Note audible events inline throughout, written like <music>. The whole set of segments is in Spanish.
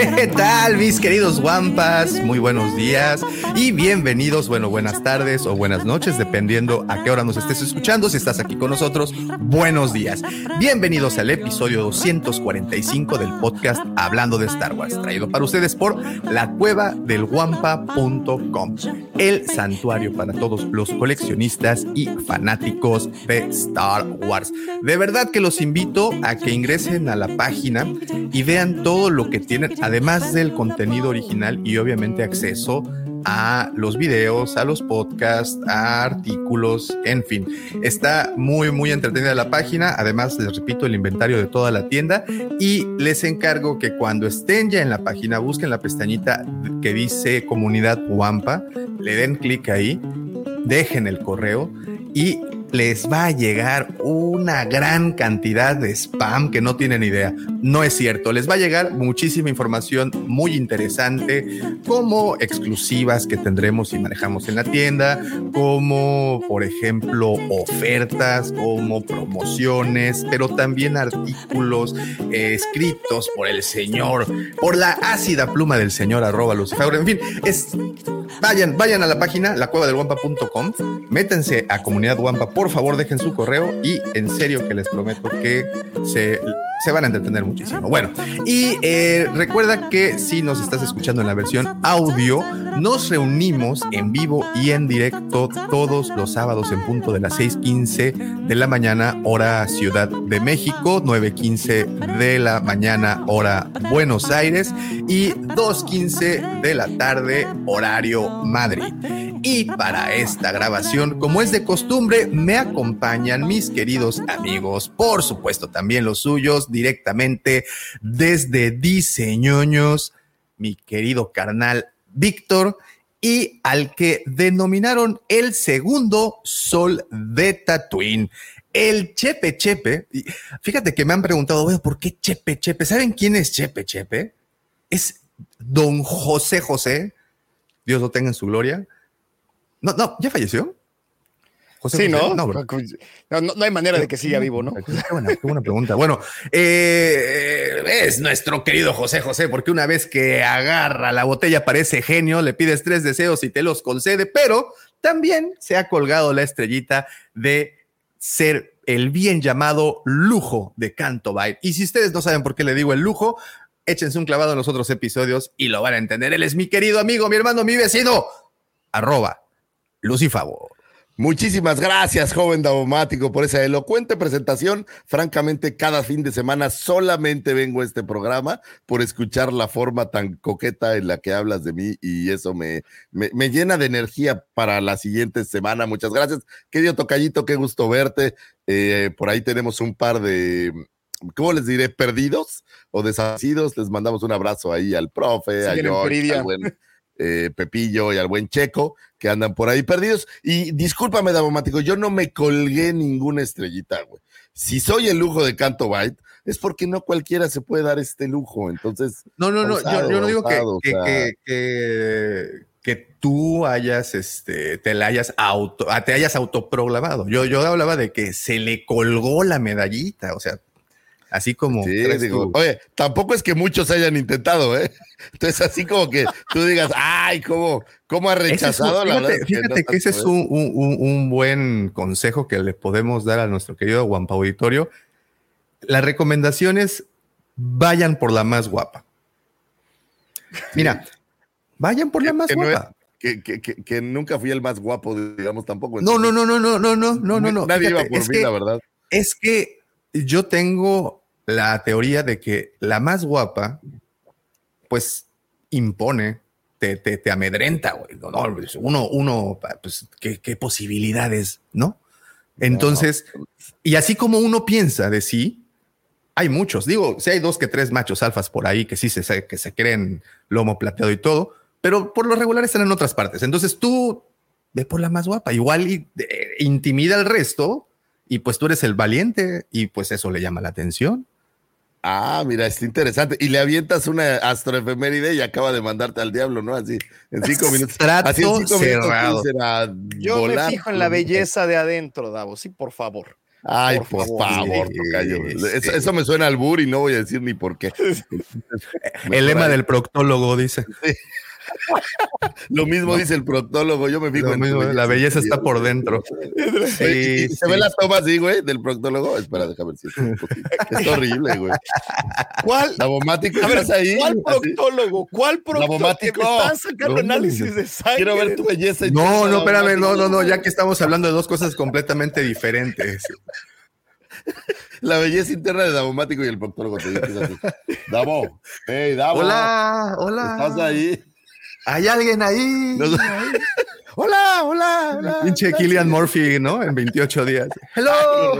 <laughs> ¿Qué tal, mis queridos Wampas? Muy buenos días y bienvenidos, bueno, buenas tardes o buenas noches, dependiendo a qué hora nos estés escuchando. Si estás aquí con nosotros, buenos días. Bienvenidos al episodio 245 del podcast Hablando de Star Wars, traído para ustedes por la cueva del Wampa.com, el santuario para todos los coleccionistas y fanáticos de Star Wars. De verdad que los invito a que ingresen a la página y vean todo lo que tienen, además del contenido original y obviamente acceso a los videos, a los podcasts, a artículos, en fin. Está muy, muy entretenida la página. Además, les repito, el inventario de toda la tienda. Y les encargo que cuando estén ya en la página, busquen la pestañita que dice Comunidad Wampa, le den clic ahí, dejen el correo y les va a llegar una gran cantidad de spam que no tienen idea. No es cierto, les va a llegar muchísima información muy interesante, como exclusivas que tendremos y manejamos en la tienda, como por ejemplo ofertas, como promociones, pero también artículos eh, escritos por el señor, por la ácida pluma del señor arroba Lucifer. En fin, es, vayan, vayan a la página, la cueva del guampa.com, métanse a comunidad guampa por favor dejen su correo y en serio que les prometo que se, se van a entretener muchísimo. Bueno, y eh, recuerda que si nos estás escuchando en la versión audio, nos reunimos en vivo y en directo todos los sábados en punto de las 6:15 de la mañana, hora Ciudad de México, 9:15 de la mañana, hora Buenos Aires y 2:15 de la tarde, horario Madrid. Y para esta grabación, como es de costumbre, me acompañan mis queridos amigos, por supuesto también los suyos, directamente desde Diseñoños, mi querido carnal Víctor, y al que denominaron el segundo sol de Tatooine. El Chepe Chepe, fíjate que me han preguntado, ¿por qué Chepe Chepe? ¿Saben quién es Chepe Chepe? Es don José José, Dios lo tenga en su gloria. No, no, ¿ya falleció? José sí, José? ¿no? No, no, no, hay manera de que siga vivo, ¿no? Qué buena, qué buena pregunta. Bueno, eh, es nuestro querido José José, porque una vez que agarra la botella parece genio, le pides tres deseos y te los concede, pero también se ha colgado la estrellita de ser el bien llamado lujo de Canto Byte. Y si ustedes no saben por qué le digo el lujo, échense un clavado en los otros episodios y lo van a entender. Él es mi querido amigo, mi hermano, mi vecino, arroba Lucifavor. Muchísimas gracias, joven Daumático, por esa elocuente presentación. Francamente, cada fin de semana solamente vengo a este programa por escuchar la forma tan coqueta en la que hablas de mí y eso me, me, me llena de energía para la siguiente semana. Muchas gracias. Querido Tocayito, qué gusto verte. Eh, por ahí tenemos un par de, ¿cómo les diré? Perdidos o desasidos. Les mandamos un abrazo ahí al profe, a George, al buen eh, Pepillo y al buen Checo que andan por ahí perdidos. Y discúlpame, Davomático, yo no me colgué ninguna estrellita, güey. Si soy el lujo de Canto Byte, es porque no cualquiera se puede dar este lujo. Entonces. No, no, no, yo, yo, no digo que, que, que, que, que, tú hayas, este, te la hayas auto, te hayas autoprogramado. Yo, yo hablaba de que se le colgó la medallita, o sea, Así como. Sí, digo, oye, tampoco es que muchos hayan intentado, ¿eh? Entonces, así como que tú digas, ay, ¿cómo, cómo ha rechazado un, la fíjate, verdad? Fíjate que, no que ese es un, un, un, buen consejo que le podemos dar a nuestro querido Guampa Auditorio. Las recomendaciones vayan por la más guapa. Mira, vayan por la más que guapa. No que, que, nunca fui el más guapo, digamos, tampoco. No, no, no, no, no, no, no, no, no. Nadie Fíjate, iba por mí, la verdad. Es que yo tengo la teoría de que la más guapa pues impone, te, te, te amedrenta, güey. No, no, pues, uno, uno, pues, ¿qué, qué posibilidades, ¿no? Entonces, y así como uno piensa de sí, hay muchos. Digo, si hay dos que tres machos alfas por ahí que sí se, que se creen lomo plateado y todo, pero por lo regular están en otras partes. Entonces tú ve por la más guapa, igual y, eh, intimida al resto y pues tú eres el valiente y pues eso le llama la atención. Ah, mira, está interesante. Y le avientas una astroefeméride y acaba de mandarte al diablo, ¿no? Así, en cinco minutos. Trato Así en cinco cerrado. minutos será Yo volar. me fijo en la belleza de adentro, Davo, sí, por favor. Ay, Por por, favor. favor, Sí, tocayo. sí. Eso, eso me suena al bur y no voy a decir ni por qué. <laughs> El lema del proctólogo dice. Lo mismo dice el proctólogo, yo me fijo Lo en mismo, la belleza está por dentro. Oye, ¿y- y Sí, ¿Se ve la toma así, güey, del proctólogo? Espera, déjame ver si es un poquito. Es horrible, güey. ¿Cuál? Davomático, A ver, ¿estás ahí? ¿cuál Así. proctólogo? ¿Cuál proctólogo? Que me están sacando No, análisis de sangre. Quiero ver tu belleza. y No, no, espérame, no, no, no, ya que estamos hablando de dos cosas completamente diferentes. <laughs> La belleza interna de Davomático y el proctólogo. Te dice así. Davo, hey, Davo. Hola, hola. ¿Estás ahí? ¿Hay alguien ahí? No- hola, hola, hola. Pinche Killian Murphy, ¿no? En 28 días. Hello,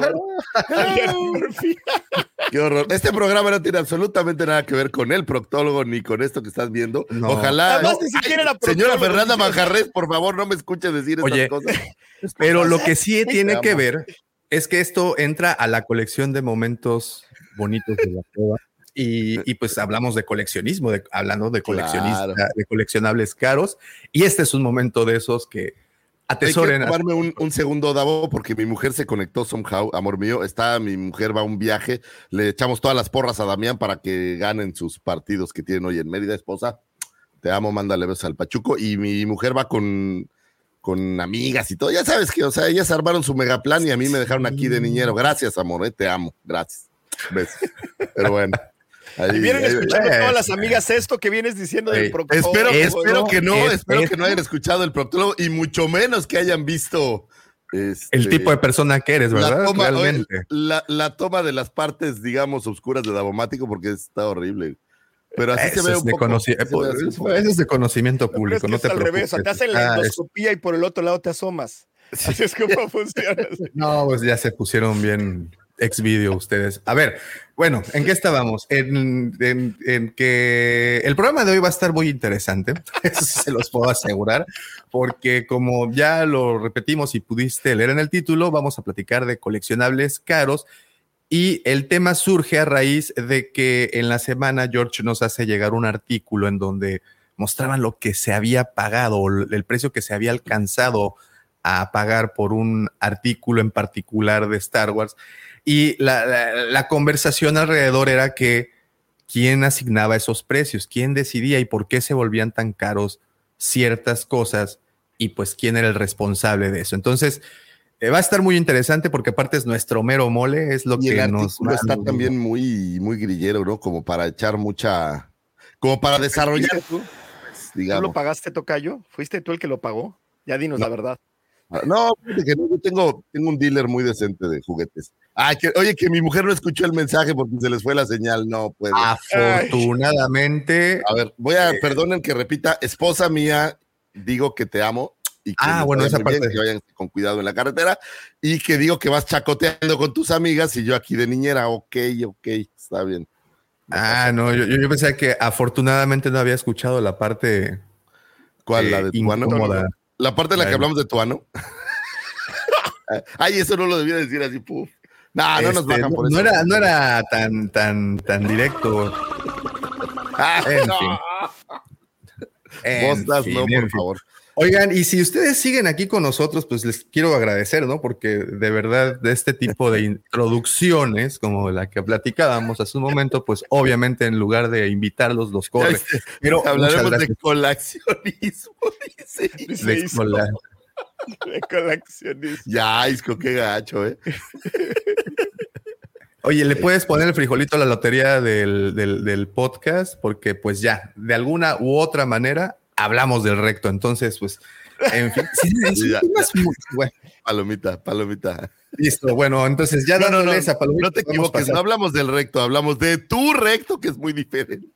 hello. <laughs> Qué horror. Este programa no tiene absolutamente nada que ver con el proctólogo ni con esto que estás viendo. No. Ojalá. Además, no. ni siquiera era Señora Fernanda Manjarres, por favor, no me escuche decir estas Oye, cosas. <laughs> Pero lo que sí tiene que ver es que esto entra a la colección de momentos bonitos de la prueba. Y, y pues hablamos de coleccionismo, de, hablando de coleccionista, Claro. de coleccionables caros. Y este es un momento de esos que Hay que atesoren. tomarme un, un segundo, Davo, porque mi mujer se conectó somehow, amor mío. Está, mi mujer va a un viaje. Le echamos todas las porras a Damián para que ganen sus partidos que tienen hoy en Mérida, esposa. Te amo, mándale besos al Pachuco. Y mi mujer va con, con amigas y todo. Ya sabes que, o sea, ellas armaron su megaplan y a mí me dejaron aquí de niñero. Gracias, amor, eh, te amo. Gracias. Besos. Pero bueno. Ahí- Y vienen ahí- escuchando eh, todas las amigas esto que vienes diciendo del proctólogo. Espero, espero que no, es- espero que no hayan escuchado el proctólogo y mucho menos que hayan visto este, el tipo de persona que eres, ¿verdad? la toma, oye, Realmente. la, la toma de las partes, digamos, oscuras de Davomático, porque está horrible. Pero así Eso se ve un de poco. conoci- se ve así un poco. eso es de conocimiento público, que no es te al preocupes. revés, te hacen la Ah, es- endoscopía y por el otro lado te asomas. <laughs> Así es como funciona. No, pues ya se pusieron bien ex video ustedes. A ver, bueno, ¿en qué estábamos? En, en- en que el programa de hoy va a estar muy interesante, <laughs> eso se los puedo asegurar, porque como ya lo repetimos y pudiste leer en el título, vamos a platicar de coleccionables caros y el tema surge a raíz de que en la semana George nos hace llegar un artículo en donde mostraban lo que se había pagado, el precio que se había alcanzado a pagar por un artículo en particular de Star Wars. Y la, la- la conversación alrededor era que quién asignaba esos precios, quién decidía y por qué se volvían tan caros ciertas cosas y pues quién era el responsable de eso. Entonces, eh, va a estar muy interesante porque aparte es nuestro mero mole, es lo Y el que nos... está también muy, muy grillero, ¿no? Como para echar mucha. Como para desarrollar, ¿Tú? pues, ¿Tú lo pagaste, Tocayo? ¿Fuiste tú el que lo pagó? Ya dinos la verdad. No, fíjate que no, yo tengo, tengo un dealer muy decente de juguetes. Ay, que, oye, que mi mujer no escuchó el mensaje porque se les fue la señal. No puede. Afortunadamente, A ver, voy a, perdonen que repita, esposa mía, digo que te amo y que Ah, bueno, esa muy bien, parte. que vayan con cuidado en la carretera y que digo que vas chacoteando con tus amigas y yo aquí de niñera, ok, ok, está bien. Ah, no, yo, yo pensé que afortunadamente no había escuchado la parte ¿Cuál? la eh, de Tuano. incómoda. La parte en la que hablamos de Tuano. <laughs> Ay, eso no lo debía decir así, puf. No, no nos Este, bajan por no eso. era, no era tan, tan, tan directo. Ah, En no. fin. En fin, no, por fin. favor. Oigan, y si ustedes siguen aquí con nosotros, pues les quiero agradecer, ¿no? Porque de verdad, de este tipo de introducciones, como la que platicábamos hace un momento, pues obviamente en lugar de invitarlos, los corre. Pero Hablaremos de gracias. colacionismo, <laughs> dice. De cola- de coleccionista. Ya, Isco, qué gacho, ¿eh? Oye, ¿le puedes poner el frijolito a la lotería del, del- del podcast? Porque pues ya, de alguna u otra manera, hablamos del recto. Entonces, pues, en fin. sí, <laughs> Ya, muy- bueno, Palomita, palomita. listo, bueno, entonces ya No, no, no, esa palomita, no te equivoques, no hablamos del recto, hablamos de tu recto, que es muy diferente.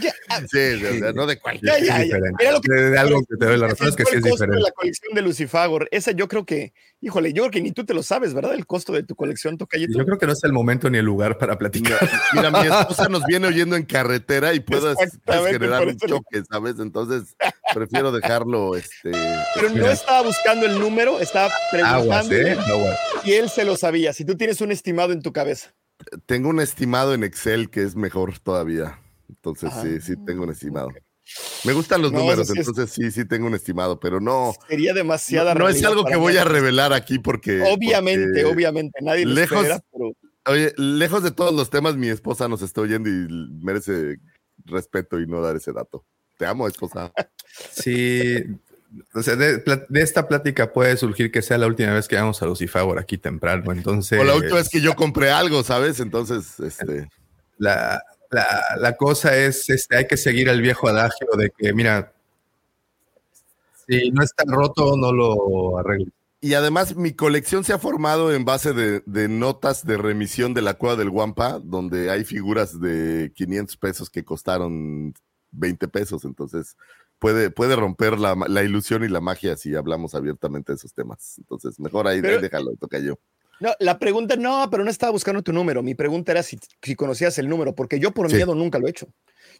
Ya, ah, Sí, o sea, no de cualquier. Ya, ya, ya. diferente. Mira lo que- de, de algo que te doy la razón es que sí es de diferente. la colección de Lucifagor. Esa yo creo que, híjole, yo creo que ni tú te lo sabes, ¿verdad? El costo de tu colección, Tocayito. Yo creo que no es el momento ni el lugar para platicar. Mira, mi esposa nos viene oyendo en carretera y puedes, puedes generar un choque, ¿sabes? Entonces, prefiero dejarlo, este... Pero no Mira. estaba buscando el número, estaba Aguas, preguntando ¿eh? Aguas. y él se lo sabía. Si tú tienes un estimado en tu cabeza. Tengo un estimado en Excel que es mejor todavía. Entonces, Ah, sí, sí tengo un estimado. Me gustan los No, números, es- entonces sí, sí tengo un estimado, pero no, Sería demasiada no, no es algo que voy a revelar aquí porque... Obviamente, porque- obviamente, nadie lo lejos- espera, pero Oye, lejos de todos los temas, mi esposa nos está oyendo y merece respeto y no dar ese dato. Te amo, esposa. Sí, o sea, de esta plática puede surgir que sea la última vez que vamos a Lucifagor aquí temprano. Entonces, O la última vez que yo compré algo, ¿sabes? Entonces, este... la, la- la cosa es, este, hay que seguir el viejo adagio de que, mira, si no está roto, no lo arregles. Y además mi colección se ha formado en base de, de notas de remisión de la cueva del Guampa, donde hay figuras de 500 pesos que costaron 20 pesos. Entonces puede, puede romper la, la ilusión y la magia si hablamos abiertamente de esos temas. Entonces mejor ahí, Pero- ahí déjalo, toca yo. No, la pregunta, no, pero no estaba buscando tu número. Mi pregunta era si, si conocías el número, porque yo por Sí. miedo nunca lo he hecho.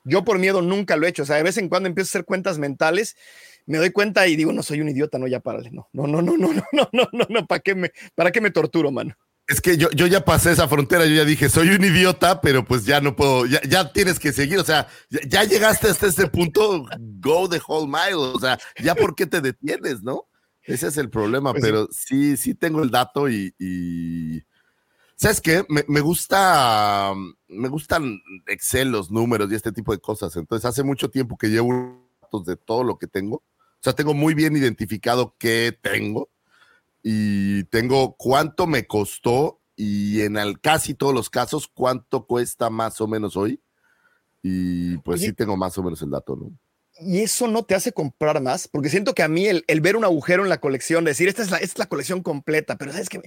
Yo por miedo nunca lo he hecho. O sea, de vez en cuando empiezo a hacer cuentas mentales, me doy cuenta y digo, no soy un idiota, no, ya párale. No, no, no, no, no, no, no, no, no, no, ¿para qué me, para qué me torturo, mano? Es que yo, yo ya pasé esa frontera, yo ya dije, soy un idiota, pero pues ya no puedo, ya, ya tienes que seguir, o sea, ya, ya llegaste hasta este punto, go the whole mile, o sea, ya por qué te detienes, ¿no? Ese es el problema, Pues pero sí, sí tengo el dato y, y- ¿sabes qué? Me, me gusta, me gustan Excel, los números y este tipo de cosas, entonces hace mucho tiempo que llevo datos de todo lo que tengo, o sea, tengo muy bien identificado qué tengo y tengo cuánto me costó y en casi todos los casos cuánto cuesta más o menos hoy. Y pues Oye. sí tengo más o menos el dato, ¿no? Y eso no te hace comprar más, porque siento que a mí el, el ver un agujero en la colección, decir, esta es la, esta es la colección completa, pero sabes que,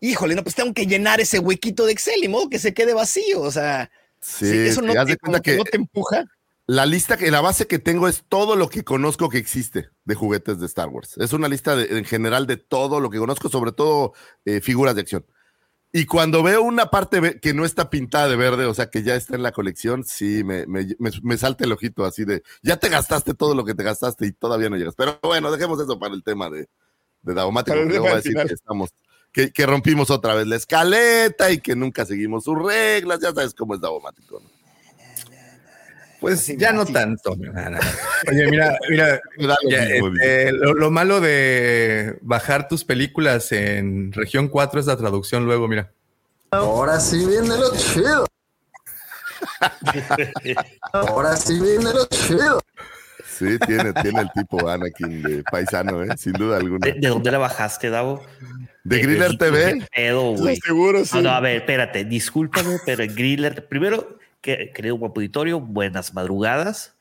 híjole, no, pues tengo que llenar ese huequito de Excel y modo que se quede vacío, o sea, Sí, sí, eso no te, de cuenta como que que no te empuja. la lista que la base que tengo es todo lo que conozco que existe de juguetes de Star Wars. Es una lista de- en general de todo lo que conozco, sobre todo eh, figuras de acción. Y cuando veo una parte que no está pintada de verde, o sea, que ya está en la colección, sí, me, me, me- me salta el ojito así de, ya te gastaste todo lo que te gastaste y todavía no llegas. Pero bueno, dejemos eso para el tema de, de Daumático. Tema va a decir que estamos, que, que rompimos otra vez la escaleta y que nunca seguimos sus reglas, ya sabes cómo es Daumático. ¿no? Pues Sí, ya no sí. tanto. Oye, mira, mira, ya, este, lo, lo malo de bajar tus películas en región 4 es la traducción luego, mira. Ahora sí viene lo chido. <laughs> Ahora sí viene lo chido. Sí, tiene, tiene el tipo Anakin de paisano, ¿eh? sin duda alguna. ¿De, de dónde la bajaste, Davo? De Griller TV. ¿Qué pedo, güey? seguro, sí. No, no, a ver, espérate, discúlpame, pero Griller, primero, que, querido guapo auditorio, buenas madrugadas.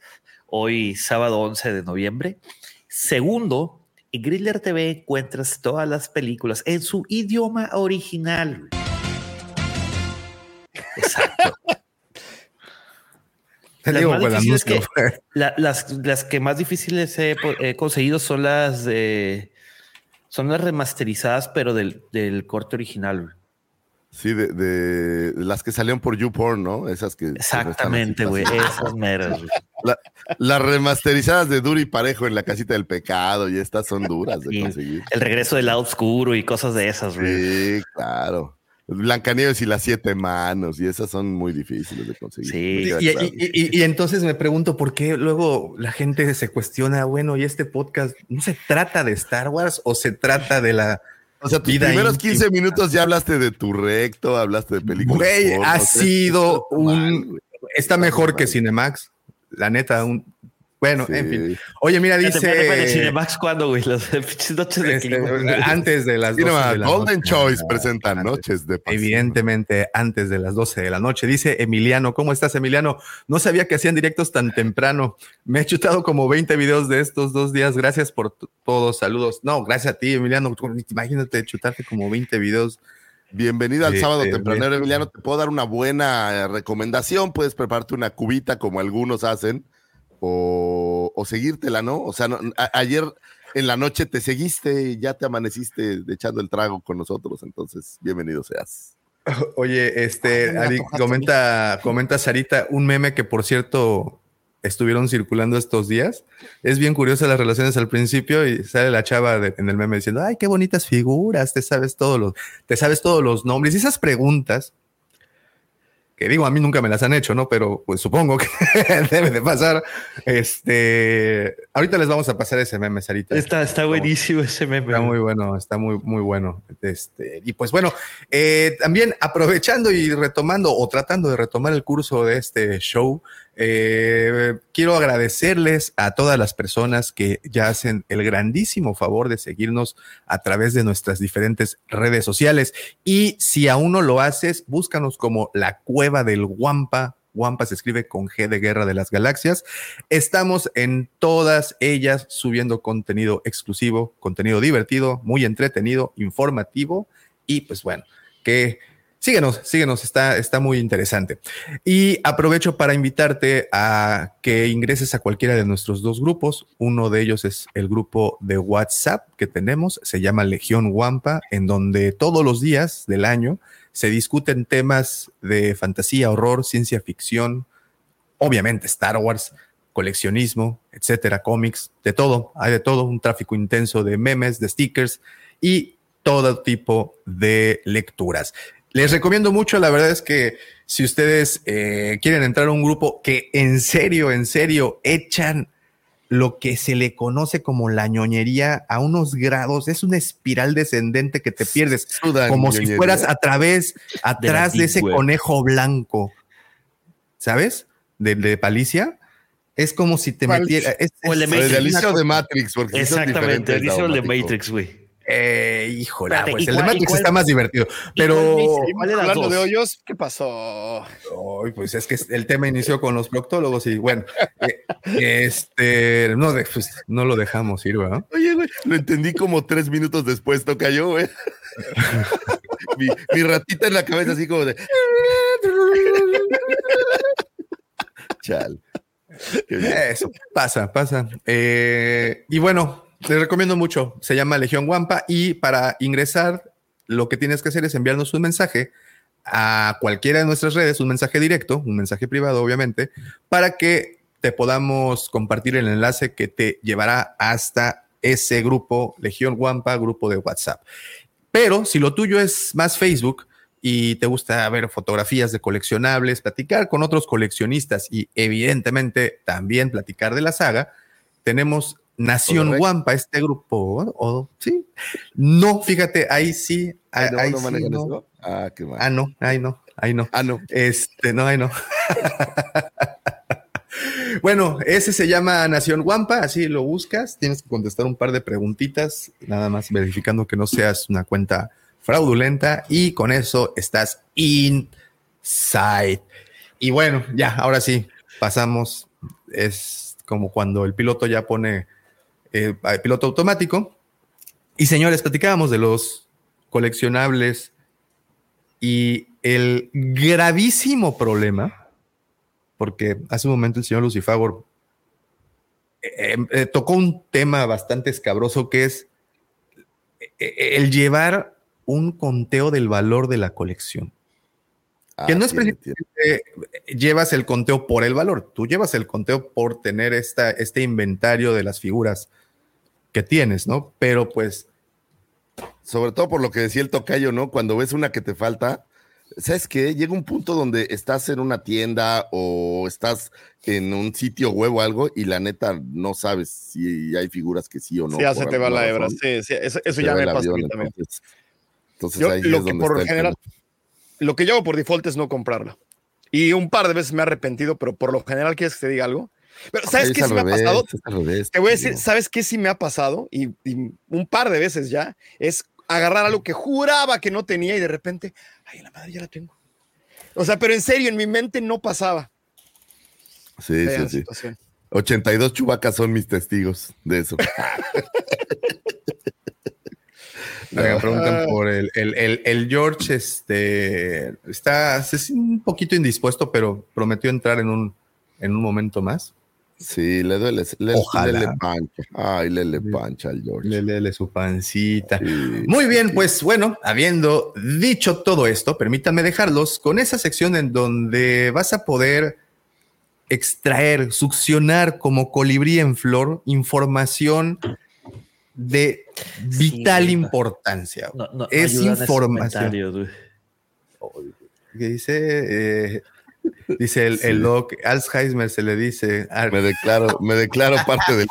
Hoy, sábado 11 de noviembre. Segundo, en Griller TV encuentras todas las películas en su idioma original. Exacto. <laughs> Las digo, más pues, difíciles. La- las, las que más difíciles he, he conseguido son las de. Son las remasterizadas, pero del, del corte original. Sí, de, de las que salieron por YouPorn, ¿no? Esas que. Exactamente, güey. Esas meras. güey. La- las remasterizadas de Duro y Parejo en la casita del pecado y estas son duras de Sí. conseguir. El regreso del lado oscuro y cosas de esas, güey. Sí, claro. Blancanieves y las siete manos y esas son muy difíciles de conseguir. Sí. Y- y entonces me pregunto por qué luego la gente se cuestiona, bueno, y este podcast no se trata de Star Wars o se trata de la O sea, tus vida primeros íntima. 15 minutos ya hablaste de tu recto, hablaste de películas. Güey, ha sido un está mejor mal. que Cinemax, la neta, un bueno, Sí. en fin. Oye, mira, dice Cinemax, ¿cuándo, güey? Las noches de este, antes de las 12 Cinema de la Golden noche. Choice presenta Antes. Noches de Pasión. Evidentemente, antes de las 12 de la noche. Dice Emiliano, ¿cómo estás, Emiliano? No sabía que hacían directos tan temprano. Me he chutado como 20 videos de estos dos días. Gracias por todos. Saludos. No, gracias a ti, Emiliano. Imagínate chutarte como 20 videos Bienvenido al Sí, sábado bien. Emiliano. Te puedo dar una buena eh, recomendación. Puedes prepararte una cubita como algunos hacen o, o seguírtela, ¿no? O sea, no- a- ayer en la noche te seguiste y ya te amaneciste echando el trago con nosotros. Entonces, bienvenido seas. <laughs> Oye, este, Ari, comenta, comenta Sarita un meme que por cierto estuvieron circulando estos días. Es bien curiosa las relaciones al principio y sale la chava de- en el meme diciendo, ay, qué bonitas figuras, te sabes todos los, te sabes todos los nombres. Y esas preguntas, que digo, a mí nunca me las han hecho, ¿no? Pero pues supongo que <laughs> debe de pasar. Este, ahorita les vamos a pasar ese meme, Sarita. Está, está buenísimo ese meme. Está muy bueno, está muy, muy bueno. Este, y pues bueno, eh, también aprovechando y retomando o tratando de retomar el curso de este show, eh, quiero agradecerles a todas las personas que ya hacen el grandísimo favor de seguirnos a través de nuestras diferentes redes sociales. Y si aún no lo haces, búscanos como la cueva del Guampa. Guampa se escribe con G de Guerra de las Galaxias. Estamos en todas ellas subiendo contenido exclusivo, contenido divertido, muy entretenido, informativo y pues bueno, que síguenos, síguenos, está, está muy interesante. Y aprovecho para invitarte a que ingreses a cualquiera de nuestros dos grupos. Uno de ellos es el grupo de WhatsApp que tenemos, se llama Legión Wampa, en donde todos los días del año se discuten temas de fantasía, horror, ciencia ficción, obviamente Star Wars, coleccionismo, etcétera, cómics, de todo, hay de todo, un tráfico intenso de memes, de stickers y todo tipo de lecturas. Les recomiendo mucho, la verdad es que si ustedes eh, quieren entrar a un grupo que en serio, en serio, echan lo que se le conoce como la ñoñería a unos grados, es una espiral descendente que te pierdes, Sudan como si fueras a través, atrás de, ese web. conejo blanco, ¿sabes? De, de Palicia. Es como si te ¿Cuál? metiera. es- O el de es- O el de Matrix. Alicia o de Matrix, porque Exactamente, el de. Matrix, güey. Eh, híjole, Espérate, pues ¿y el de Matrix cuál- está más divertido. Pero. cuál de Hablando dos? de hoyos, ¿qué pasó? Ay, pues es que el tema inició con los proctólogos y bueno, eh, este, no, de- pues, no lo dejamos ir, ¿verdad? Oye, güey, lo entendí como tres minutos después, toca yo, güey. <laughs> mi, mi ratita en la cabeza así como de... <laughs> Chal. Eso pasa, pasa. Eh, y bueno, les recomiendo mucho. Se llama Legión Wampa y para ingresar, lo que tienes que hacer es enviarnos un mensaje a cualquiera de nuestras redes, un mensaje directo, un mensaje privado, obviamente, para que te podamos compartir el enlace que te llevará hasta ese grupo Legión Wampa, grupo de WhatsApp. Pero si lo tuyo es más Facebook y te gusta ver fotografías de coleccionables, platicar con otros coleccionistas y evidentemente también platicar de la saga, tenemos Nación Correcto. Wampa, este grupo, o, o- sí. No, fíjate, ahí sí, no, ahí no sí, no. Ah, qué mal. Ah, no, ahí no, ahí no. Ah, no. Este, no, ay, no. <laughs> bueno, ese se llama Nación Wampa, así lo buscas. Tienes que contestar un par de preguntitas, nada más verificando que no seas una cuenta fraudulenta y con eso estás inside. Y bueno, ya, ahora sí, pasamos. Es como cuando el piloto ya pone eh, piloto automático. Y señores, platicábamos de los coleccionables y el gravísimo problema, porque hace un momento el señor Lucifagor eh, eh, tocó un tema bastante escabroso que es el llevar un conteo del valor de la colección. Ah, que no es precisamente eh, llevas el conteo por el valor, tú llevas el conteo por tener esta, este inventario de las figuras que tienes, ¿no? Pero pues Sobre todo por lo que decía el tocayo, ¿no? Cuando ves una que te falta, ¿sabes qué? Llega un punto donde estás en una tienda o estás en un sitio web o algo y la neta no sabes si hay figuras que sí o no. Sí, ya se te va la hebra. Sí, sí, eso, ya me pasa también. Entonces, entonces Yo, ahí lo es que donde por está general, lo que yo hago por default es no comprarla. Y un par de veces me he arrepentido, pero por lo general, ¿quieres que te diga algo? Pero ¿sabes qué sí me ha pasado? revés, Te voy a decir, tío. ¿sabes qué sí me ha pasado? Y, y un par de veces ya, es agarrar algo que juraba que no tenía y de repente, ay, la madre ya la tengo. O sea, pero en serio, en mi mente no pasaba. Sí, Fea sí, sí. situación. 82 chubacas son mis testigos de eso. <laughs> Me preguntan por el, el, el, el George, este, está es un poquito indispuesto, pero prometió entrar en un, en un momento más. Sí, le duele, le, Ojalá. le, le pancha. Ay, le le pancha al George. Le, le- le su pancita. Sí. Muy bien, pues bueno, habiendo dicho todo esto, permítanme dejarlos con esa sección en donde vas a poder extraer, succionar como colibrí en flor información de vital importancia. No, no, no es información. Que dice, eh, dice el, el doc, Alzheimer se le dice Me declaro, me declaro parte del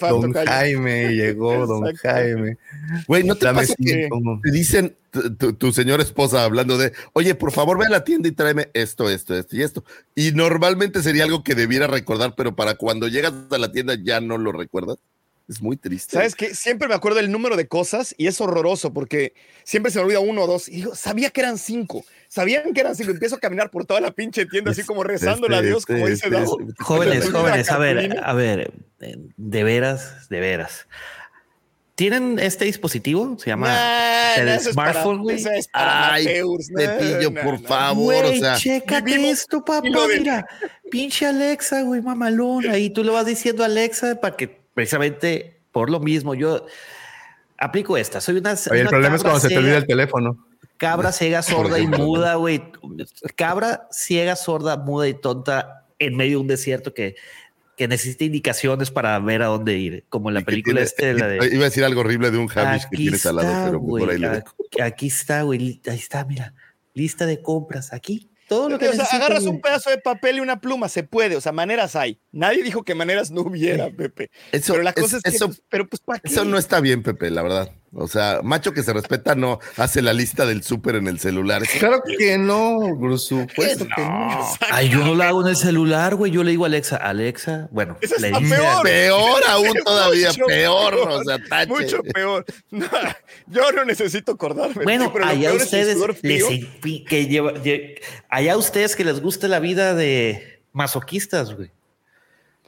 don. Jaime, llegó don. Jaime. Güey, ¿no te Dame pasa que te dicen tu, tu- señora esposa hablando de, oye, por favor ve a la tienda y tráeme esto, esto, esto y esto? Y normalmente sería algo que debiera recordar, pero para cuando llegas a la tienda ya no lo recuerdas. Es muy triste. ¿Sabes qué? Siempre me acuerdo del número de cosas y es horroroso porque siempre se me olvida uno o dos. Y digo, sabía que eran cinco. Sabían que eran cinco. Empiezo a caminar por toda la pinche tienda, así como rezándole a Este, Dios, como este, dice este, Davo. este. Jóvenes, jóvenes, a ver, a ver, de veras, de veras. ¿Tienen este dispositivo? Se llama Nah, el smartphone, güey. es Ay, amateurs, no, Pepillo, no, por favor, o Güey, sea, chécate esto, papá. de- Mira, pinche Alexa, güey, mamalón. Ahí tú le vas diciendo a Alexa para que precisamente por lo mismo yo aplico esta. Soy una. Oye, el una problema es cuando se te olvida el teléfono. Cabra ciega, sorda y muda, güey. Cabra ciega, sorda, muda y tonta en medio de un desierto que, que necesita indicaciones para ver a dónde ir, como en la película tiene- este de la de. Iba a decir algo horrible de un Hamish que tienes al lado, está, pero mejor ahí güey. le. Aquí, está, güey. Ahí está, mira. Lista de compras. Aquí. Todo lo que O sea, necesitas, agarras güey. un pedazo de papel y una pluma, se puede, o sea, maneras hay. Nadie dijo que maneras no hubiera, Pepe. Eso, pero la es- cosa es, que, eso, pues, pero pues, ¿para qué? eso no está bien, Pepe, la verdad. O sea, macho que se respeta no hace la lista del súper en el celular. Claro que no, por supuesto que no. Ay, yo no la hago en el celular, güey. Yo le digo a Alexa, Alexa, bueno, le dice- peor. Peor aún todavía, Mucho peor, o sea, tache. Mucho peor. No, yo no necesito acordarme. Bueno, pero lo allá ustedes les que lleva, lle- allá ustedes que les guste la vida de masoquistas, güey.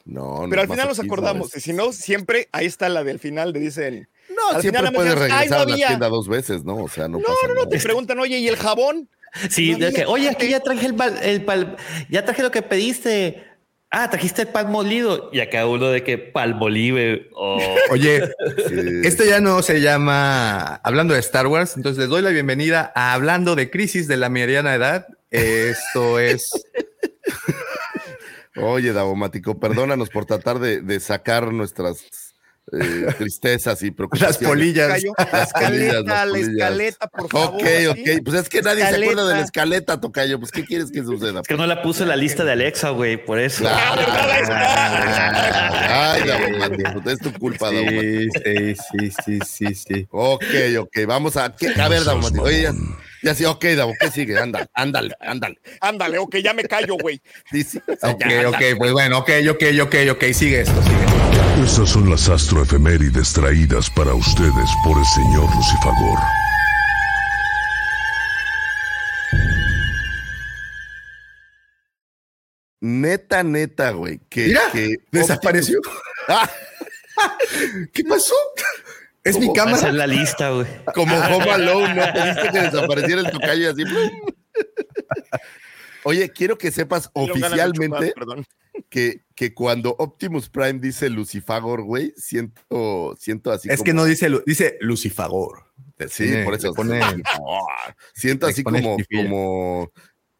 No, no Pero al final nos acordamos. Y si no, siempre ahí está la del final de dicen. No, al siempre final puedes regresar dices, "Ay, no a la había". tienda dos veces, ¿no? O sea, no, No, pasa no, no, nada. te preguntan, oye, ¿y el jabón? Sí, No de había que, oye, aquí ya traje el, pal- el pal- ya traje lo que pediste. Ah, trajiste el pan molido. Y acá uno de que palmolive o <laughs> Oye, Sí. este ya no se llama Hablando de Star Wars, entonces les doy la bienvenida a Hablando de Crisis de la Mediana Edad. Esto es <laughs> Oye, Davomático, perdónanos por tratar de, de sacar nuestras eh, tristezas y <laughs> las preocupaciones. polillas. Gallo, La polillas, escaleta, las la polillas. escaleta, por favor. Ok, ¿sí? ok. Pues es que nadie se acuerda de la Escaleta. Tocayo. Pues, ¿qué quieres que suceda? Es que no la puse en la lista de Alexa, güey, por eso. Claro. está. Ay, es tu culpa. Sí, sí, sí, sí, sí, sí. Ok, ok, vamos a. ¿qué? A ver, Davomático. Oye, ya, ya sí, ok, Davo, ¿qué sigue? Ándale, ándale, ándale. Ándale, ok, ya me callo, güey. Sí, Ok, ya, ok, pues bueno, ok, ok, ok, ok, sigue esto, sigue. Estas son las astroefemérides traídas para ustedes por el señor Lucifagor. Neta, neta, güey. Que, Mira, que desapareció. <laughs> ¿Qué pasó? Es mi Va a ser cámara. la lista, güey. como Home Alone, ¿no? <laughs> Pediste que desapareciera el tocayo y así. Oye, quiero que sepas oficialmente que, que cuando Optimus Prime dice Lucifagor, güey, siento, siento así Es como- que no dice, dice Lucifagor. Sí, Pone- por eso. pone- <laughs> siento así como, chifilla. como,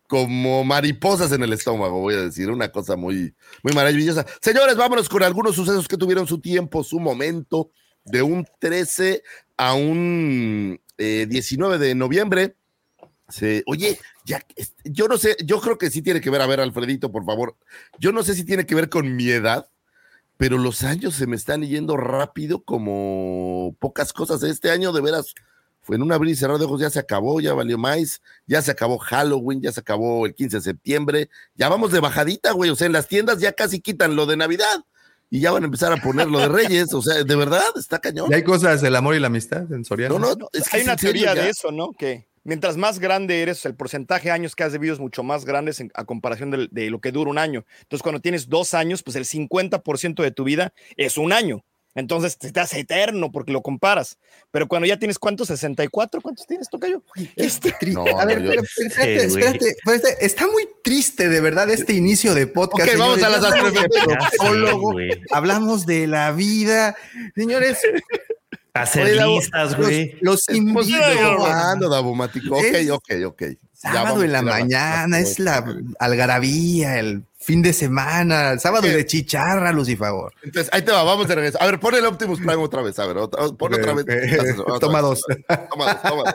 como mariposas en el estómago, voy a decir, una cosa muy, muy maravillosa. Señores, vámonos con algunos sucesos que tuvieron su tiempo, su momento, de un 13 a un eh, 19 de noviembre. Se, oye, ya, yo no sé, yo creo que sí tiene que ver, a ver, Alfredito, por favor. Yo no sé si tiene que ver con mi edad, pero los años se me están yendo rápido como pocas cosas. Este año, de veras, fue en un abrir y cerrar de ojos, ya se acabó, ya valió más, ya se acabó Halloween, ya se acabó el 15 de septiembre, ya vamos de bajadita, güey, o sea, en las tiendas ya casi quitan lo de Navidad y ya van a empezar a poner lo de Reyes, o sea, de verdad, está cañón. Y hay cosas del amor y la amistad en Soriano. No, no, es que Hay es una teoría ya. de eso, ¿no? Que mientras más grande eres, el porcentaje de años que has vivido es mucho más grande en- a comparación del- de, lo que dura un año. Entonces, cuando tienes dos años, pues el 50% de tu vida es un año. Entonces te, hace eterno porque lo comparas. Pero cuando ya tienes cuántos, 64, ¿cuántos tienes, Tocayo? Este, No, a ver, no, yo- pero, pero espérate, espérate, espérate, está muy triste de verdad este inicio de podcast. Ok, vamos señores. a las de hablamos de la vida. Señores, Hacer Oye, Davo, listas, los, güey. los Pues invito. sigue jugando, Davomático. Ok, Es ok, ok. Ya Sábado vamos en la mañana, es la algarabía, el fin de semana, sábado Ok. de chicharra, Lucifagor. Entonces, ahí te va, vamos de regreso. A ver, pon el Optimus Prime otra vez. A ver, otra, pon otra vez. Toma dos. Toma dos, toma dos.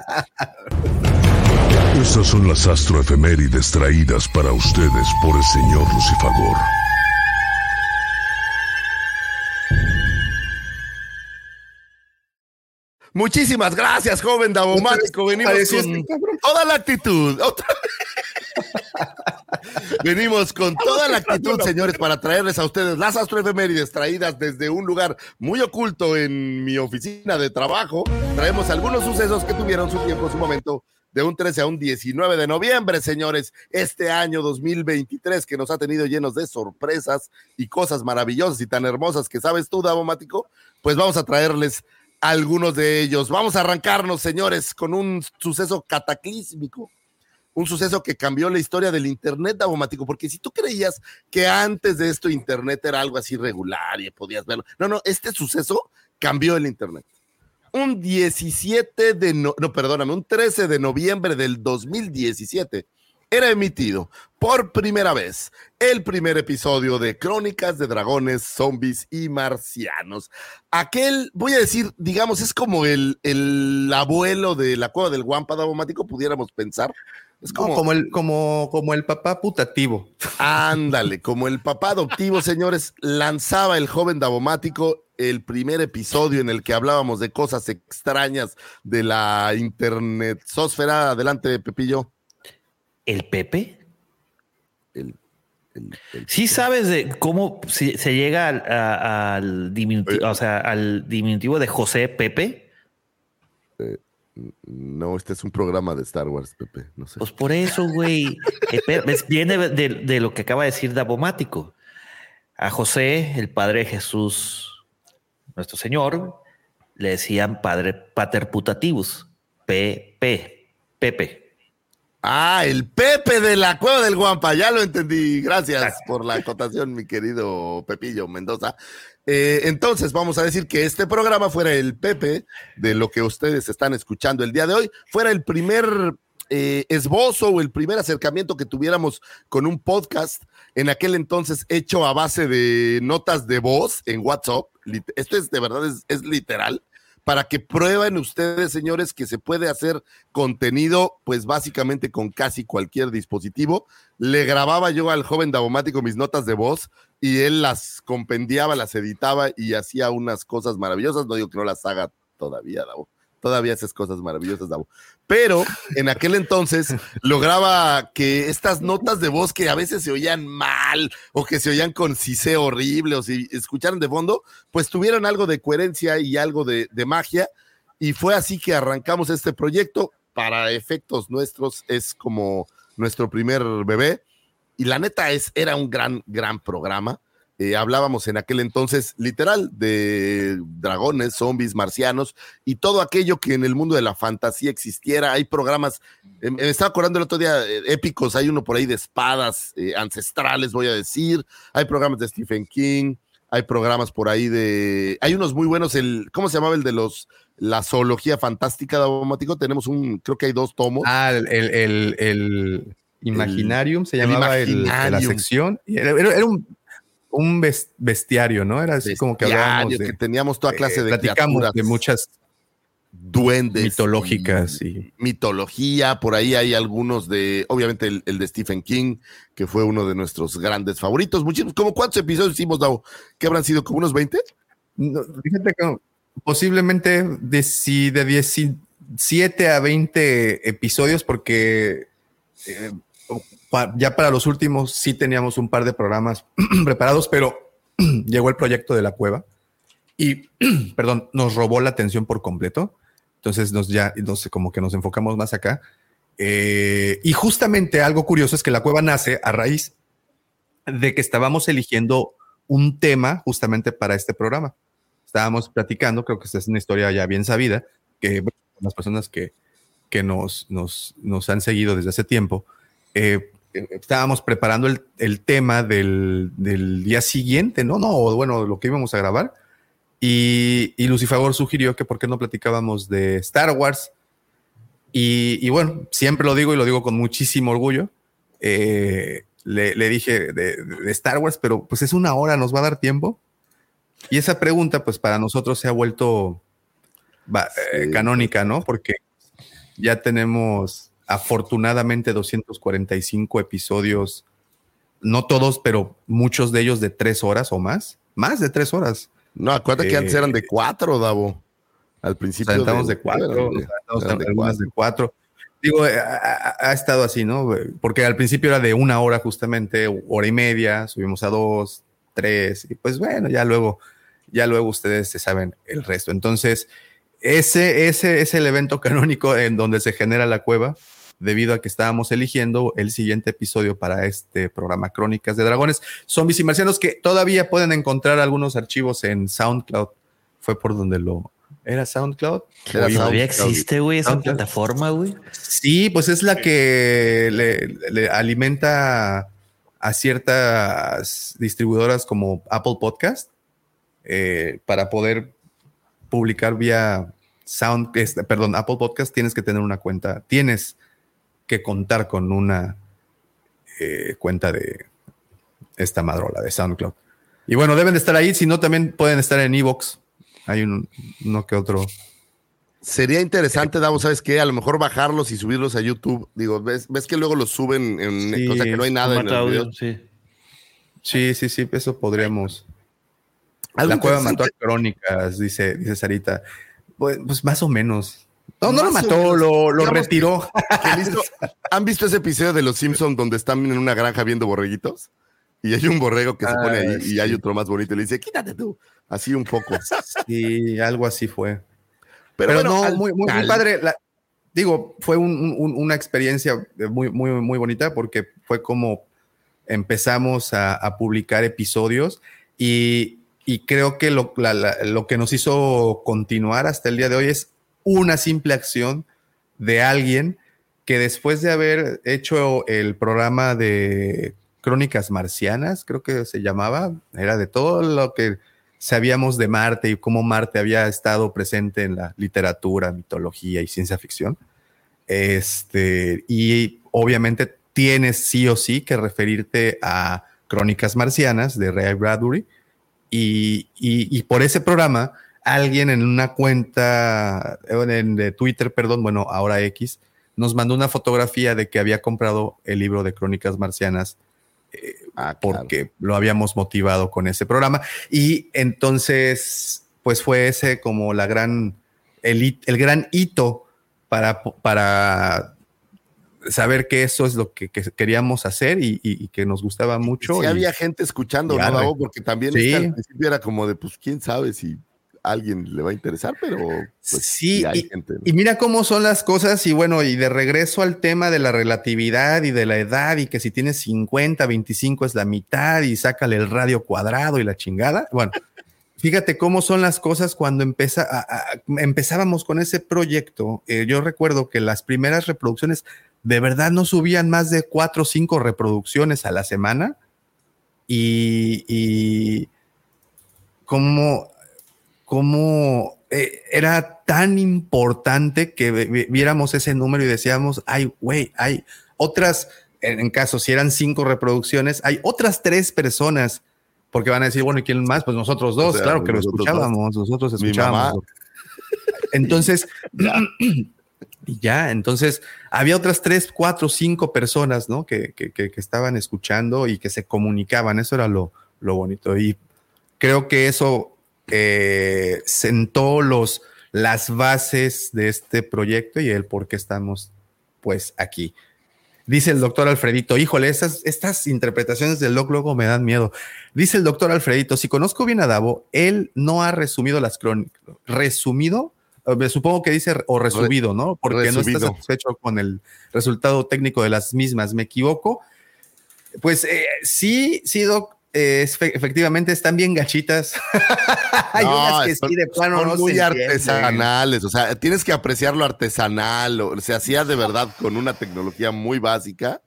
Estas son las astroefemérides traídas para ustedes por el señor Lucifagor. Muchísimas gracias, joven Davomático. Venimos con este toda la actitud. Otra- <laughs> Venimos con toda la actitud, señores, para traerles a ustedes las astroefemérides traídas desde un lugar muy oculto en mi oficina de trabajo. Traemos algunos sucesos que tuvieron su tiempo, su momento, de un 13 a un 19 de noviembre, señores. Este año 2023 que nos ha tenido llenos de sorpresas y cosas maravillosas y tan hermosas que sabes tú, Davomático, pues vamos a traerles algunos de ellos. Vamos a arrancarnos, señores, con un suceso cataclísmico un suceso que cambió la historia del Internet, Davomático, porque si tú creías que antes de esto Internet era algo así regular y podías verlo, no, no, este suceso cambió el Internet. Un 17 de, no, no, perdóname, un 13 de noviembre del 2017 era emitido por primera vez el primer episodio de Crónicas de Dragones, Zombies y Marcianos. Aquel, voy a decir, digamos, es como el, el abuelo de la cueva del Guampa Davomático, pudiéramos pensar. Es No, como, el, como, como el papá putativo. Ándale, como el papá adoptivo, señores, lanzaba el joven Davomático el primer episodio en el que hablábamos de cosas extrañas de la internet sósfera. Adelante, Pepillo. ¿El Pepe? El, el- el- Sí sabes de cómo se, se llega al, a- al diminutivo, o sea, al diminutivo de José Pepe. No, este es un programa de Star Wars, Pepe. No sé. Pues por eso, güey. <laughs> Viene de, de lo que acaba de decir Davomático. A José, el padre de Jesús, nuestro Señor, le decían padre pater putativus. P-P. Pepe. Ah, el Pepe de la Cueva del Guampa, ya lo entendí. Gracias por la acotación, mi querido Pepillo Mendoza. Eh, entonces, vamos a decir que este programa fuera el Pepe de lo que ustedes están escuchando el día de hoy, fuera el primer eh, esbozo o el primer acercamiento que tuviéramos con un podcast en aquel entonces hecho a base de notas de voz en WhatsApp. Esto es de verdad, es, es literal para que prueben ustedes, señores, que se puede hacer contenido, pues básicamente con casi cualquier dispositivo. Le grababa yo al joven Davomático mis notas de voz y él las compendiaba, las editaba y hacía unas cosas maravillosas. No digo que no las haga todavía, Davo. Todavía haces cosas maravillosas, Davo. Pero en aquel entonces lograba que estas notas de voz que a veces se oían mal o que se oían con ciseo horrible o si escucharan de fondo, pues tuvieran algo de coherencia y algo de, de magia. Y fue así que arrancamos este proyecto. Para efectos nuestros es como nuestro primer bebé. Y la neta es, era un gran, gran programa. Eh, hablábamos en aquel entonces literal de dragones, zombies, marcianos y todo aquello que en el mundo de la fantasía existiera. Hay programas, eh, me estaba acordando el otro día, eh, épicos, hay uno por ahí de espadas ancestrales, voy a decir. Hay programas de Stephen King, hay programas por ahí de... Hay unos muy buenos, el ¿cómo se llamaba el de los... La zoología fantástica de Abomático? Tenemos un, creo que hay dos tomos. Ah, el, el, el, el Imaginarium se llamaba de la Imaginarium. sección. Y Era, era- era un, un bes- bestiario, ¿no? Era así como que hablábamos de, que teníamos toda clase eh, de platicamos criaturas de muchas duendes mitológicas y mitología, por ahí hay algunos de, obviamente el, el de Stephen King, que fue uno de nuestros grandes favoritos. Muchísimos, como cuántos episodios hicimos, Davo? ¿Qué habrán sido? ¿Como unos 20? No, fíjate que posiblemente de, si de 17 a 20 episodios, porque eh, ya para los últimos sí teníamos un par de programas <clears throat> preparados, pero <clears throat> llegó el proyecto de la cueva y, <clears throat> perdón, nos robó la atención por completo. Entonces nos ya, no sé, como que nos enfocamos más acá. Eh, y justamente algo curioso es que la cueva nace a raíz de que estábamos eligiendo un tema justamente para este programa. estábamos platicando, creo que esta es una historia ya bien sabida, que bueno, las personas que, que nos, nos, nos han seguido desde hace tiempo, eh, estábamos preparando el, el tema del, del día siguiente, ¿no? No, bueno, lo que íbamos a grabar. Y, y Lucifagor sugirió que por qué no platicábamos de Star Wars. Y, y bueno, siempre lo digo y lo digo con muchísimo orgullo. Eh, le, le dije de, de Star Wars, pero pues es una hora, ¿nos va a dar tiempo? Y esa pregunta, pues para nosotros se ha vuelto va, eh, canónica, ¿no? Porque ya tenemos afortunadamente 245 episodios, no todos, pero muchos de ellos de tres horas o más, más de tres horas. No, acuérdate que antes Eh, eran de cuatro, Davo. Al principio. Nos aventamos de, cuatro, eran de cuatro. Digo, eh, ha, ha- ha estado así, ¿no? Porque al principio era de una hora justamente, hora y media, subimos a dos, tres, y pues bueno, ya luego, ya luego ustedes se saben el resto. Entonces, ese, ese es el evento canónico en donde se genera la cueva, debido a que estábamos eligiendo el siguiente episodio para este programa Crónicas de Dragones, Zombies y Marcianos, que todavía pueden encontrar algunos archivos en SoundCloud. Fue por donde lo... ¿Era SoundCloud? Era Todavía existe, güey, esa SoundCloud. plataforma, güey. Sí, pues es la que le, le alimenta a ciertas distribuidoras como Apple Podcast eh, para poder publicar vía Sound, este, perdón, Apple Podcast tienes que tener una cuenta, tienes que contar con una eh, cuenta de esta madrola de SoundCloud. Y bueno, deben de estar ahí, si no también pueden estar en Evox. Hay un, uno que otro. Sería interesante, Davo, ¿sabes qué? A lo mejor bajarlos y subirlos a YouTube. Digo, ves, ves que luego los suben en Sí, o sea que no hay nada en el audio, video. sí. Sí, sí, sí, eso podríamos. Algo la cueva mató a Crónicas, dice, dice Sarita. Pues, pues más o menos. No, no lo mató, lo, lo retiró. <laughs> ¿Han visto ese episodio de Los Simpsons donde están en una granja viendo borreguitos? Y hay un borrego que se Ah, pone ahí y sí. hay otro más bonito y le dice, quítate tú. Así un poco. <laughs> Sí, algo así fue. Pero, Pero, bueno, no, al muy, muy, padre. La- digo, fue un- un- una experiencia muy, muy, muy bonita porque fue como empezamos a, a publicar episodios y, y creo que lo, la- la- lo que nos hizo continuar hasta el día de hoy es una simple acción de alguien que después de haber hecho el programa de Crónicas Marcianas, creo que se llamaba, era de todo lo que sabíamos de Marte y cómo Marte había estado presente en la literatura, mitología y ciencia ficción. Este, y obviamente tienes sí o sí que referirte a Crónicas Marcianas de Ray Bradbury. Y, y- y por ese programa, alguien en una cuenta en, de Twitter, perdón, bueno, ahora X, nos mandó una fotografía de que había comprado el libro de Crónicas Marcianas eh, Ah, claro. porque lo habíamos motivado con ese programa. Y entonces, pues fue ese como la gran, el, el gran hito para, para saber que eso es lo que, que queríamos hacer y, y- y que nos gustaba mucho. Sí y- había gente escuchando, ¿no? Porque también Sí. este, al principio era como de, pues, quién sabe si a alguien le va a interesar, pero pues, Sí, hay y- gente. ¿no? Y mira cómo son las cosas y bueno, y de regreso al tema de la relatividad y de la edad y que si tienes 50, 25 es la mitad y sácale el radio cuadrado y la chingada. Bueno, <laughs> fíjate cómo son las cosas cuando empeza, a- a- empezábamos con ese proyecto. Eh, yo recuerdo que las primeras reproducciones de verdad no subían más de cuatro o cinco reproducciones a la semana y, y cómo cómo eh, era tan importante que vi- vi- viéramos ese número y decíamos, ay, güey, hay otras, en, en caso si eran cinco reproducciones, hay otras tres personas, porque van a decir, bueno, ¿y quién más? Pues nosotros dos, O sea, claro que lo dos. escuchábamos, nosotros escuchábamos. Entonces, ya, entonces había otras tres, cuatro, cinco personas, ¿no? Que, que, que- que estaban escuchando y que se comunicaban, eso era lo, lo bonito. Y creo que eso eh, sentó los, las bases de este proyecto y el por qué estamos pues aquí. Dice el doctor Alfredito, híjole, estas, estas interpretaciones del Doc luego me dan miedo. Dice el doctor Alfredito, si conozco bien a Davo, él no ha resumido las crónicas. ¿Resumido? Eh, me supongo que dice o resumido, ¿no? Porque no está satisfecho con el resultado técnico de las mismas. ¿Me equivoco? Pues eh, sí, sí, Doc, es, fe- efectivamente están bien gachitas. <laughs> Hay No, unas que son- sí de plano son no muy se artesanales, o sea, tienes que apreciar lo artesanal, o- se hacía de verdad con una tecnología muy básica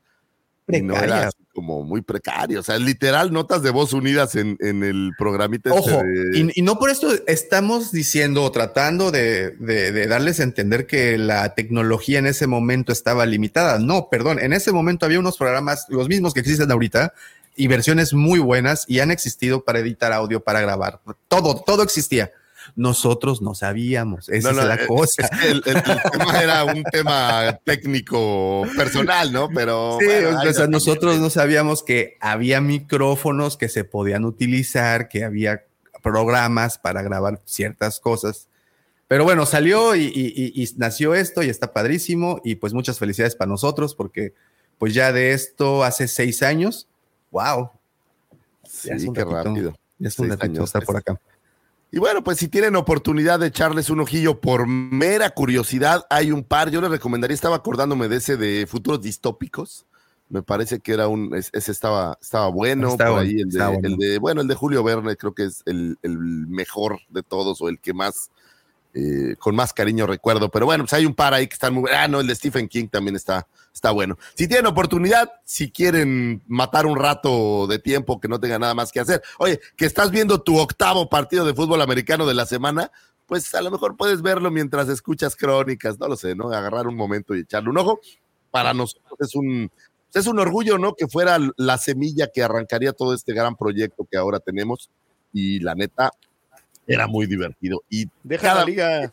y no Precaria. era así como muy precario, o sea, literal notas de voz unidas en, en el programita este Ojo, de- y, y no por esto estamos diciendo o tratando de, de- de darles a entender que la tecnología en ese momento estaba limitada. No, perdón, en ese momento había unos programas, los mismos que existen ahorita, y versiones muy buenas y han existido para editar audio, para grabar. Todo, todo existía. Nosotros no sabíamos, esa No, no, es la eh, cosa. es que el, el- el <laughs> tema era un tema técnico personal, ¿no? Pero Sí, bueno, o sea, no- nosotros no sabíamos que había micrófonos que se podían utilizar, que había programas para grabar ciertas cosas. Pero bueno, salió y, y- y- y nació esto y está padrísimo y pues muchas felicidades para nosotros porque pues ya de esto hace seis años, wow, Sí, ya es un qué ratito. rápido. ya es un ratito estar por acá. Y bueno, pues si tienen oportunidad de echarles un ojillo por mera curiosidad, hay un par. Yo les recomendaría, estaba acordándome de ese de futuros distópicos. Me parece que era un, es- ese estaba, estaba bueno. Está por ahí el de, bueno. el de, bueno, el de Julio Verne creo que es el, el mejor de todos o el que más, eh, con más cariño recuerdo. Pero bueno, pues hay un par ahí que están muy buenos. Ah, no, el de Stephen King también está, está bueno. Si tienen oportunidad, si quieren matar un rato de tiempo que no tengan nada más que hacer. Oye, que estás viendo tu octavo partido de fútbol americano de la semana, pues a lo mejor puedes verlo mientras escuchas crónicas, no lo sé, ¿no? Agarrar un momento y echarle un ojo. Para nosotros es un, es un orgullo, ¿no? Que fuera la semilla que arrancaría todo este gran proyecto que ahora tenemos. Y la neta, era muy divertido. Y Deja cada, la liga.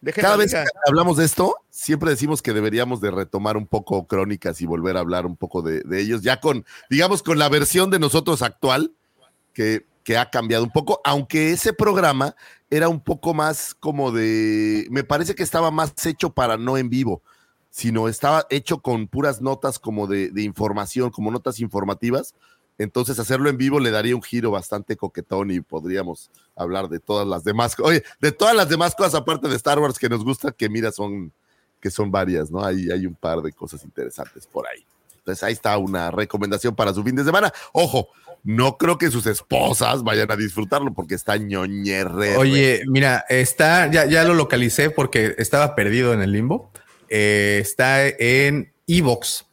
Deja cada la vez liga. que hablamos de esto, siempre decimos que deberíamos de retomar un poco crónicas y volver a hablar un poco de, de ellos, ya con, digamos, con la versión de nosotros actual, que, que ha cambiado un poco, aunque ese programa era un poco más como de, me parece que estaba más hecho para no en vivo, sino estaba hecho con puras notas como de, de información, como notas informativas. Entonces hacerlo en vivo le daría un giro bastante coquetón y podríamos hablar de todas las demás, oye, de todas las demás cosas aparte de Star Wars que nos gusta, que mira, son, que son varias, ¿no? Hay, hay un par de cosas interesantes por ahí. Entonces ahí está una recomendación para su fin de semana. Ojo, no creo que sus esposas vayan a disfrutarlo porque está ñoñerre. Oye, mira, está, ya, ya lo localicé porque estaba perdido en el limbo. Eh, está en Evox.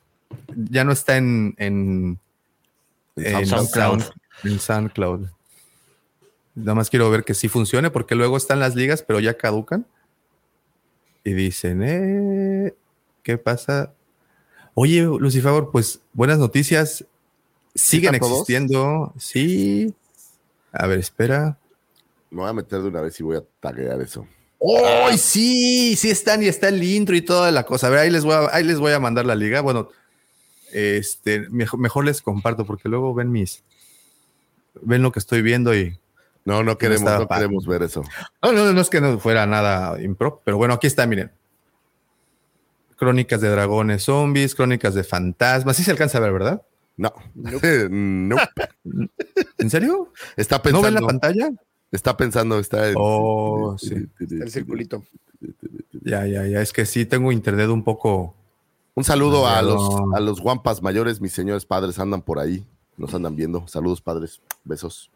Ya no está en, en, en SoundCloud. Sound- en SoundCloud. Nada más quiero ver que sí funcione porque luego están las ligas, pero ya caducan. Y dicen, eh, ¿qué pasa? Oye, Lucifer, pues buenas noticias. Siguen existiendo. Sí. A ver, espera. Me voy a meter de una vez y voy a taguear eso. ¡Oh, sí! Sí están y está el intro y toda la cosa. A ver, ahí les voy a, ahí les voy a mandar la liga. Bueno, este, mejor, mejor les comparto porque luego ven mis, ven lo que estoy viendo y No, no queremos, no queremos ver eso. no, no, no es que no fuera nada impro, pero bueno, aquí está, miren. Crónicas de dragones zombies, crónicas de fantasmas. Sí se alcanza a ver, ¿verdad? No. no. <laughs> ¿En serio? Está ¿No pensando. ven la pantalla? Está pensando, está en- Oh, sí. El circulito. Ya, ya, ya. Es que sí tengo internet un poco. Un saludo a los, a los guampas mayores, mis señores padres andan por ahí, nos andan viendo. Saludos, padres, besos.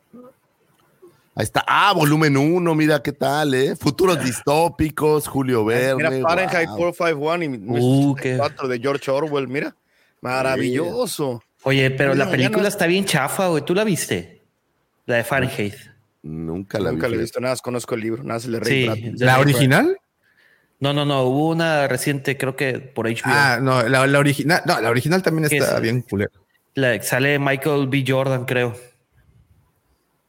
Ahí está. Ah, volumen 1, mira qué tal, ¿eh? Futuros distópicos, Julio Verne. Mira, Fahrenheit wow. 451 y Uh, qué- 4 de George Orwell, mira. Maravilloso. Oye, pero la película no- está bien chafa, güey. ¿Tú la viste? La de Fahrenheit. Nunca la Nunca vi. le he visto nada, más conozco el libro, nada se le Sí. reí. de ¿La original? No, no, no. Hubo una reciente, creo que por HBO. Ah, no, la, la original. No, la original también ¿Qué está es? bien culera. La- sale Michael B. Jordan, creo.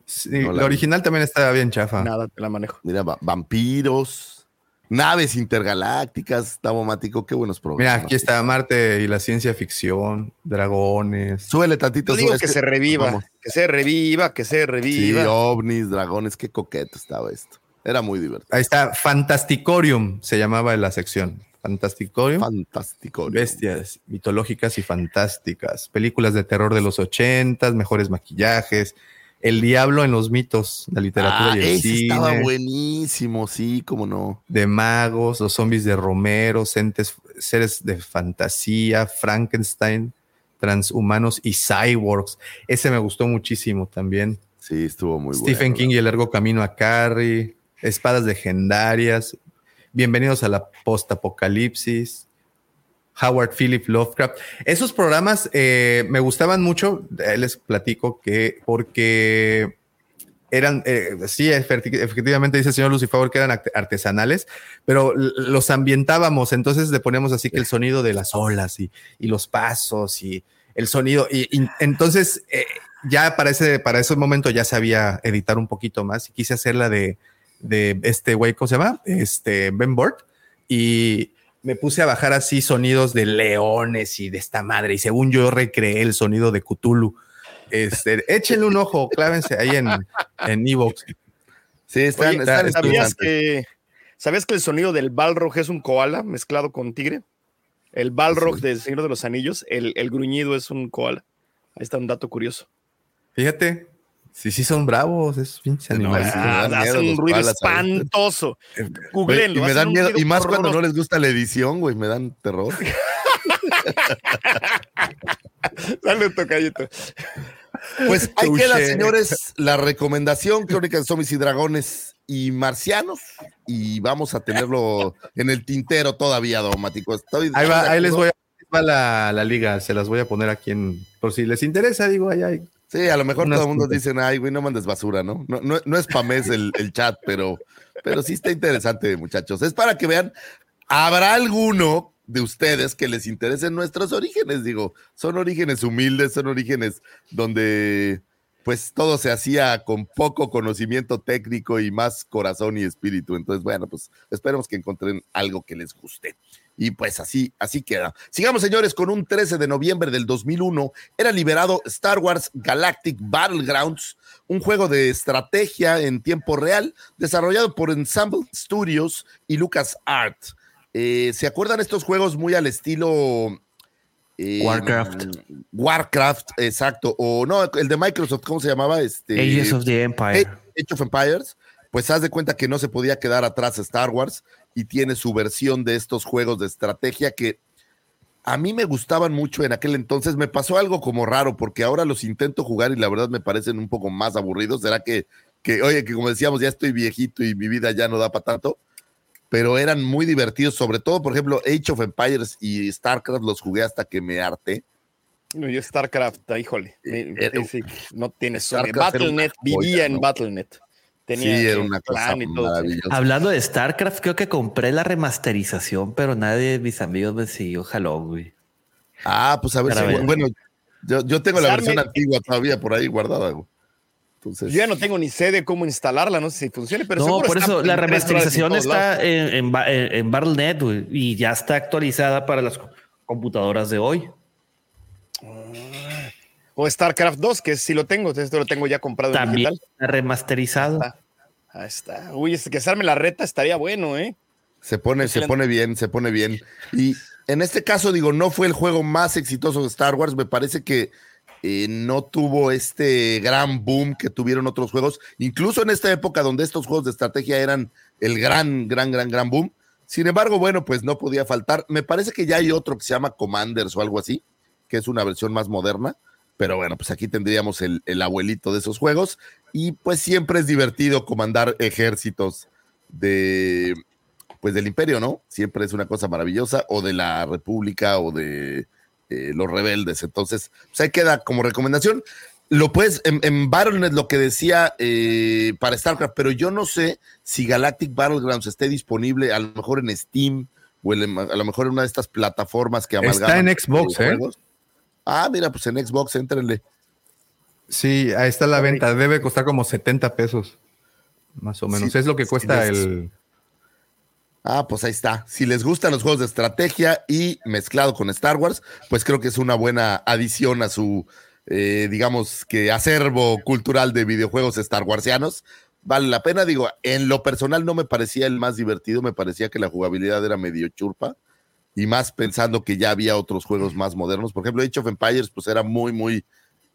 Sí, No la la vi. original también está bien chafa. Nada, te la manejo. Mira, va- vampiros, naves intergalácticas, Tabomático, qué buenos Mira, programas. aquí está Marte y la ciencia ficción, dragones. Súbele tantito. Yo digo que es se reviva, vamos. que se reviva, que se Sí, reviva. ovnis, dragones, qué coqueto estaba esto. Era muy divertido. Ahí está Fantasticorium, se llamaba la sección. Fantasticorium. Fantástico. Bestias mitológicas y fantásticas. Películas de terror de los ochentas, mejores maquillajes. El diablo en los mitos, la literatura Ah, y el ese cine. estaba buenísimo, sí, cómo no. de magos, los zombies de Romero, entes- seres de fantasía, Frankenstein, transhumanos y cyborgs. Ese me gustó muchísimo también. Sí, estuvo muy Stephen bueno. King y el largo camino a Carrie, espadas legendarias, bienvenidos a la post-apocalipsis, Howard Philip Lovecraft. Esos programas eh, me gustaban mucho, eh, les platico que porque eran, eh, sí, efecti- efectivamente dice el señor Lucifer que eran arte- artesanales, pero los ambientábamos, entonces le poníamos así que el sonido de las olas y, y los pasos y el sonido, y, entonces ya para ese, para ese momento ya sabía editar un poquito más y quise hacer la de, de este güey, ¿cómo se llama? Este Ben Bort, y me puse a bajar así sonidos de leones y de esta madre, y según yo recreé el sonido de Cthulhu. Este, <laughs> échenle un ojo, clávense ahí en, en Evox. Sí, están, Oye, están ¿sabías que, ¿Sabías que el sonido del Balrog es un koala mezclado con tigre? El Balrog del Señor de los Anillos, el, el gruñido es un koala. Ahí está un dato curioso. Fíjate, sí, sí son bravos, esos pinches No, animales. me Ah, hacen un ruido espantoso. <laughs> Güey, Googleenlo, y me dan miedo, y más cuando no les gusta la edición, güey, me dan terror. <laughs> Dale, tocayito. Pues ahí queda, señores, la recomendación, Crónicas de Zombies y Dragones y Marcianos. Y vamos a tenerlo en el tintero todavía, Domático. Estoy, Ahí, va, ahí les voy a ahí va la, la liga, se las voy a poner aquí en, por si les interesa, digo, ahí hay. Sí, a lo mejor Unas todo el mundo dicen, ay, güey, no mandes basura, ¿no? No, no, no spames el, el chat, pero, pero sí está interesante, muchachos. Es para que vean, habrá alguno de ustedes que les interesen nuestros orígenes, digo, son orígenes humildes, son orígenes donde pues todo se hacía con poco conocimiento técnico y más corazón y espíritu. Entonces, bueno, pues esperemos que encuentren algo que les guste. Y pues así, así queda. Sigamos, señores, con un 13 de noviembre del 2001 era liberado Star Wars Galactic Battlegrounds, un juego de estrategia en tiempo real desarrollado por Ensemble Studios y LucasArts. Eh, ¿Se acuerdan estos juegos muy al estilo eh, Warcraft. Warcraft, exacto. O no, el de Microsoft, ¿cómo se llamaba? Este, Ages of the Empire. Age of Empires. Pues haz de cuenta que no se podía quedar atrás Star Wars y tiene su versión de estos juegos de estrategia que a mí me gustaban mucho en aquel entonces. Me pasó algo como raro porque ahora los intento jugar y la verdad me parecen un poco más aburridos. ¿Será que, que oye, que como decíamos, ya estoy viejito y mi vida ya no da para tanto? Pero eran muy divertidos, sobre todo, por ejemplo, Age of Empires y StarCraft los jugué hasta que me harté. No, yo StarCraft, híjole, Eh, sí, no tienes StarCraft Battle.net, vivía en. Battle.net. Tenía sí, era una cosa clan y todo. maravillosa. Hablando de StarCraft, creo que compré la remasterización, pero nadie de mis amigos me siguió jalón, güey. Ah, pues a ver si, ver. bueno, yo, yo tengo la Desarme- versión antigua todavía por ahí guardada. güey. Entonces, Yo ya no tengo ni sé de cómo instalarla, no sé si funcione, pero no, por eso la remasterización está en, en, en- en Battle.net güey, y ya está actualizada para las computadoras de hoy. O StarCraft 2, que sí lo tengo, esto lo tengo ya comprado en digital. está remasterizado. Ah. Ahí está. Uy, es que se arme la reta estaría bueno, ¿eh? se pone, se pone bien, se pone bien. Y en este caso, digo, no fue el juego más exitoso de Star Wars. Me parece que eh, no tuvo este gran boom que tuvieron otros juegos, incluso en esta época donde estos juegos de estrategia eran el gran, gran, gran, gran boom. Sin embargo, bueno, pues no podía faltar. Me parece que ya hay otro que se llama Commanders o algo así, que es una versión más moderna. Pero bueno, pues aquí tendríamos el, el abuelito de esos juegos. Y pues siempre es divertido comandar ejércitos de, pues del imperio, ¿no? Siempre es una cosa maravillosa, o de la república, o de eh, los rebeldes. Entonces, pues ahí queda como recomendación. Lo puedes, en, en Battle.net lo que decía eh, para StarCraft, pero yo no sé si Galactic Battlegrounds esté disponible a lo mejor en Steam o en- a lo mejor en una de estas plataformas que Está amalgaman en Xbox, ¿eh? juegos. Ah, mira, pues en Xbox, éntrenle. Sí, ahí está la venta. Debe costar como 70 pesos. Más o menos. Sí, es lo que cuesta es- el. Ah, pues ahí está. Si les gustan los juegos de estrategia y mezclado con Star Wars, pues creo que es una buena adición a su, eh, digamos que acervo cultural de videojuegos Star Warsianos. Vale la pena, digo, en lo personal no me parecía el más divertido, me parecía que la jugabilidad era medio churpa y más pensando que ya había otros juegos más modernos. Por ejemplo, Age of Empires, pues era muy, muy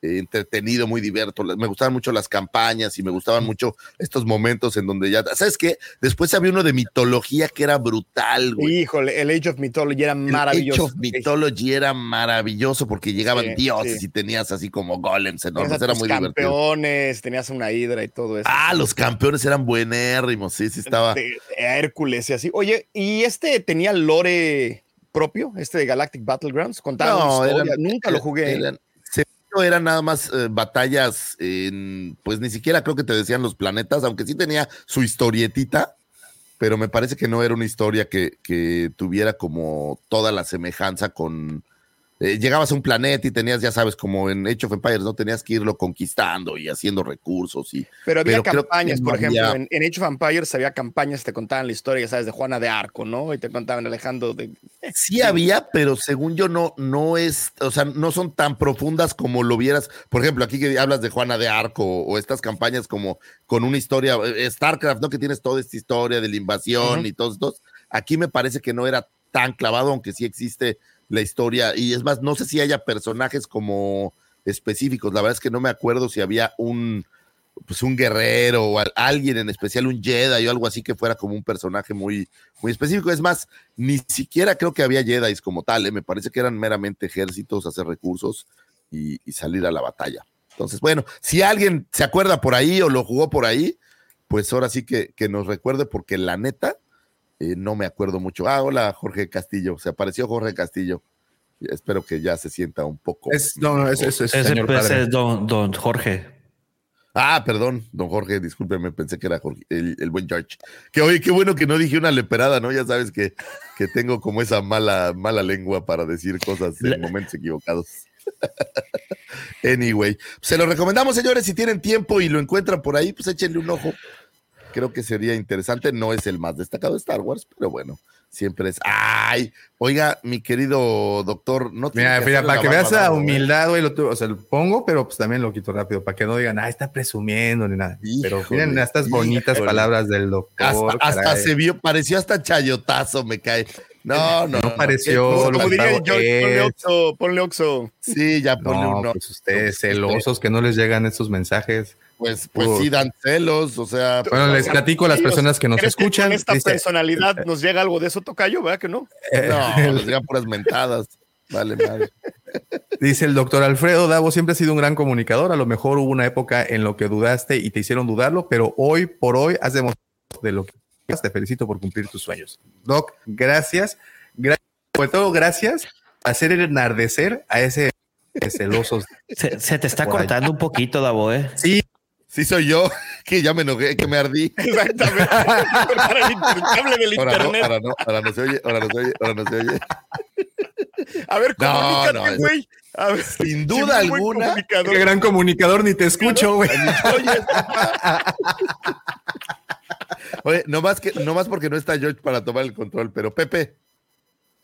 eh, entretenido, muy divertido. Me gustaban mucho las campañas y me gustaban mucho estos momentos en donde ya, ¿sabes qué? Después había uno de mitología que era brutal, güey. Híjole, el Age of Mythology era El maravilloso. Age of Mythology era maravilloso porque llegaban Sí, dioses sí. y tenías así como golems Tenías enormes, a era tus muy divertido. campeones, tenías una hidra y todo eso. Ah, los campeones eran buenérrimos, sí, sí estaba. De Hércules y así. Oye, ¿y este tenía lore propio, este de Galactic Battlegrounds? Historia. eran- Nunca lo jugué. Yo, eran nada más eh, batallas en, pues ni siquiera creo que te decían los planetas, aunque sí tenía su historietita, pero me parece que no era una historia que, que tuviera como toda la semejanza con... eh, llegabas a un planeta y tenías, ya sabes, como en Age of Empires, ¿no? Tenías que irlo conquistando y haciendo recursos y... Pero había pero que campañas, por ejemplo, en, en Age of Empires había campañas, te contaban la historia, ya sabes, de Juana de Arco, ¿no? Y te contaban Alejandro de... <laughs> Sí había, pero según yo no, no es, o sea, no son tan profundas como lo vieras. Por ejemplo, aquí que hablas de Juana de Arco o estas campañas como con una historia, eh, StarCraft, ¿no? Que tienes toda esta historia de la invasión Ujú. y todos estos. Aquí me parece que no era tan clavado, aunque sí existe la historia. Y es más, no sé si haya personajes como específicos. La verdad es que no me acuerdo si había un, pues un guerrero o al- alguien en especial, un Jedi o algo así que fuera como un personaje muy, muy específico. Es más, ni siquiera creo que había Jedi como tal, ¿eh? me parece que eran meramente ejércitos, hacer recursos y, y salir a la batalla. Entonces, bueno, si alguien se acuerda por ahí o lo jugó por ahí, pues ahora sí que, que nos recuerde, porque la neta, eh, no me acuerdo mucho. Ah, hola, Jorge Castillo, se apareció Jorge Castillo. Espero que ya se sienta un poco. Es, no, no, es, es, es señor padre. ser don, don Jorge. Ah, perdón, don Jorge, discúlpeme, pensé que era Jorge, el, el buen George. Que oye, qué bueno que no dije una leperada, ¿no? Ya sabes que, que tengo como esa mala, mala lengua para decir cosas en momentos equivocados. <laughs> anyway, se lo recomendamos, señores, si tienen tiempo y lo encuentran por ahí, pues échenle un ojo. Creo que sería interesante. No es el más destacado de Star Wars, pero bueno, siempre es. ¡Ay! Oiga, mi querido doctor, no tiene Mira, que mira, para que veas la humildad, güey, lo, o sea, lo pongo, pero pues también lo quito rápido, para que no digan, ah, está presumiendo ni nada. pero miren estas bonitas híjole. palabras del doctor. Hasta, se vio, pareció hasta chayotazo, me cae. No, no. No pareció, ¿Qué- lo Como Como diría George, ponle. Oxo, ponle Oxo. Sí, ya ponle No, uno. pues ustedes celosos que no les llegan estos mensajes. Pues, pues sí dan celos, o sea. Bueno, les platico a las personas que nos ¿Crees escuchan. con esta dice- personalidad nos llega algo de eso, Tocayo? ¿Verdad que no? eh, No, <laughs> les digan puras mentadas. Vale, madre. Dice el doctor Alfredo Davo, siempre ha sido un gran comunicador. A lo mejor hubo una época en lo que dudaste y te hicieron dudarlo, pero hoy por hoy has demostrado de lo que te felicito por cumplir tus sueños. Doc, gracias. Gra- sobre todo, gracias por hacer enardecer a ese celosos. Se, se te está ahí. cortando un poquito, Davo, ¿eh? Sí, Sí soy yo, <laughs> que ya me enojé, que me ardí. Exactamente. Para el intercambio del Ahora no, ahora no, ahora no se oye, ahora no se oye, ahora no se oye. A ver, <laughs> No, comunícate, no, güey. A ver, Sin si duda alguna, comunicador. qué gran comunicador, ni te escucho, güey. <laughs> Oye, Oye, nomás, que, nomás porque no está George para tomar el control, pero Pepe,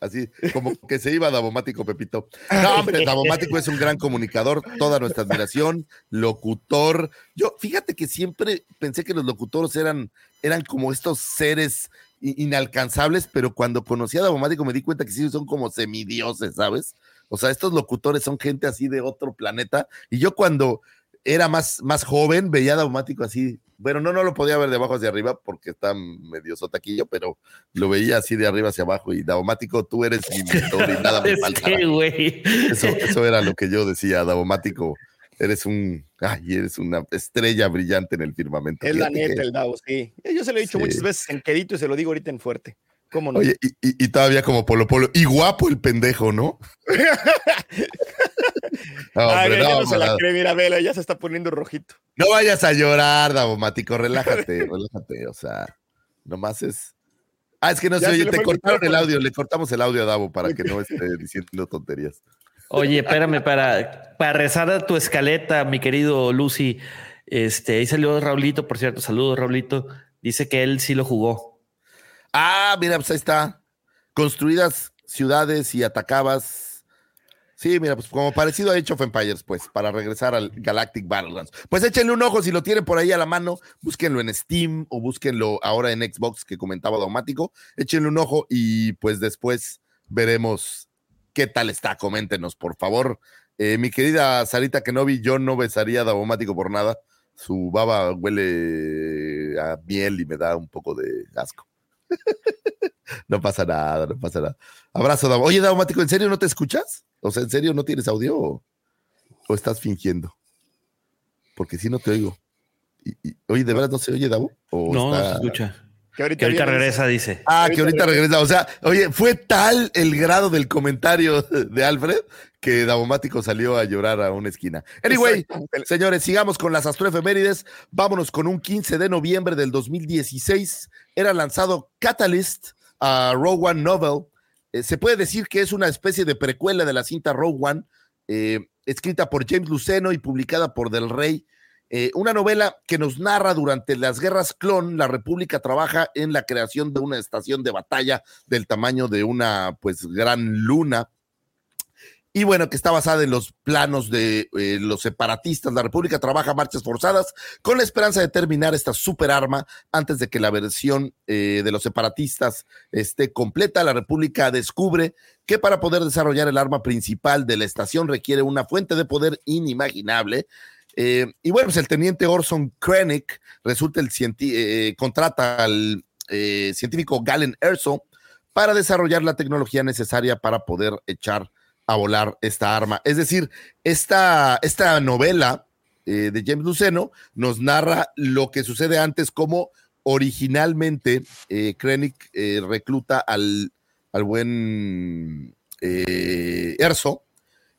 así como <laughs> que se iba Davomático, Pepito. No, hombre, Davomático es un gran comunicador, toda nuestra admiración, locutor. Yo, fíjate que siempre pensé que los locutores eran, eran como estos seres inalcanzables, pero cuando conocí a Davomático me di cuenta que sí son como semidioses, ¿sabes? O sea, estos locutores son gente así de otro planeta. Y yo cuando era más, más joven veía a Davomático así. Bueno, no, no lo podía ver de abajo hacia arriba porque está medio sotaquillo, pero lo veía así de arriba hacia abajo. Y Davomático, tú eres mi mentor y nada <laughs> me falta. Eso, eso era lo que yo decía, Davomático. Eres un, ay, eres una estrella brillante en el firmamento. es la que- neta, el Davo, sí. Yo se lo he dicho Sí. muchas veces en quedito y se lo digo ahorita en fuerte. ¿Cómo no? Oye, y, y- y todavía como Polo Polo. Y guapo el pendejo, ¿no? <laughs> No, Ay, hombre, ya no, no se la cree, mira, vela, ya se está poniendo rojito. No vayas a llorar, Davomático, relájate, <laughs> relájate, o sea, nomás es... Ah, es que no Ya se se oye, te el cortaron el audio, le cortamos el audio a Davo para que no esté <laughs> diciendo tonterías. Oye, espérame, para, para rezar a tu escaleta, mi querido Lucy. Este, ahí salió Raulito, por cierto, saludos, Raulito. Dice que él sí lo jugó. Ah, mira, pues ahí está. Construidas ciudades y atacabas. Sí, mira, pues como parecido a Age of Empires, pues, para regresar al Galactic Battlegrounds. Pues échenle un ojo si lo tienen por ahí a la mano, búsquenlo en Steam o búsquenlo ahora en Xbox que comentaba Daumático. Échenle un ojo y pues después veremos qué tal está. Coméntenos, por favor. Eh, mi querida Sarita Kenobi, yo no besaría a Davomático por nada. Su baba huele a miel y me da un poco de asco. <laughs> no pasa nada, no pasa nada. Abrazo, Davo. Oye, Davomático, ¿en serio no te escuchas? O sea, ¿en serio no tienes audio o, o estás fingiendo? Porque si no te oigo. Y- y- oye, ¿de verdad no se oye, Davo? ¿O No, no se escucha. Que ahorita Que ahorita viene- regresa, dice. Ah, que ahorita regresa. O sea, oye, fue tal el grado del comentario de Alfred que Davomático salió a llorar a una esquina. Anyway, señores, sigamos con las astroefemérides. Vámonos con un 15 de noviembre del 2016. Era lanzado Catalyst a Rogue One Novel. Eh, se puede decir que es una especie de precuela de la cinta Rogue One, eh, escrita por James Luceno y publicada por Del Rey. Eh, una novela que nos narra durante las guerras clon, la República trabaja en la creación de una estación de batalla del tamaño de una pues gran luna. Y bueno, que está basada en los planos de eh, los separatistas. La República trabaja marchas forzadas con la esperanza de terminar esta superarma antes de que la versión eh, de los separatistas esté completa. La República descubre que para poder desarrollar el arma principal de la estación requiere una fuente de poder inimaginable. Eh, y bueno, pues el teniente Orson Krennic resulta el contrata al científico Galen Erso para desarrollar la tecnología necesaria para poder echar a volar esta arma. Es decir, esta, esta novela eh, de James Luceno nos narra lo que sucede antes, como originalmente eh, Krennic eh, recluta al, al buen eh, Erso.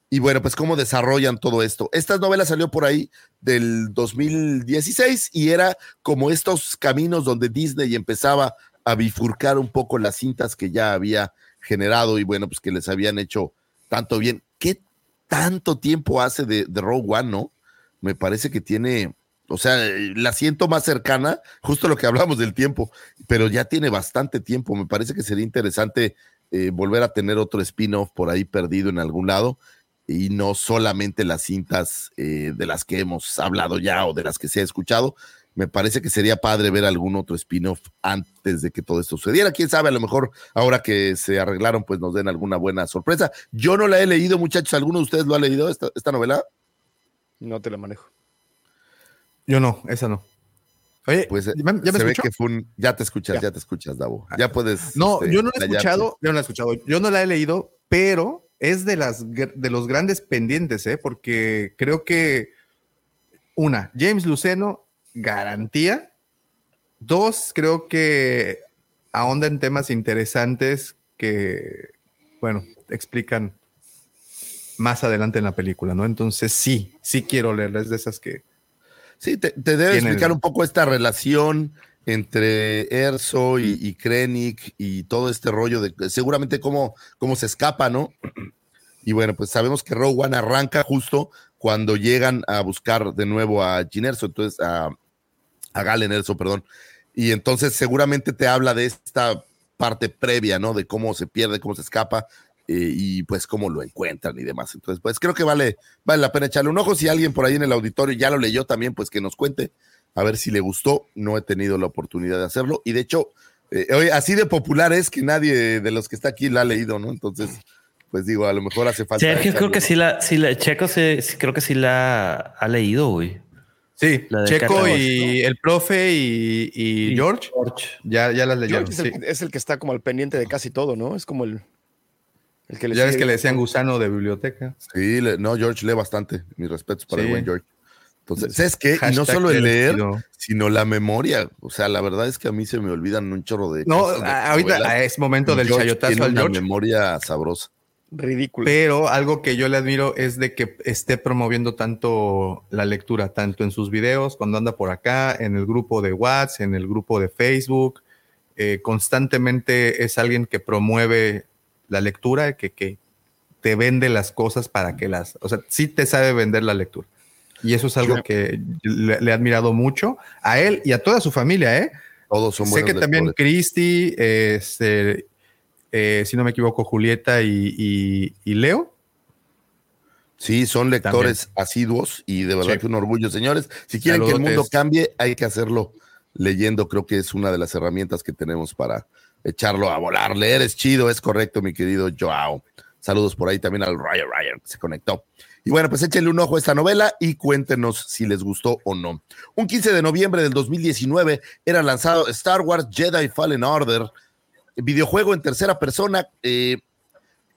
Y bueno, pues cómo desarrollan todo esto. Esta novela salió por ahí del 2016 y era como estos caminos donde Disney empezaba a bifurcar un poco las cintas que ya había generado y bueno, pues que les habían hecho tanto bien. ¿Qué tanto tiempo hace de, de Rogue One, no? Me parece que tiene, o sea, la siento más cercana, justo lo que hablamos del tiempo, pero ya tiene bastante tiempo. Me parece que sería interesante eh, volver a tener otro spin-off por ahí perdido en algún lado y no solamente las cintas eh, de las que hemos hablado ya o de las que se ha escuchado. Me parece que sería padre ver algún otro spin-off antes de que todo esto sucediera. Quién sabe, a lo mejor ahora que se arreglaron, pues nos den alguna buena sorpresa. Yo no la he leído, muchachos. ¿Alguno de ustedes lo ha leído esta, esta novela? No te la manejo. Yo no, esa no. Oye, Pues ¿ya me, ya me se ve que fue un. Ya te escuchas, ya, Ya. te escuchas, Davo. Ya puedes. No, este, yo no la he escuchado, yo no la he escuchado, yo no la he leído, pero es de las de los grandes pendientes, ¿eh? Porque creo que una, James Luceno, garantía. Dos, creo que ahonda en temas interesantes que, bueno, explican más adelante en la película, ¿no? Entonces sí, sí quiero leerla, es de esas que... Sí, te, te debe explicar un poco esta relación entre Erso y, y Krennic y todo este rollo de seguramente cómo, cómo se escapa, ¿no? Y bueno, pues sabemos que Rogue One arranca justo cuando llegan a buscar de nuevo a Jyn Erso, entonces a, a Galen perdón. Y entonces seguramente te habla de esta parte previa, ¿no? De cómo se pierde, cómo se escapa eh, y pues cómo lo encuentran y demás. Entonces, pues creo que vale, vale la pena echarle un ojo. Si alguien por ahí en el auditorio ya lo leyó también, pues que nos cuente a ver si le gustó. No he tenido la oportunidad de hacerlo. Y de hecho, eh, así de popular es que nadie de los que está aquí la ha leído, ¿no? Entonces, pues digo, a lo mejor hace falta. Sergio, creo que sí la, sí la, Checo sí, creo que sí la ha leído, güey. Sí, Checo y el profe y, y George ya, ya las leyeron. George es, sí. el, es el que está como al pendiente de casi todo, ¿no? Es como el, el que le Ya ves que le decían gusano de biblioteca. Sí, le- no, George lee bastante. Mis respetos para Sí. el buen George. Entonces, ¿sabes qué? Y no solo el leer, sino la memoria. O sea, la verdad es que a mí se me olvidan un chorro de No, cosas de ahorita novelas. es momento Y del George chayotazo tiene al una George. memoria sabrosa. Ridículo. Pero algo que yo le admiro es de que esté promoviendo tanto la lectura, tanto en sus videos, cuando anda por acá, en el grupo de WhatsApp, en el grupo de Facebook. eh, constantemente es alguien que promueve la lectura, que, que te vende las cosas para que las, o sea, sí te sabe vender la lectura. Y eso es algo que le, le he admirado mucho a él y a toda su familia, ¿eh? Todos son sé que también lectores. Este, eh, si no me equivoco, Julieta y, y- y Leo. Sí, son lectores asiduos y de verdad Sí. que un orgullo, señores. Si quieren que el mundo cambie, hay que hacerlo leyendo. Creo que es una de las herramientas que tenemos para echarlo a volar. Leer es chido, es correcto, mi querido Joao. Saludos por ahí también al Ryan Ryan que se conectó. Y bueno, pues échenle un ojo a esta novela y cuéntenos si les gustó o no. Un 15 de noviembre del 2019 era lanzado Star Wars Jedi Fallen Order, videojuego en tercera persona, eh,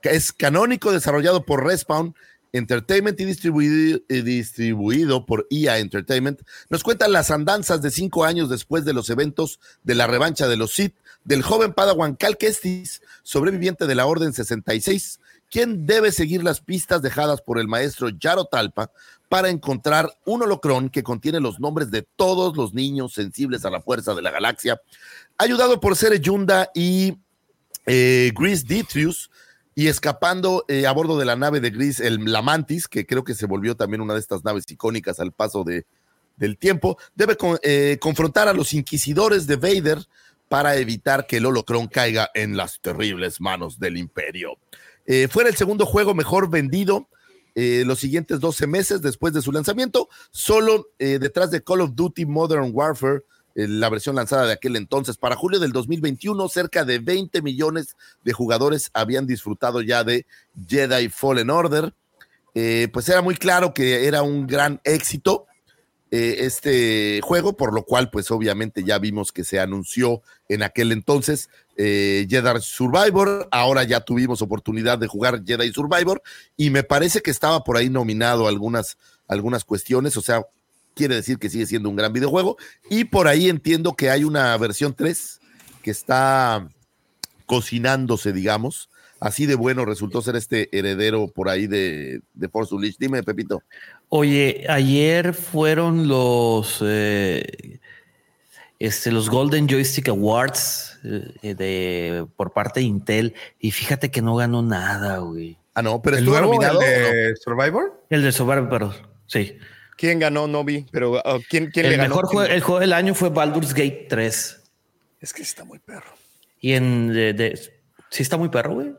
que es canónico, desarrollado por Respawn Entertainment y distribuido, distribuido, por EA Entertainment, nos cuentan las andanzas de cinco años después de los eventos de la revancha de los Sith del joven Padawan Cal Kestis, sobreviviente de la Orden 66, quien debe seguir las pistas dejadas por el maestro Yaro Talpa para encontrar un holocrón que contiene los nombres de todos los niños sensibles a la fuerza de la galaxia, ayudado por Sere Yunda y eh, Gris Detrius, y escapando eh, a bordo de la nave de Gris, el la Mantis, que creo que se volvió también una de estas naves icónicas al paso de, del tiempo, debe eh, confrontar a los inquisidores de Vader para evitar que el holocrón caiga en las terribles manos del imperio. Eh, fuera el segundo juego mejor vendido eh, los siguientes 12 meses después de su lanzamiento, solo eh, detrás de Call of Duty Modern Warfare, eh, la versión lanzada de aquel entonces. Para julio del 2021, cerca de 20 millones de jugadores habían disfrutado ya de Jedi Fallen Order. Pues era muy claro que era un gran éxito este juego, por lo cual pues obviamente ya vimos que se anunció en aquel entonces eh, Jedi Survivor, ahora ya tuvimos oportunidad de jugar Jedi Survivor y me parece que estaba por ahí nominado algunas, algunas cuestiones, o sea, quiere decir que sigue siendo un gran videojuego y por ahí entiendo que hay una versión 3 que está cocinándose, digamos. Así de bueno resultó ser este heredero por ahí de, de Force Unleashed. Dime, Pepito. Oye, ayer fueron los eh, este, los Golden Joystick Awards eh, de por parte de Intel y fíjate que no ganó nada, güey. Ah, no, pero ¿El estuvo nominado. el de Survivor? El de Survivor, pero sí. ¿Quién ganó? No vi, pero uh, ¿quién, quién El le ganó? mejor juego, el juego del año fue Baldur's Gate 3. Es que está muy perro. Y en de, de- sí está muy perro, güey.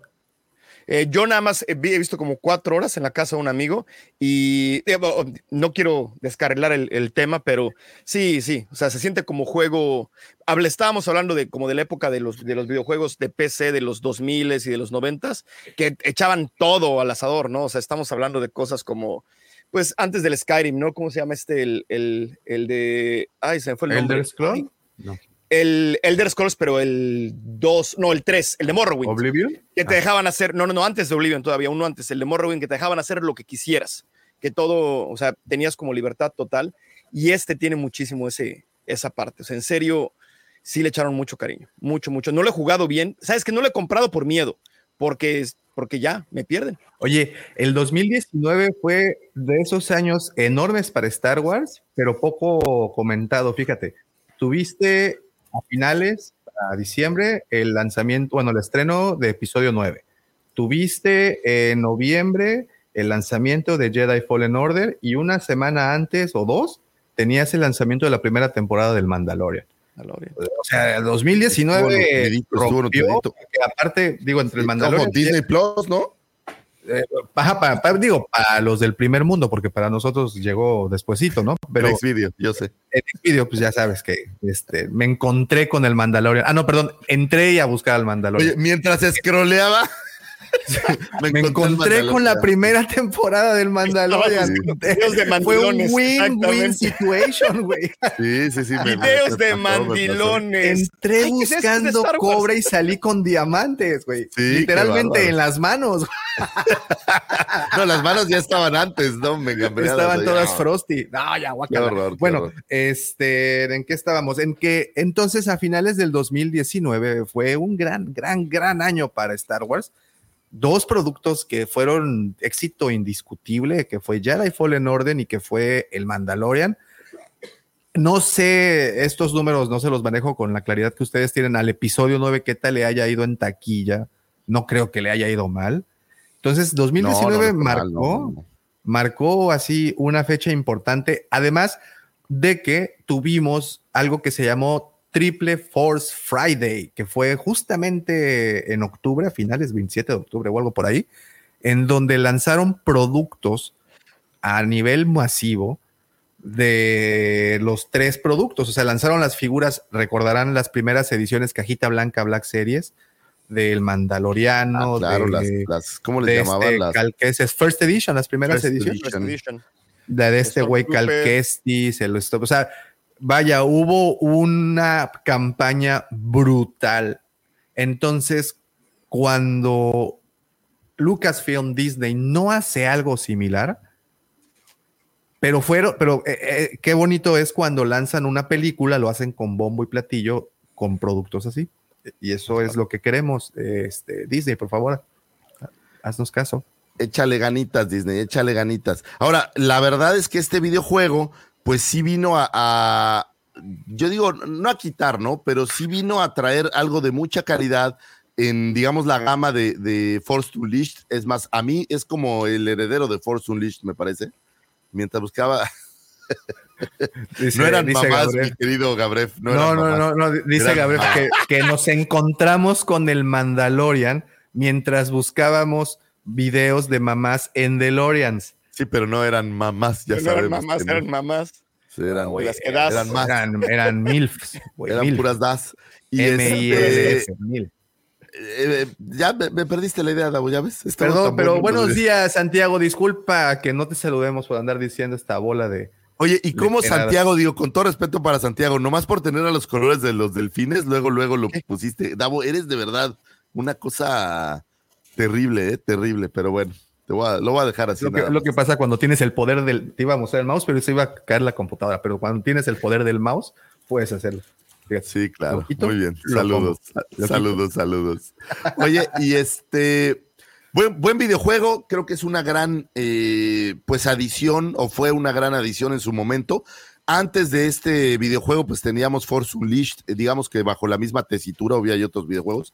Eh, yo nada más he, vi- he visto como cuatro horas en la casa de un amigo y eh, bo- no quiero descarrilar el, el tema, pero sí, sí, o sea, se siente como juego. Habla, estábamos hablando de como de la época de los, de los videojuegos de PC de los 2000 y de los 90 que echaban todo al asador, ¿no? O sea, estamos hablando de cosas como, pues antes del Skyrim, ¿no? ¿Cómo se llama este? El, el, el de. Ay, se me fue el nombre. ¿Elder Scrolls? No. El Elder Scrolls, pero el 2, no, el 3, el de Morrowind ¿Oblivion? que te dejaban hacer, no, no, no, antes de Oblivion todavía, uno antes, el de Morrowind, que te dejaban hacer lo que quisieras, que todo, o sea, tenías como libertad total, y este tiene muchísimo ese, esa parte, o sea, en serio, sí le echaron mucho cariño, mucho, mucho. No lo he jugado bien, sabes que no lo he comprado por miedo, porque, es- porque ya me pierden. Oye, el 2019 fue de esos años enormes para Star Wars, pero poco comentado. Fíjate, tuviste a finales, a diciembre, el lanzamiento, bueno, el estreno de episodio 9. Tuviste en noviembre el lanzamiento de Jedi Fallen Order y una semana antes o dos tenías el lanzamiento de la primera temporada del Mandalorian. O sea, el 2019 Estuvo estuvo rompió, nutridito. porque aparte, digo, entre el Como Mandalorian y Disney Plus, ¿no? Eh, ajá, pa- pa- digo, para los del primer mundo, porque para nosotros llegó despuesito, ¿no? Pero Next video, yo sé. en video, pues ya sabes que este, me encontré con el Mandalorian. Ah, no, perdón, entré a buscar al Mandalorian. Oye, mientras scrolleaba, <laughs> me encontré con la primera temporada del Mandalorian. <laughs> Videos de Fue un mandilones, win-win situation, güey. <laughs> Sí, sí, sí. me- Videos me de mandilones. Entré Ay, ¿qué es buscando Wars? cobre y salí con diamantes, güey. Sí, Literalmente en las manos. No, las manos ya estaban antes, ¿no? Me Estaban todas frosty. No, ya, guácala. Qué horror, qué bueno, horror. este, ¿en qué estábamos? En que entonces a finales del 2019 fue un gran, gran, gran año para Star Wars. Dos productos que fueron éxito indiscutible, que fue Jedi Fallen Order y que fue el Mandalorian. No sé, estos números no se los manejo con la claridad que ustedes tienen al episodio 9, qué tal le haya ido en taquilla. No creo que le haya ido mal. Entonces, 2019 No, no le fue marcó marcó así una fecha importante, además de que tuvimos algo que se llamó Triple Force Friday, que fue justamente en octubre, a finales 27 de octubre o algo por ahí, en donde lanzaron productos a nivel masivo de los tres productos. O sea, lanzaron las figuras, recordarán las primeras ediciones Cajita Blanca Black Series, del Mandaloriano, Ah, claro, de, las, las, ¿cómo les de llamaban? este las Cal Kestis, First Edition, las primeras First ediciones. Edition. De, de este güey Cal Stormtrooper. Kestis, el stop. O sea, vaya, hubo una campaña brutal. Entonces, cuando Lucasfilm Disney no hace algo similar, pero fueron, pero eh, eh, qué bonito es cuando lanzan una película, lo hacen con bombo y platillo, con productos así. Y eso es lo que queremos. Este, Disney, por favor, haznos caso. échale ganitas, Disney, échale ganitas. Ahora, la verdad es que este videojuego, pues sí vino a, a- yo digo, no a quitar, ¿no? Pero sí vino a traer algo de mucha calidad en, digamos, la gama de, de Force Unleashed. Es más, a mí es como el heredero de Force Unleashed, me parece. Mientras buscaba, <laughs> Dice- no eran dice mamás, Gabriel. mi querido Gabriel. No, No, no, no, no, dice que, que nos encontramos con el Mandalorian mientras buscábamos videos de mamás en DeLoreans. Sí, pero no eran mamás, ya No eran sabemos. mamás, que no. eran mamás. Sí, eran, güey, las que das. eran más, Eran, eran MILFs. güey, eran MILF. puras das. Y este, MILF. eh, ya me, me perdiste la idea, Davo, ya ves. Estaba Perdón, tan pero bueno, buenos días, Santiago. Disculpa que no te saludemos por andar diciendo esta bola de. Oye, ¿y cómo. Santiago, digo, con todo respeto para Santiago, nomás por tener a los colores de los delfines, luego, luego lo pusiste. Davo, eres de verdad una cosa terrible, ¿eh? Terrible, pero bueno, te voy a- lo voy a dejar así. Lo que, lo pasa cuando tienes el poder del. Te iba a mostrar el mouse, pero se iba a caer la computadora. Pero cuando tienes el poder del mouse, puedes hacerlo. Fíjate. Sí, claro. Muy bien. Saludos. quito. saludos, saludos. Oye, y este. Buen, buen videojuego, creo que es una gran eh, pues adición o fue una gran adición en su momento. Antes de este videojuego, pues teníamos Force Unleashed, eh, digamos que bajo la misma tesitura, había hay otros videojuegos,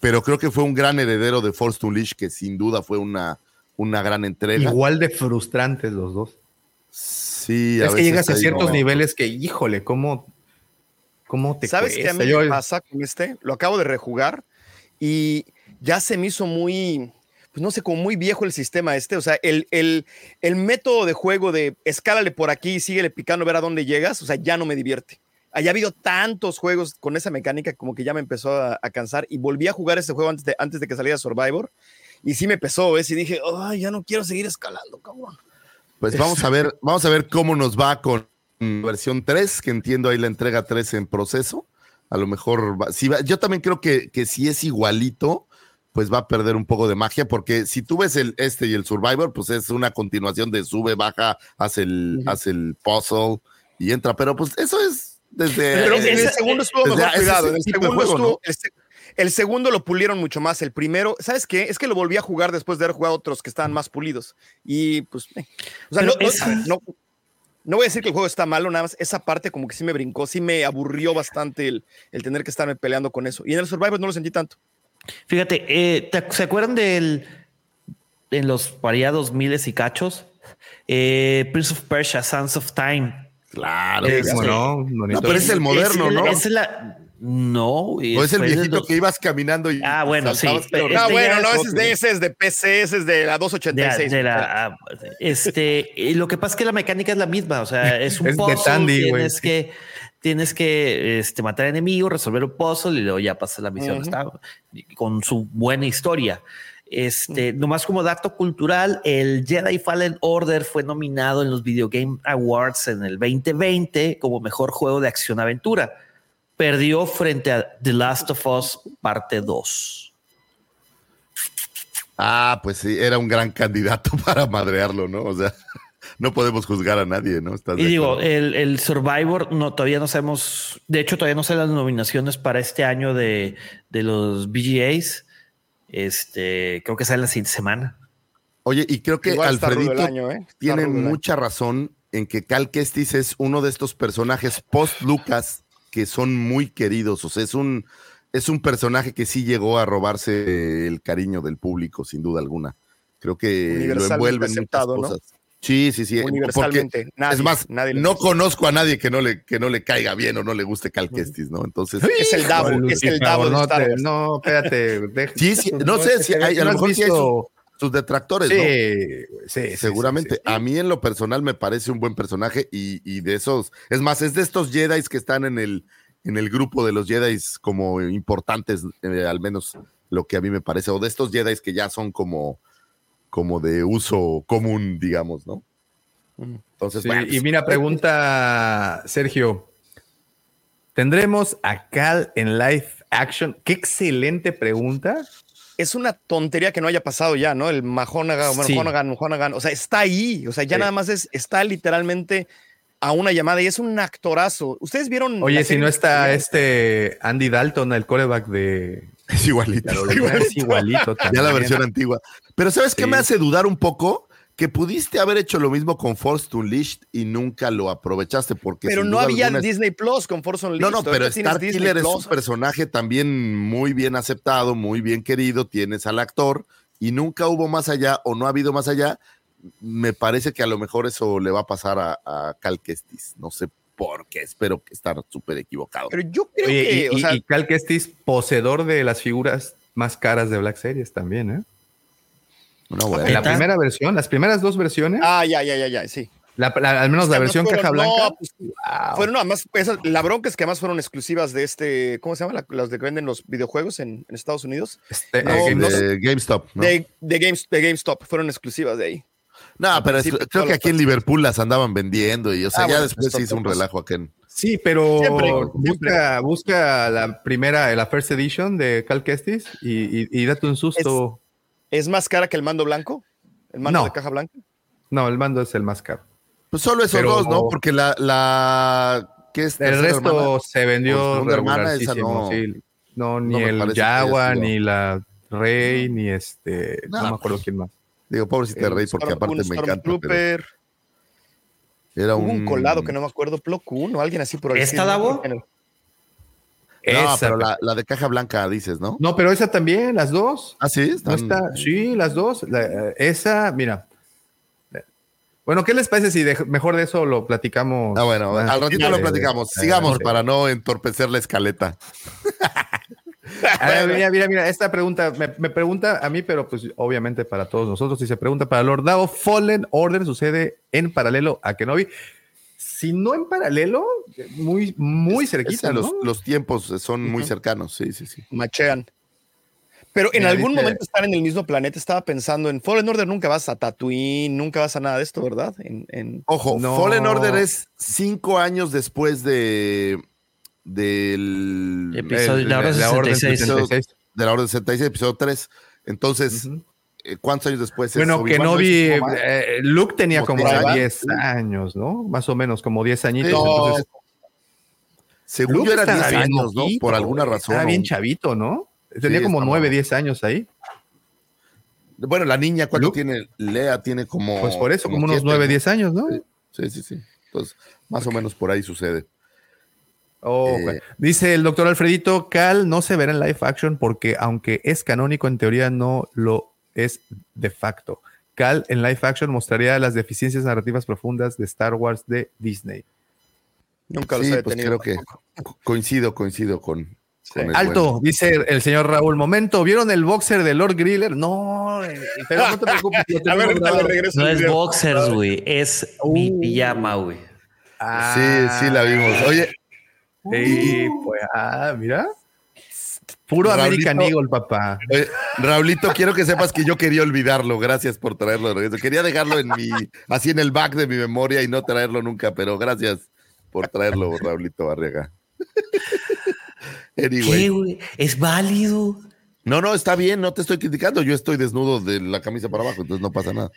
pero creo que fue un gran heredero de Force Unleashed, que sin duda fue una, una gran entrega. Igual de frustrantes los dos. Sí, es que llegas a ciertos niveles que, híjole, ¿cómo, cómo te ¿Sabes qué a mí Yo- me pasa con este? Lo acabo de rejugar y ya se me hizo muy, pues no sé, como muy viejo el sistema este. O sea, el, el, el método de juego de escálale por aquí, síguele picando, ver a dónde llegas, o sea, ya no me divierte. Haya habido tantos juegos con esa mecánica como que ya me empezó a, a cansar y volví a jugar ese juego antes de, antes de que saliera Survivor y sí me pesó, ¿ves? Y dije, ay, ya no quiero seguir escalando, cabrón. Pues vamos a ver, vamos a ver cómo nos va con versión 3, que entiendo ahí la entrega 3 en proceso. A lo mejor, va- si va- yo también creo que, que si es igualito, pues va a perder un poco de magia, porque si tú ves el este y el Survivor, pues es una continuación de sube, baja, hace el, hace el puzzle y entra, pero pues eso es desde... Pero en el esa- segundo estuvo mejor cuidado. el el segundo, estuvo- el, se- el segundo lo pulieron mucho más. El primero, ¿sabes qué? Es que lo volví a jugar después de haber jugado otros que estaban más pulidos. Y pues, eh. o sea, no, no- esa- a ver, no- no voy a decir que el juego está malo, nada más esa parte como que sí me brincó, sí me aburrió bastante el, el tener que estarme peleando con eso. Y en el Survivor no lo sentí tanto. Fíjate, eh, ¿te- ¿se acuerdan del en los variados miles y cachos? Eh, Prince of Persia, Sands of Time. Claro. Eh, que ¿Cómo sí. no? Pero es el moderno, es ¿no? Es la, no. O es el viejito dos- que ibas caminando y Ah, bueno, sí, saltabas, pero pero- Ah, Este bueno, no, es ese es, de, ese es de PC, ese es de la de, 286. de la, ah, este, lo que pasa es que la mecánica es la misma, o sea, <laughs> es un Es de puzzle, Tandy, güey. tienes que tienes que este, matar enemigos, resolver un puzzle y luego ya pasas la misión. Ujú. Está con su buena historia. Este, nomás como dato cultural, el Jedi Fallen Order fue nominado en los Video Game Awards en el 2020 como mejor juego de acción-aventura. Perdió frente a The Last of Us parte 2. Ah, pues sí, era un gran candidato <laughs> para madrearlo, ¿no? O sea, no podemos juzgar a nadie, ¿no? ¿Estás Y digo, el, el Survivor, no, todavía no sabemos, de hecho, todavía no sé las nominaciones para este año de, de los BGAs. Este, creo que sale la siguiente semana. Oye, y creo que Igual Alfredito año, ¿eh? Tiene mucha razón en que Cal Kestis es uno de estos personajes post-Lucas que son muy queridos. O sea, es un, es un personaje que sí llegó a robarse el cariño del público, sin duda alguna. Creo que lo envuelven muchas aceptado, ¿no? cosas. Sí, sí, sí. Universalmente, porque, nadie- es más, nadie no conozco a nadie que no le, que no le caiga bien o no le guste Cal Kestis, ¿no? Entonces, Es el Davo, es el Davo de no, espérate. deja- Sí, sí, no sé si hay- a lo mejor sí hay sus detractores, Sí, ¿no? sí, Seguramente. sí, sí. A mí en lo personal me parece un buen personaje y, y de esos, es más, es de estos Jedi que están en el, en el grupo de los Jedi como importantes, eh, al menos lo que a mí me parece, o de estos Jedi que ya son como, como de uso común, digamos, ¿no? Entonces, Sí, bueno, y pues, mira, pregunta Sergio. ¿Tendremos a Cal en live action? Qué excelente pregunta. Es una tontería que no haya pasado ya, ¿no? El Mahonagan, bueno, Sí. Honagan, Honagan, o sea, está ahí, o sea, ya Sí. nada más es, está literalmente a una llamada y es un actorazo. ¿Ustedes vieron? Oye, si no está este Andy Dalton, el coreback de es igualito. Es igualito Ya la versión antigua. Pero ¿sabes qué me hace dudar un poco? Que pudiste haber hecho lo mismo con Force Unleashed y nunca lo aprovechaste porque Pero no había alguna Disney Plus con Force Unleashed. No, no, pero Star Disney Killer es Plus. un personaje también muy bien aceptado, muy bien querido, tienes al actor y nunca hubo más allá o no ha habido más allá. Me parece que a lo mejor eso le va a pasar a, a Cal Kestis. No sé por qué, espero que estar súper equivocado. Pero yo creo Oye, que, y, o sea, y Cal Kestis, poseedor de las figuras más caras de Black Series también, ¿eh? No, bueno. En la primera versión, las primeras dos versiones, ah, ya, ya, ya, ya, sí. la- la- al menos la versión fueron- caja blanca. no, pues, wow. Fueron, no, además, esas- la bronca es que además fueron exclusivas de este, ¿cómo se llama? La- las de que venden los videojuegos en, en Estados Unidos. Este, no, eh, no de GameStop, ¿no? De, de, Games, de GameStop, fueron exclusivas de ahí. No, al pero es- creo que aquí en. Liverpool las andaban vendiendo y, o sea, Ah, ya bueno, después pues, se hizo un relajo aquí en. Sí, pero Siempre, busca, busca la primera, la first edition de Cal Kestis y, y- y date un susto. ¿Es más cara que el mando blanco? ¿El mando No. de caja blanca? No, el mando es el más caro. Pues solo esos Pero- dos, ¿no? Porque la, la que es El resto hermana, se vendió segunda hermana, esa no- sí. No, ni no el Jaguar, ni la Rey, ni este. No, No, me acuerdo quién más. Digo, pobrecita El Rey, porque Storm- aparte un me encanta. Pero era Hubo un, un colado que no me acuerdo, Plo Koon o alguien así por ahí. ¿Esta, Davo? No. Esa, pero la, la de caja blanca dices, ¿no? No, pero esa también, las dos. Ah, sí, No está, sí, las dos. La- eh, esa, mira. Bueno, ¿qué les parece si de- mejor de eso lo platicamos? Ah, bueno, al ratito lo platicamos. eh, Sigamos para no entorpecer la escaleta. <laughs> A ver, mira, mira, mira, esta pregunta me, me pregunta a mí, pero pues obviamente para todos nosotros. Si se pregunta para Lord Dao, Fallen Order sucede en paralelo a Kenobi. Si no en paralelo, muy, muy cerquita, es- ¿no? los, los tiempos son muy cercanos, sí, sí, sí. Machean. Pero en Mira, algún dice- momento están en el mismo planeta. Estaba pensando en Fallen Order, nunca vas a Tatooine, nunca vas a nada de esto, ¿verdad? En, en- Ojo, No. Fallen Order es cinco años después de del Episodio- El- la orden la orden 66. 66. de la Orden 66, episodio 3. Entonces, ¿cuántos años después? es Bueno? Kenobi, ¿No más? eh, Luke tenía Como como seis años. 10 años, ¿no? Más o menos, como 10 añitos. Sí. Entonces, Según Luke yo era estaba 10 bien años, ¿no? Por alguna razón. O- bien chavito, ¿no? Tenía como estaba- 9, 10 años ahí. Bueno, la niña, ¿cuánto Luke. tiene? Lea tiene como. Pues por eso, como unos siete, 9, ¿no? 10 años, ¿no? Sí. Sí, sí. Entonces, más o menos por ahí sucede. Oh, Eh. Dice el doctor Alfredito, Cal no se verá en live action porque aunque es canónico, en teoría no lo es de facto. Cal en live action mostraría las deficiencias narrativas profundas de Star Wars de Disney. nunca los Sí, he pues tenido. creo que co- coincido, coincido con, con el Alto, buen- dice el señor Raúl. Momento, ¿vieron el boxer de Lord Griller? No, eh, pero no te preocupes. lo <laughs> A ver, regreso No es video. boxers, güey. Es mi Uh. pijama, güey. Ah, Sí, sí, la vimos. Oye, sí, pues, ah, mira. Puro Raulito. American Eagle, papá. oye, Raulito, quiero que sepas que yo quería olvidarlo. Gracias por traerlo de regreso. Quería dejarlo en mi, así en el back de mi memoria y no traerlo nunca, pero gracias por traerlo, Raulito Barriaga. ¿Qué, Anyway. güey? Es válido. No, no, está bien, no te estoy criticando. Yo estoy desnudo de la camisa para abajo, entonces no pasa nada.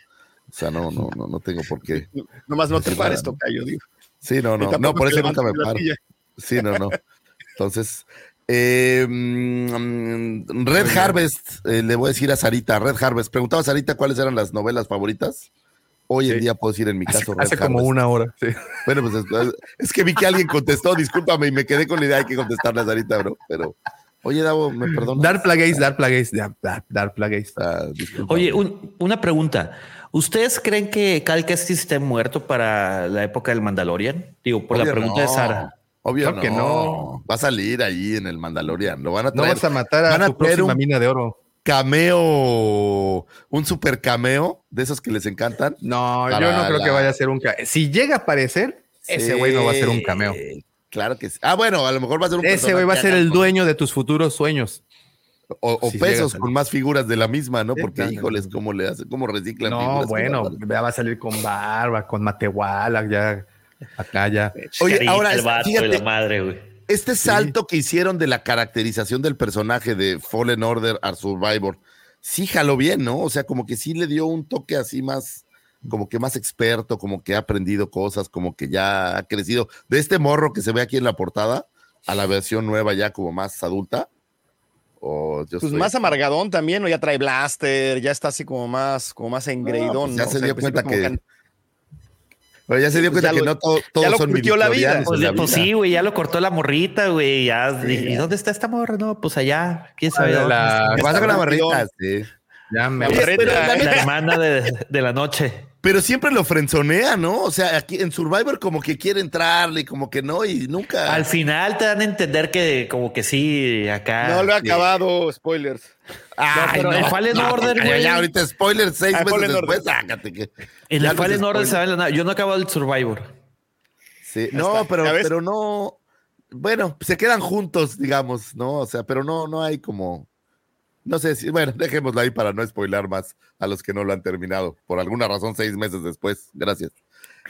O sea, no, no, no, no tengo por qué. Nomás no te pares, tocayo, digo. Sí, no, no, no, por eso nunca me paro. Sí, no, no. Entonces, eh, mm, Red Harvest, eh, le voy a decir a Sarita, Red Harvest. Preguntaba a Sarita cuáles eran las novelas favoritas. Hoy en día puedo decir en mi Hace, caso Red hace como una hora. sí. Bueno, pues es, es que vi que alguien contestó, discúlpame, y me quedé con la idea de que contestarle a Sarita, bro. Pero, oye, Davo, ¿me perdonas? Dark Plagueis, Dark Plagueis, Dark, Plagueis. Ah. Oye, un- una pregunta. ¿Ustedes creen que Cal Kestis esté muerto para la época del Mandalorian? Digo, por la Obvio pregunta de. Sara. Obvio que no. no. Va a salir ahí en el Mandalorian. Lo van a No traer. vas a matar a van a tu próxima un- mina de oro. cameo, un super cameo de esos que les encantan. No, yo no creo la- que vaya a ser un cameo. Si llega a aparecer, ese güey no va a ser un cameo. Sí, Claro que sí. Ah, bueno, a lo mejor va a ser un Ese güey va a ser el dueño de tus futuros sueños. O, Sí pesos con más figuras de la misma, ¿no? Sí, Porque, claro. híjoles, ¿cómo le hace? ¿Cómo reciclan No, figuras? bueno, ya va a salir con barba, con matehuala, ya acá ya. <laughs> Oye, ahora, el y fíjate, la madre, güey. este salto que hicieron de la caracterización del personaje de Fallen Order a Survivor, sí jaló bien, ¿no? O sea, como que sí le dio un toque así más, como que más experto, como que ha aprendido cosas, como que ya ha crecido. De este morro que se ve aquí en la portada a la versión nueva ya como más adulta. O yo Pues soy- más amargadón también, ¿no? Ya trae blaster, ya está así como más, como más engreidón. pues ya ¿no? se O sea, dio al principio cuenta como que- Pero ya se dio pues cuenta ya que lo- no todo- ya todos lo son curtió la vida. Pues, la pues vida. sí, güey, ya lo cortó la morrita, güey. Ya, ¿y dónde está esta morra? No, pues allá, quién sabe. La- dónde la- está. Pasa con la barrita, sí. Ya me La Oye, hermana de, de la noche. Pero siempre lo frenzonea, ¿no? O sea, aquí en Survivor como que quiere entrarle, como que no, y nunca. Al final te dan a entender que como que sí, acá. No lo he sí. acabado, spoilers. Ay, pero en Fallen no, Order, güey. Ya, ahorita spoiler seis Ah, meses Fallen después, Order. sácate que. En el Fallen Order saben la nada. Yo no acabo el Survivor. Sí, no, pero, pero no. Bueno, se quedan juntos, digamos, ¿no? O sea, pero no, no hay como. No sé si, bueno, dejémoslo ahí para no spoilar más a los que no lo han terminado. Por alguna razón, seis meses después. Gracias.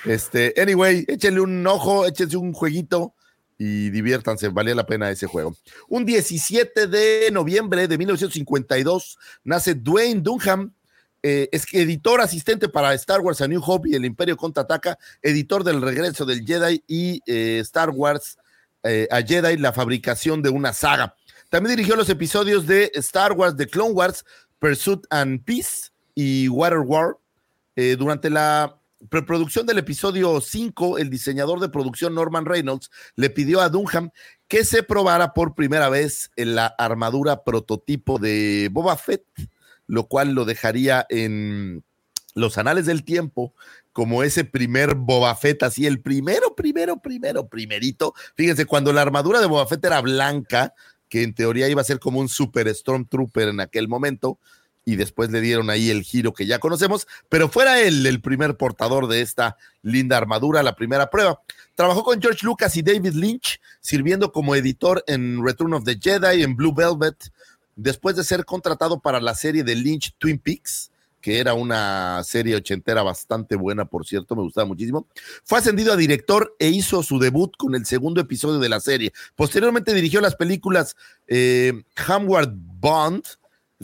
Este, anyway, échenle un ojo, échense un jueguito y diviértanse, valía la pena ese juego. Un 17 de noviembre de 1952 nace Dwayne Dunham, eh, es editor asistente para Star Wars A New Hope y El Imperio Contraataca, editor del regreso del Jedi y eh, Star Wars eh, a Jedi, la fabricación de una saga. También dirigió los episodios de Star Wars, The Clone Wars, Pursuit and Peace y Water War. Durante la preproducción del episodio 5, el diseñador de producción Norman Reynolds le pidió a Dunham que se probara por primera vez en la armadura prototipo de Boba Fett, lo cual lo dejaría en los anales del tiempo como ese primer Boba Fett, así el primero, primero, primero, primerito. Fíjense, cuando la armadura de Boba Fett era blanca, que en teoría iba a ser como un super Stormtrooper en aquel momento, y después le dieron ahí el giro que ya conocemos, pero fuera él el primer portador de esta linda armadura, la primera prueba. Trabajó con George Lucas y David Lynch, sirviendo como editor en Return of the Jedi, en Blue Velvet, después de ser contratado para la serie de Lynch Twin Peaks, que era una serie ochentera bastante buena, por cierto, me gustaba muchísimo. Fue ascendido a director e hizo su debut con el segundo episodio de la serie. Posteriormente dirigió las películas eh, Homeward Bond,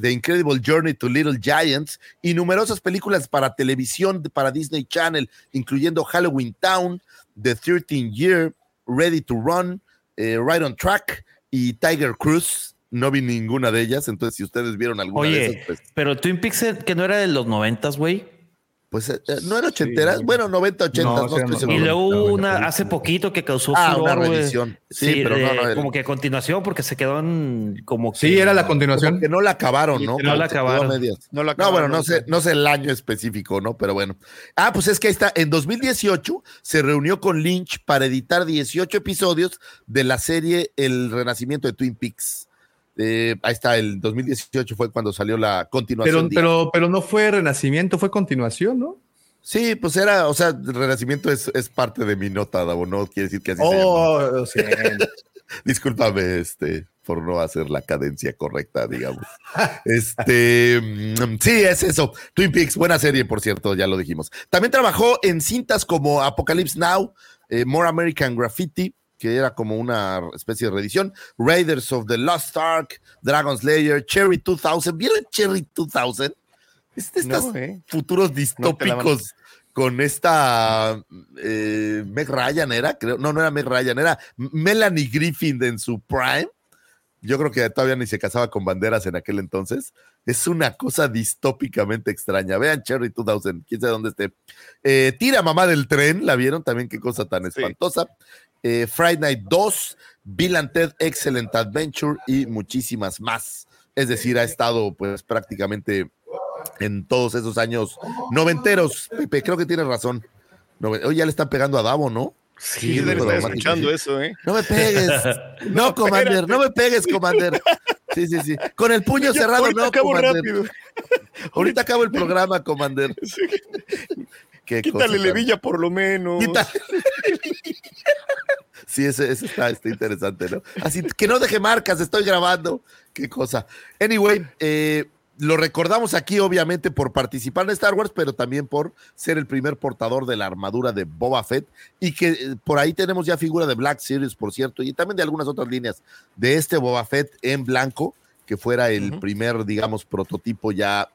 The Incredible Journey to Little Giants y numerosas películas para televisión para Disney Channel, incluyendo Halloween Town, The 13 Year, Ready to Run, eh, Right on Track y Tiger Cruise. No vi ninguna de ellas, entonces si ustedes vieron alguna de Oye, esas, pues, pero Twin Peaks, eh, que no era de los noventas, güey. Pues eh, eh, no eran ochenteras, bueno, 90, 80, No, no, estoy no, seguro. Y luego no, hubo no, una no, hace no. poquito que causó Ah, una furor, güey. reedición. Sí, pero no, de- no era- como que a continuación, porque se quedó en como que- Sí, era la continuación. Que no la acabaron, ¿no? que no la acabaron. No No, acabaron, bueno, no no sé, sé. no sé el año específico, ¿no? Pero bueno. Ah, pues es que ahí está. En 2018 se reunió con Lynch para editar 18 episodios de la serie El Renacimiento de Twin Peaks. Eh, ahí está, el 2018 fue cuando salió la continuación. Pero, de- pero, pero no fue renacimiento, fue continuación, ¿no? Sí, pues era, o sea, el Renacimiento es, es parte de mi nota, Davo, no quiere decir que así. Oh, sí. <laughs> Discúlpame, este, por no hacer la cadencia correcta, digamos. Este, mm, sí, es eso. Twin Peaks, buena serie, por cierto, ya lo dijimos. También trabajó en cintas como Apocalypse Now, eh, More American Graffiti, que era como una especie de reedición, Raiders of the Lost Ark, Dragon Slayer, Cherry 2000. ¿Vieron Cherry 2000? Es de estos No, eh. futuros No distópicos con esta eh, Meg Ryan era, creo, no, no era Meg Ryan, era Melanie Griffin en su prime. Yo creo que todavía ni se casaba con banderas en aquel entonces. Es una cosa distópicamente extraña. Vean Cherry 2000, quién sabe dónde esté. Eh, Tira mamá del tren, ¿la vieron? También qué cosa tan espantosa. Eh, Friday Night 2, Bill and Ted Excellent Adventure y muchísimas más. Es decir, ha estado pues prácticamente en todos esos años noventeros. Pepe, creo que tienes razón. Oye, ya le están pegando a Davo, ¿no? Sí, escuchando eso, ¿eh? No me pegues. <laughs> No, Commander, no me pegues, Commander. Sí, sí, sí. Con el puño Ya, cerrado, ahorita no, acabo Commander. rápido. Ahorita acabo el programa, Commander. Qué Quítale levilla por lo menos. Quítale. Sí, ese, ese está, está interesante, ¿no? Así que no deje marcas, estoy grabando. Qué cosa. Anyway, eh, lo recordamos aquí, obviamente, por participar en Star Wars, pero también por ser el primer portador de la armadura de Boba Fett. Y que eh, por ahí tenemos ya figura de Black Series, por cierto, y también de algunas otras líneas de este Boba Fett en blanco, que fuera el primer, digamos, prototipo ya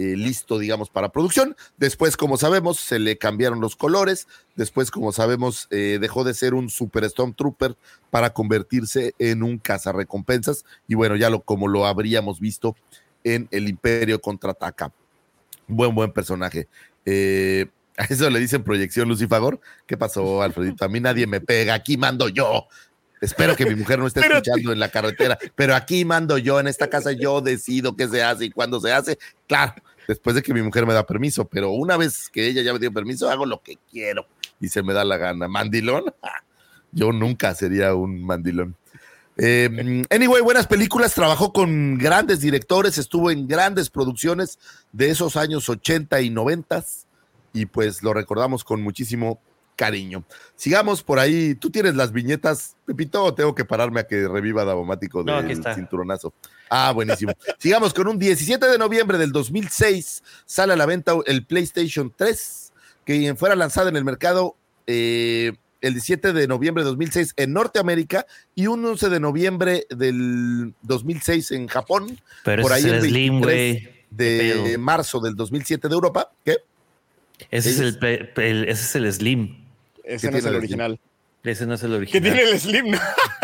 eh, listo, digamos, para producción. Después, como sabemos, se le cambiaron los colores. Después, como sabemos, eh, dejó de ser un Super Stormtrooper para convertirse en un cazarrecompensas. Y bueno, ya lo, como lo habríamos visto en El Imperio contraataca. Buen, buen personaje. Eh, a eso le dicen proyección Lucifagor. ¿Qué pasó, Alfredito? A mí nadie me pega, aquí mando yo. Espero que mi mujer no esté escuchando en la carretera, pero aquí mando yo, en esta casa yo decido qué se hace y cuándo se hace. Claro, después de que mi mujer me da permiso, pero una vez que ella ya me dio permiso, hago lo que quiero y se me da la gana. ¿Mandilón? <laughs> Yo nunca sería un mandilón. Eh, anyway, buenas películas, trabajó con grandes directores, estuvo en grandes producciones de esos años 80 y 90 y pues lo recordamos con muchísimo cariño. Sigamos por ahí. ¿Tú tienes las viñetas, Pepito, o tengo que pararme a que reviva Davomático No, del está. cinturonazo? Ah, buenísimo. <laughs> Sigamos con un 17 de noviembre del 2006. Sale a la venta el PlayStation 3, que fuera lanzada en el mercado eh, el 17 de noviembre de 2006 en Norteamérica y un 11 de noviembre del 2006 en Japón. Pero por ahí es el el Slim, 23 güey. de marzo del 2007 de Europa. ¿Qué? Ese es ¿Qué el, pe- pe- el- ese es el Slim. Ese ¿Qué no es el Slim? original. Ese no es el ¿Qué original. tiene el Slim?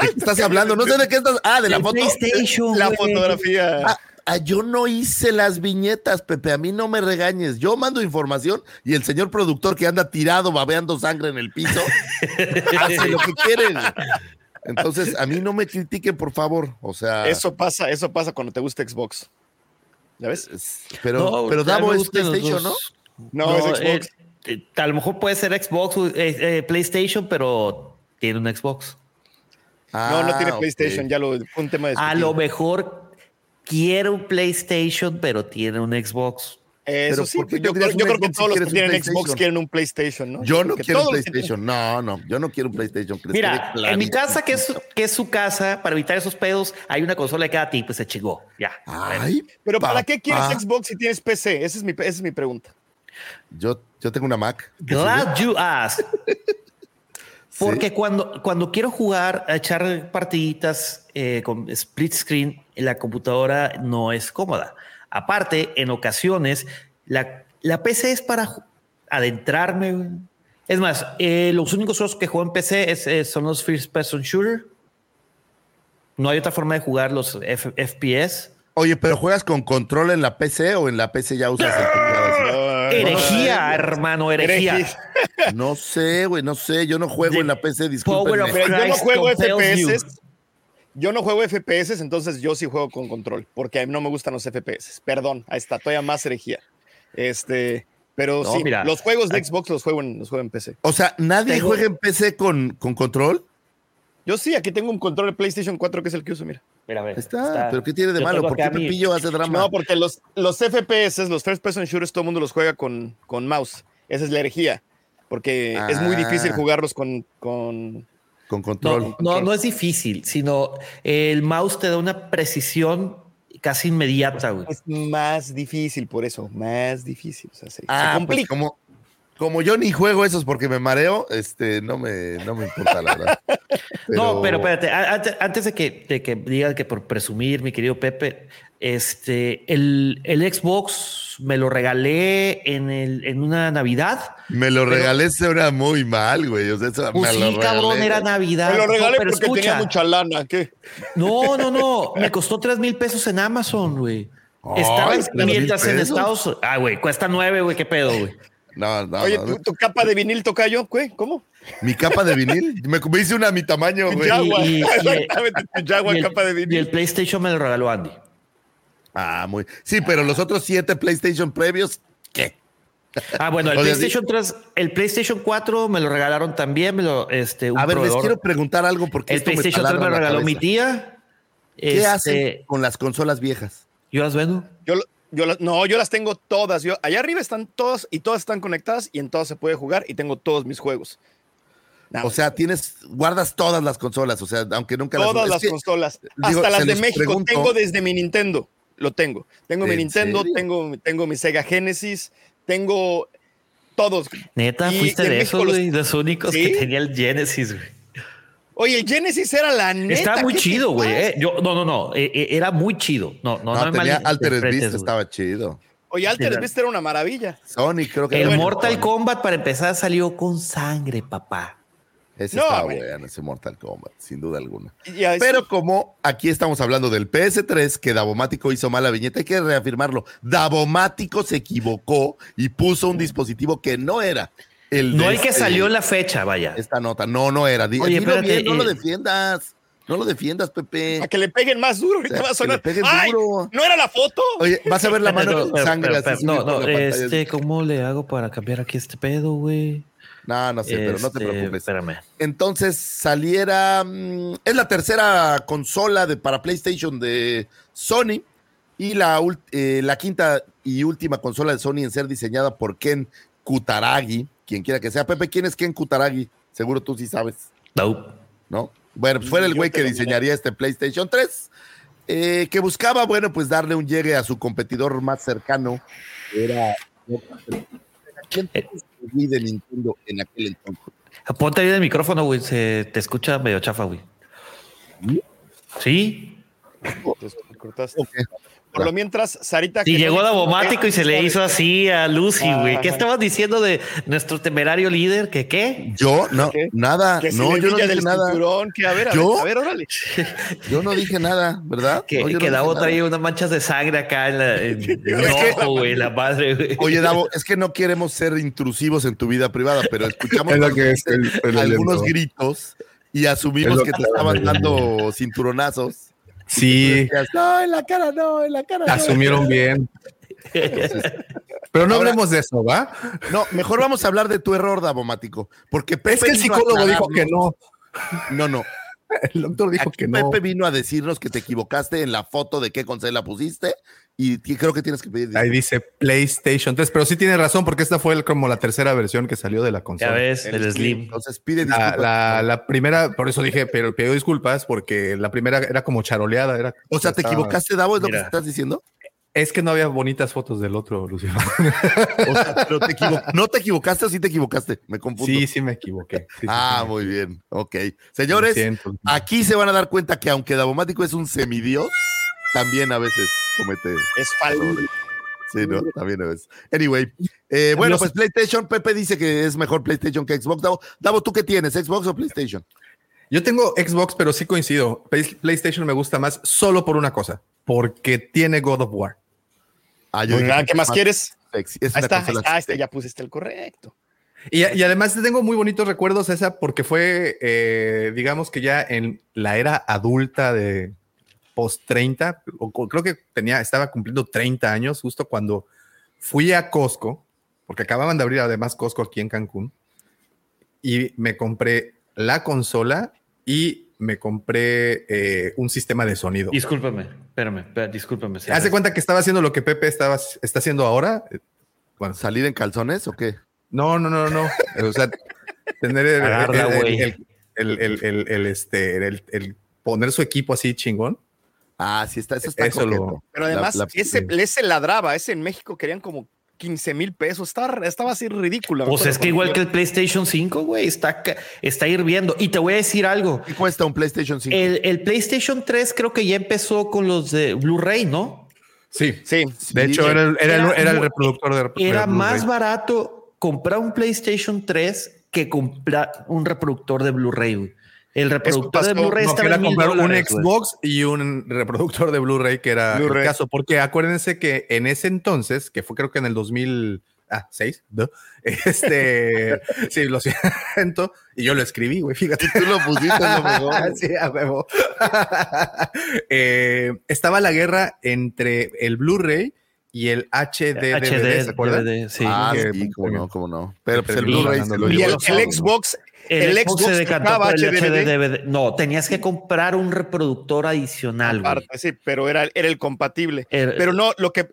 ¿Qué estás hablando? No sé de qué estás. Ah, de la El foto. PlayStation, La fotografía. Ah, ah, yo no hice las viñetas, Pepe. A mí no me regañes. Yo mando información y el señor productor que anda tirado, babeando sangre en el piso, <laughs> hace lo que quiere. Entonces, a mí no me critiquen, por favor. O sea, Eso pasa, eso pasa cuando te gusta Xbox. ¿Ya ves? es- pero, No, pero Davo es PlayStation, ¿no? dos. No, es Xbox. Eh, a lo mejor puede ser Xbox, eh, eh, PlayStation, pero tiene un Xbox. no, no tiene Ah. PlayStation, ya lo fue un tema de A lo mejor quiere un PlayStation, pero tiene un Xbox. Eso Pero sí, ¿por qué yo, creo- yo un creo que si todos los que tienen Xbox quieren un PlayStation, ¿no? Yo no Porque quiero un PlayStation. No, no, yo no quiero un PlayStation. Mira, en mi casa, que es, que es su casa, para evitar esos pedos, hay una consola de cada tipo y se chingó. Ya. Ay, Pero ¿para qué quieres. Xbox si tienes PC? Esa es mi, esa es mi pregunta. Yo, yo tengo una Mac. Glad you asked. <laughs> Sí. Porque cuando, cuando quiero jugar, a echar partiditas eh, con split screen, la computadora no es cómoda. Aparte, en ocasiones, la, la PC es para adentrarme. Es más, eh, los únicos juegos que juego en PC es- eh, son los First Person Shooter. No hay otra forma de jugar los F- FPS. Oye, pero ¿juegas con control en la PC o en la PC ya usas el? Ay, Herejía, no, hermano, herejía. No sé, güey, no sé. Yo no juego en la PC, discúlpenme. Pero yo no juego. FPS. Yo no juego FPS, entonces yo sí juego con control, porque a mí no me gustan los FPS. Perdón, ahí está, todavía más herejía. Este, pero No, sí, mira, los juegos de Xbox los juego en, los juego en PC. O sea, ¿nadie Tengo- juega en PC con, con control? Yo sí, aquí tengo un control de PlayStation 4 que es el que uso, mira. Mira, a ver, Ahí Está, pero ¿qué tiene de Yo malo? ¿Por qué Pepillo hace drama? No, porque los, los FPS, los First Person Shooters, todo el mundo los juega con, con mouse. Esa es la herejía, porque es muy difícil Ah. jugarlos con, con... Con control. No, no, no es difícil, sino el mouse te da una precisión casi inmediata, güey. Es más difícil por eso, más difícil. O sea, se, se ah, pues complica. como, como yo ni juego esos porque me mareo, este, no me, no me importa, la verdad. <laughs> No, pero espérate, antes, antes de que, de que digan que por presumir, mi querido Pepe, este, el, el Xbox me lo regalé en, el, en una Navidad. Me lo pero- regalé, se era muy mal, güey. O sea, eso Pues me lo sí, cabrón, regalé. era Navidad. Me lo No, regalé pero porque tenía escucha, mucha lana. ¿Qué? No, no, no. Me costó tres mil pesos en Amazon, güey. Estaba en- 3,000 mientras en. Estados Ah, güey, cuesta nueve, güey. ¿Qué pedo, güey? No, no, Oye, no. ¿tu, tu capa de vinil toca yo, güey? ¿Cómo? Mi capa de vinil. <laughs> Me, me hice una a mi tamaño, güey. Jaguar. y- y- <laughs> Exactamente, tu Jaguar Y el, capa de y vinil. el PlayStation me lo regaló Andy. Ah, muy. Sí, pero los otros siete PlayStation previos, ¿qué? Ah, bueno, el <laughs> O sea, PlayStation 3, el PlayStation 4 me lo regalaron también, me lo, este, un A ver, les quiero preguntar algo porque el esto me PlayStation 3 me lo regaló mi tía. ¿Qué Este, hacen con las consolas viejas? Yo las vendo. Yo, lo- yo la- no, yo las tengo todas. Yo, allá arriba están todas y todas están conectadas y en todas se puede jugar y tengo todos mis juegos. O sea, tienes, guardas todas las consolas, o sea, aunque nunca las Todas las que, consolas, digo, hasta las de México. pregunto- Tengo desde mi Nintendo. Lo tengo. Tengo mi ¿En Nintendo, serio? tengo, tengo mi Sega Genesis, tengo todos. Neta, Y- fuiste y de México esos, los- los únicos ¿Sí? que tenía el Genesis, güey. Oye, el Genesis era la neta. Está muy ¿qué te chido, güey. eh. Yo, no, no, no. eh, eh, era muy chido. No, no, no, no, me tenía Altered Beast, estaba chido. Oye, Altered. Beast era una maravilla. Sony creo que El era Mortal. Kombat, para empezar, salió con sangre, papá. Ese No, estaba güey. bueno, ese Mortal Kombat, sin duda alguna. Pero como aquí estamos hablando del PS3, que Davomático hizo mala viñeta, hay que reafirmarlo. Davomático se equivocó y puso un dispositivo que no era el No de hay que este- salió en la fecha, vaya. esta nota. No, no era. Oye, dilo espérate, bien, no lo eh, defiendas. No lo defiendas, Pepe. a que le peguen más duro. Ahorita O sea, va a que sonar. le peguen ¡Ay! duro. ¿No era la foto? Oye, vas a ver la mano No, con pero- sangre pero- así pero- no, no, este, ¿cómo le hago para cambiar aquí este pedo, güey? No, no sé, pero no te Este, preocupes. Espérame. Entonces saliera. mm, es la tercera consola de, para PlayStation de Sony y la, eh, la quinta y última consola de Sony en ser diseñada por Ken Kutaragi, quien quiera que sea. Pepe, ¿quién es Ken Kutaragi? Seguro tú sí sabes, No. ¿no? Bueno, pues fuera el güey te que diseñaría este PlayStation 3, eh, que buscaba, bueno, pues darle un llegue a su competidor más cercano. Era. ¿Quién Wii de Nintendo en aquel entonces? Ponte ahí el micrófono, güey. Se te escucha medio chafa, güey. Sí. Me cortaste. Ok. Por lo mientras, Sarita. Y llegó Davomático y se le hizo así a Lucy, güey. ¿Qué estabas diciendo de nuestro temerario líder? ¿Que qué? Yo, no, ¿Qué? nada. Que si No, yo no dije del nada. cinturón, que a ver, a ¿Yo? ver, a ver, órale. <laughs> Yo no dije nada, ¿verdad? Que, No, que Davo traía unas manchas de sangre acá en, la, en, <laughs> el ojo, güey, la madre, güey. Oye, Davo, <laughs> es que no queremos ser intrusivos en tu vida privada, pero escuchamos Es lo que es el- el algunos gritos y asumimos que te estaban dando cinturonazos. Sí, Decías, no, en la cara no, en la cara no. asumieron bien. Pero no Ahora- hablemos de eso, ¿va? No, mejor vamos a hablar de tu error, Davomático, porque Pepe Es que el psicólogo dijo que no. No, no. El doctor dijo Aquí que no. Pepe vino a decirnos que te equivocaste en la foto de qué consola pusiste y creo que tienes que pedir Ahí disculpas. dice PlayStation 3, pero sí tiene razón porque esta fue el- como la tercera versión que salió de la Ya consola. ves, el Slim. Entonces pide La, disculpas. la- la primera, por eso dije, pero pido disculpas porque la primera era como charoleada. Era, o sea, ¿te estaba- equivocaste, Davo? ¿Es lo Mira. que estás diciendo? Es que no había bonitas fotos del otro, Luciano. <laughs> O sea, pero te ¿no te equivocaste o sí te equivocaste? Me confundo. Sí, sí me equivoqué. Sí, ah, sí. muy bien. Ok. Lo Señores, aquí se van a dar cuenta que aunque Davomático es un semidios, también a veces comete. Es falso. Sí, ¿no? También a veces. Anyway, eh, bueno, pues PlayStation, Pepe dice que es mejor PlayStation que Xbox. Davo, Davo, ¿tú qué tienes? ¿Xbox o PlayStation? Yo tengo Xbox, pero sí coincido. Play- PlayStation me gusta más solo por una cosa, porque tiene God of War. Ah, yo ¿Qué más quieres? sexy. Es Ahí está, ahí consola está, ahí está, sexy. ya pusiste el correcto. Y, y además tengo muy bonitos recuerdos esa porque fue, eh, digamos que ya en la era adulta de post 30, o co- creo que tenía, estaba cumpliendo 30 años justo cuando fui a Costco, porque acababan de abrir además Costco aquí en Cancún, y me compré la consola y me compré eh, un sistema de sonido. Discúlpame, espérame, espérame, discúlpame. se- Hace cuenta que estaba haciendo lo que Pepe estaba, está haciendo ahora. Bueno, ¿Salir en calzones o qué? no, no, no, no. O sea, tener el, Agarra, el- el- el- el- el- el- el, este, el, el poner su equipo así chingón. Ah, sí, está, eso está Eso lo-. Pero La- además, la- ese, ese ladraba, ese en México querían como 15 mil pesos. Estaba, estaba así ridícula. Pues es que igual que el PlayStation 5, güey, está, está hirviendo. Y te voy a decir algo. ¿Qué cuesta un PlayStation 5? El, el PlayStation 3 creo que ya empezó con los de Blu-ray, ¿no? Sí. Sí, De hecho, era, el- era, el- Era era el muy- reproductor de de Era más barato comprar un PlayStation 3 que comprar un reproductor de Blu-ray. El reproductor de Blu-ray No, que estaba en comprar un dólares, güey. Xbox y un reproductor de Blu-ray, que era el caso. Porque acuérdense que en ese entonces, que fue creo que en el 2000, ah, 6, duh, <laughs> este, <laughs> sí, lo siento, y yo lo escribí, güey, fíjate. Tú lo pusiste, lo mejor. <laughs> sí, a huevo. Eh, estaba la guerra entre el Blu-ray y el HD, HD, ¿se acuerdan? DVD, sí. Ah, que- sí, cómo no, cómo no. Pero pues el Blu-ray se ganando lo Y el Xbox, El, el Xbox, Xbox se decantó por el HD. DVD. No, tenías que comprar un reproductor adicional, aparte, sí, pero era, era el compatible. El- Pero no, lo que,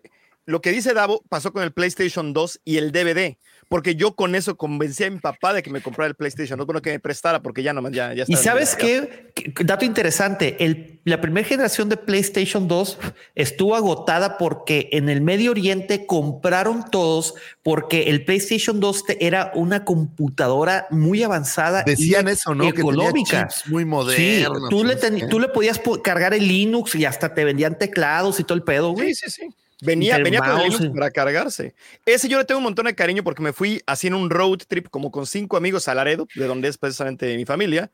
lo que dice Davo pasó con el PlayStation 2 y el DVD, porque yo con eso convencí a mi papá de que me comprara el PlayStation. No bueno que me prestara porque ya no ya, ya Y sabes qué? Qué dato interesante, el, la primera generación de PlayStation 2 estuvo agotada porque en el Medio Oriente compraron todos porque el PlayStation 2 te- era una computadora muy avanzada. y Decían eso, ¿no? Que tenía Económica. chips muy Sí, modernos. tú, y le ten- tú le podías po- cargar el Linux y hasta te vendían teclados y todo el pedo, güey. Sí, sí, sí. Venía, venía con Linux para cargarse. Ese yo le tengo un montón de cariño porque me fui así en un road trip como con cinco amigos a Laredo, de donde es precisamente mi familia,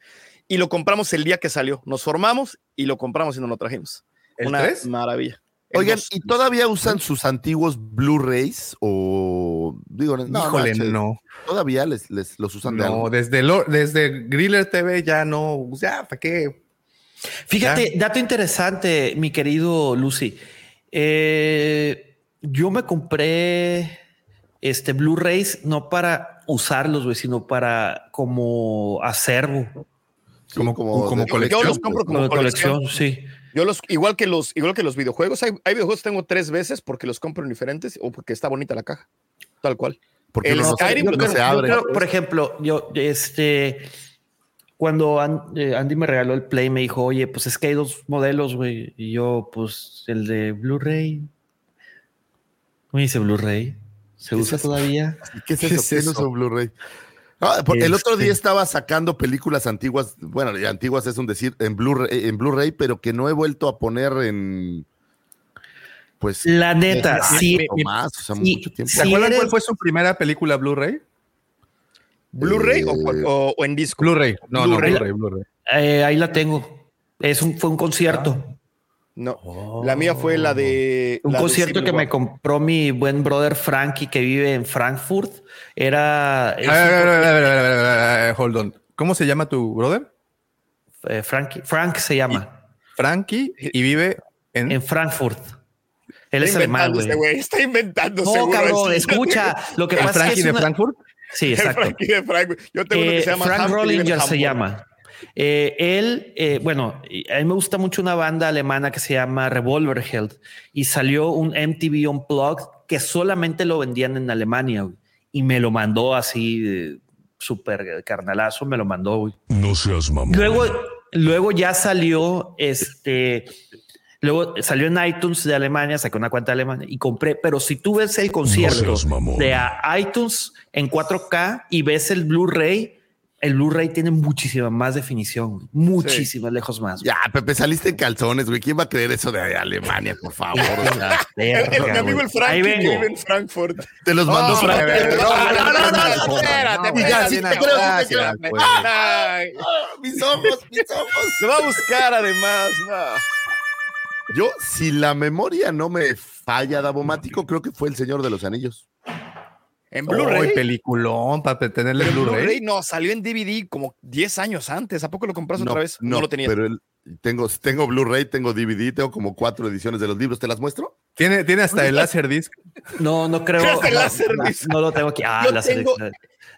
y lo compramos el día que salió. Nos formamos y lo compramos y nos lo trajimos. ¿El Una 3? maravilla. Oigan, dos. ¿y todavía usan sus antiguos Blu-rays? O digo, no, Híjole, manches, no. Todavía les, les los usan de No, algo. desde, lo- desde Griller TV ya no, ya, ¿para qué? Fíjate, dato interesante, mi querido Lucy. Eh, yo me compré este Blu-rays no para usarlos, güey, sino para como acervo, Sí, como- como de colección. Yo los compro como como de colección. colección, sí. Yo los, igual que los, igual que los videojuegos, hay, hay videojuegos que tengo tres veces porque los compro en diferentes o porque está bonita la caja. Tal cual. Porque el no Skyrim no se, abre. creo, por ejemplo, yo, este, cuando An- eh, Andy me regaló el Play, me dijo, oye, pues es que hay dos modelos, güey. Y yo, pues, el de Blu-ray. ¿Cómo dice Blu-ray? ¿Se ¿Qué usa es todavía? <laughs> ¿Qué es ¿Qué eso? es ¿Qué es eso? eso, Blu-ray? Ah, por- el otro Este- día estaba sacando películas antiguas, bueno, antiguas es un decir, en Blu-ray, en Blu-ray, pero que no he vuelto a poner en. Pues. La neta, un sí. más, o sea, sí, mucho tiempo. ¿Se Si acuerdan eres- cuál fue su primera película Blu-ray? ¿Blu-ray o, Eh, o- o en disco? Blu-ray. No, Blu-ray. no, Blu-ray, Blu-ray. Eh, ahí la tengo. Es un, fue un concierto. No. La mía fue la de. Un la concierto que me compró mi buen brother Frankie que vive en Frankfurt. Era es A ver, a ver, a ver, a ver, a ver, a ver, a ver, hold on. ¿Cómo se llama tu brother? eh, Frankie, Frank se llama. Frankie y vive en. En Frankfurt. Él es Está alemán, inventando este güey. güey. Está inventando. No, cabrón, es- escucha. Lo que ¿El pasa es Frankie que es de una- Frankfurt? Sí, exacto. Frankie de Frank. Yo tengo uno que Eh, se llama Frank Rollinger se llama. Eh, él, eh, bueno, a mí me gusta mucho una banda alemana que se llama Revolverheld y salió un MTV Unplugged que solamente lo vendían en Alemania güey, y me lo mandó así eh, súper carnalazo, me lo mandó. güey. No seas mamón. Luego, luego ya salió este. Luego salió en iTunes de Alemania, saqué una cuenta de Alemania y compré. Pero si tú ves el concierto de iTunes en 4K y ves el Blu-ray, el Blu-ray tiene muchísima más definición, güey. muchísima lejos más. Ya, Pepe, saliste en calzones, güey. ¿Quién va a creer eso de Alemania, por favor? O sea, El, el- mi amigo el Frankie Ahí que vengo. vive en Frankfurt. te los mandó Oh, Frank. no, no, no, no, no, no, no, espérate, no, Y ya, sí espérate, te creo, sí te gracias, creo. güey. Ay, Mis ojos, mis ojos. Lo va a buscar además. no. Yo, si la memoria no me falla, Davomático, creo que fue El Señor de los Anillos. En Blu-ray. Peliculón para tenerle En Blu-ray. Blu-ray no, salió en DVD como 10 años antes. ¿A poco lo compraste otra vez? No, lo tenías. Pero el- tengo, tengo Blu-ray, tengo DVD, tengo como cuatro ediciones de los libros. ¿Te las muestro? Tiene, tiene hasta el Laserdisc. No, no creo. <laughs> Que el no. No, lo tengo aquí. Ah, Yo el tengo-.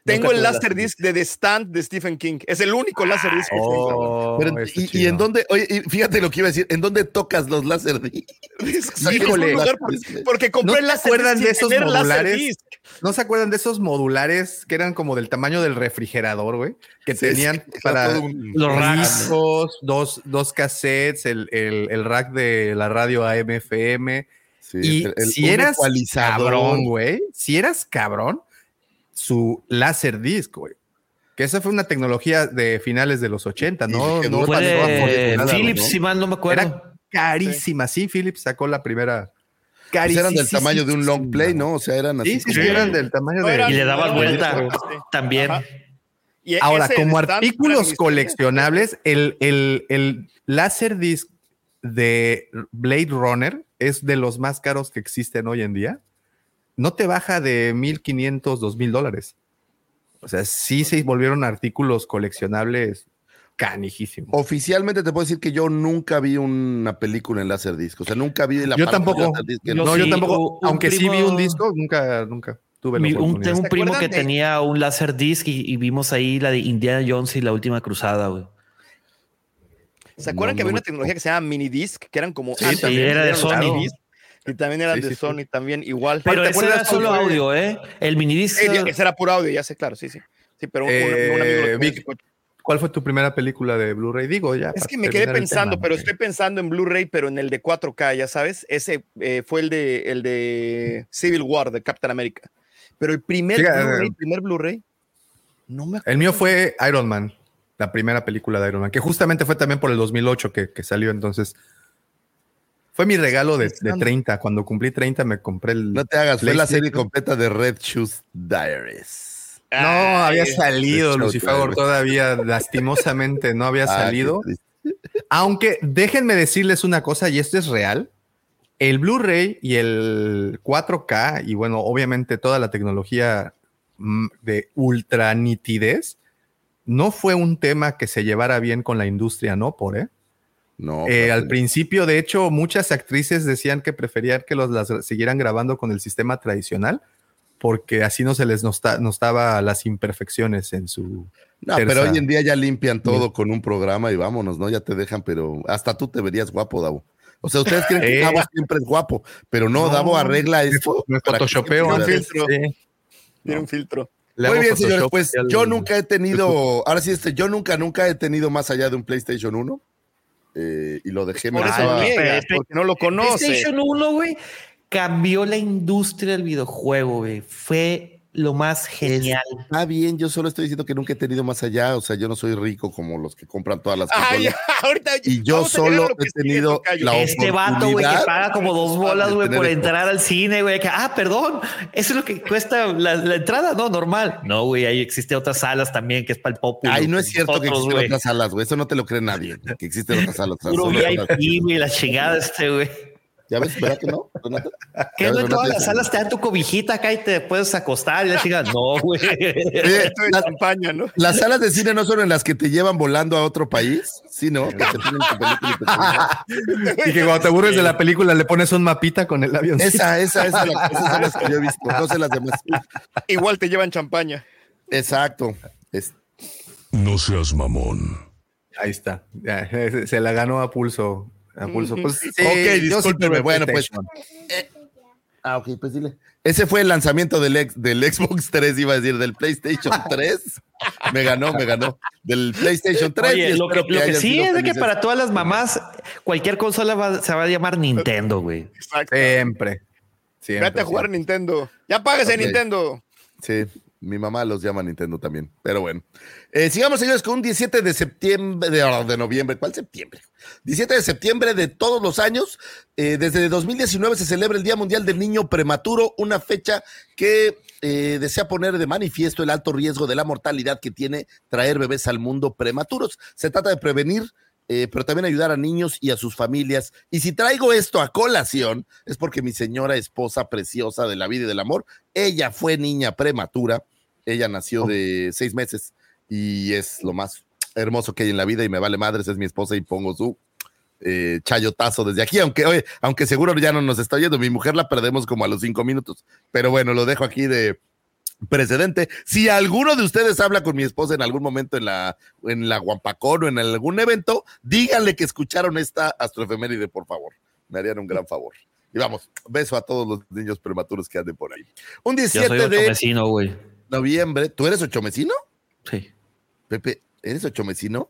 Tengo el tuve Laserdisc de The Stand de Stephen King. Es el único Laserdisc que tengo. Oh, Pero, está y, en dónde, oye, y fíjate lo que iba a decir, ¿en dónde tocas los láser? <laughs> Híjole. Porque compré ¿No el Laserdisc acuerdan de esos modulares? ¿No se acuerdan de esos modulares que eran como del tamaño del refrigerador, güey? Que Sí, tenían para Los dos, dos cassettes, el, el, el rack de la radio AM/FM. Sí, Y el- el- si eras cabrón, güey, si eras cabrón, su Laserdisc, güey. Que esa fue una tecnología de finales de los 80, ¿no? que no no Fue pasó a de Philips, Philips, ¿no? si mal no me acuerdo. Era carísima. Sí, Philips sacó la primera. Pues eran del tamaño de un long play, ¿no? O sea, eran así. Sí, sí, eran del tamaño de. Y le dabas no, vuelta también. Y Ahora, como artículos coleccionables, el, el, el Laserdisc de Blade Runner es de los más caros que existen hoy en día. No te baja de 1500, 2000 dólares. O sea, sí se volvieron artículos coleccionables canijísimos. Oficialmente te puedo decir que yo nunca vi una película en Laserdisc. O sea, nunca vi la Yo tampoco. Laserdisc Yo no, yo sí, tampoco. un- un aunque sí vi un disco, nunca, nunca tuve la Mi- un, tengo un ¿Se primo que de- tenía un láser disc y, y vimos ahí la de Indiana Jones y la última cruzada, güey. ¿Se acuerdan No, que había una tecnología que se llama mini disc? Que eran como. Sí, antes de- era de Sony. Y también eran Sí, de sí, sí. Sony, también igual. Pero ¿Te ese era cuál solo fue? audio, ¿eh? El minidisc. Sí, ya- ese era puro audio, ya sé, claro, sí, sí. Sí, pero un, un- un amigo lo Eh, Vic. ¿Cuál fue tu primera película de Blu-ray? Digo, ya. Es que me quedé pensando, tema, pero estoy pensando en Blu-ray, pero en el de 4K, ya sabes. Ese eh, fue el de, el de Civil War, de Captain America. Pero el primer Blu-ray, eh, primer Blu-ray, no me acuerdo. El mío fue Iron Man, la primera película de Iron Man, que justamente fue también por el 2008 que, que salió. Entonces, fue mi regalo de, de 30. Cuando cumplí 30 me compré el. No te hagas, fue la serie completa de Red Shoes Diaries. No, había salido Time. todavía, lastimosamente no había <laughs> salido. Aunque déjenme decirles una cosa, y esto es real. El Blu-ray y el 4K, y bueno, obviamente toda la tecnología mm, de ultra nitidez, no fue un tema que se llevara bien con la industria, ¿no? Por, ¿eh? No, Eh, al principio, de hecho, muchas actrices decían que preferían que los las siguieran grabando con el sistema tradicional, porque así no se les nota- notaba las imperfecciones en su. No, pero hoy en día ya limpian todo con un programa y vámonos, ¿no? Ya te dejan, pero hasta tú te verías guapo, Davo. O sea, ustedes creen que <laughs> Eh. Davo siempre es guapo, pero no, No, Davo arregla esto. me photoshopeo antes. sí. Tiene un filtro. Le Muy bien, señores, pues yo nunca he tenido, ahora sí, este, yo nunca, nunca he tenido más allá de un PlayStation 1 eh, y lo dejé. Por eso niegas, espérate. porque no lo conoce. PlayStation 1, güey, cambió la industria del videojuego, güey. Fue lo más genial. Está bien, yo solo estoy diciendo que nunca he tenido más allá, o sea, yo no soy rico como los que compran todas las <laughs> ahorita, Y yo solo he tenido la Este vato, güey, que paga como dos bolas, güey, por entrar al cine, güey. que, Ah, perdón, eso es lo que cuesta la, la entrada, no, normal. No, güey, ahí existe otras salas también que es para el pop. Ay, no es cierto que existen otras salas, güey. Eso no te lo cree nadie. Que existen otras salas. Puro VIP, güey, la chingada este, güey. ¿Ya ves? ¿Verdad que no? Que <laughs> Ya no en todas las salas te dan tu cobijita acá y te puedes acostar y la chingada. No, <laughs> güey. Las, champaña, ¿no? las salas de cine no son en las que te llevan volando a otro país. Sí, ¿no? Que te ponen tu película y te- <laughs> Y que cuando te aburres de la película le pones un mapita con el avión. Esa, esa, esa, la- esas son las que yo he visto. No sé las demás. Igual te llevan champaña. Exacto. Es- No seas mamón. Ahí está. Se la ganó a pulso. A pulso. Pues, sí, ok, sí discúlpeme. Bueno, pues. PlayStation. Ah, ok, pues dile. Ese fue el lanzamiento del, ex- del Xbox <laughs> 3, iba a decir, del PlayStation <laughs> 3. Me ganó, me ganó. Del PlayStation 3. Oye, y lo que, lo sí es de que para todas las mamás, cualquier consola va- se va a llamar Nintendo, güey. Exacto. Siempre. Siempre. Vete a jugar siempre. Nintendo. Ya págase Ok. Nintendo. Sí, mi mamá los llama Nintendo también, pero bueno. Eh, sigamos, señores, con un 17 de septiembre, de, ah, de noviembre, ¿cuál septiembre? 17 de septiembre de todos los años, eh, desde 2019 se celebra el Día Mundial del Niño Prematuro, una fecha que eh, desea poner de manifiesto el alto riesgo de la mortalidad que tiene traer bebés al mundo prematuros. Se trata de prevenir eh, pero también ayudar a niños y a sus familias. Y si traigo esto a colación, es porque mi señora esposa preciosa de la vida y del amor, ella fue niña prematura, ella nació de seis meses y es lo más hermoso que hay en la vida y me vale madres, es mi esposa y pongo su eh, chayotazo desde aquí, aunque, oye, aunque seguro ya no nos está oyendo, mi mujer la perdemos como a los cinco minutos, pero bueno, lo dejo aquí de, precedente. Si alguno de ustedes habla con mi esposa en algún momento en la, en la Guampacón o en algún evento, díganle que escucharon esta astroefeméride, por favor. Me harían un gran favor. Y vamos, beso a todos los niños prematuros que anden por ahí. Un Yo soy 17 de noviembre. ¿Tú eres ochomecino? Sí. Pepe, ¿eres ochomecino?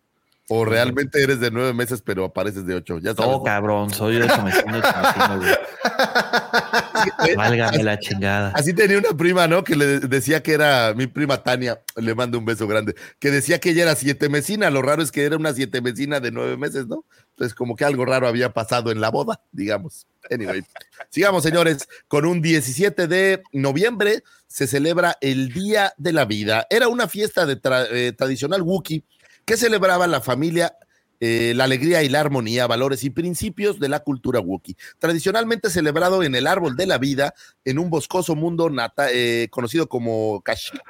¿O realmente eres de nueve meses, pero apareces de ocho? Ya sabes. No, cabrón, soy de chomecino, de chomecino, güey. <laughs> Válgame la chingada. Así tenía una prima, ¿no? Que le decía que era mi prima Tania, le mando un beso grande, que decía que ella era siete mesina. Lo raro es que era una siete mesina de nueve meses, ¿no? Entonces, como que algo raro había pasado en la boda, digamos. Anyway, sigamos, señores, con un 17 de noviembre se celebra el Día de la Vida. Era una fiesta de tra- eh, tradicional Wookiee que celebraba la familia eh, la alegría y la armonía, valores y principios de la cultura Wookiee. Tradicionalmente celebrado en el árbol de la vida, en un boscoso mundo nata- eh, conocido como Kashyyyk.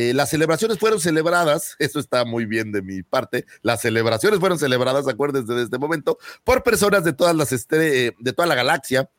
Eh, las celebraciones fueron celebradas, <laughs> eso está muy bien de mi parte, las celebraciones fueron celebradas, acuérdense de este momento, por personas de todas las eh, de toda la galaxia,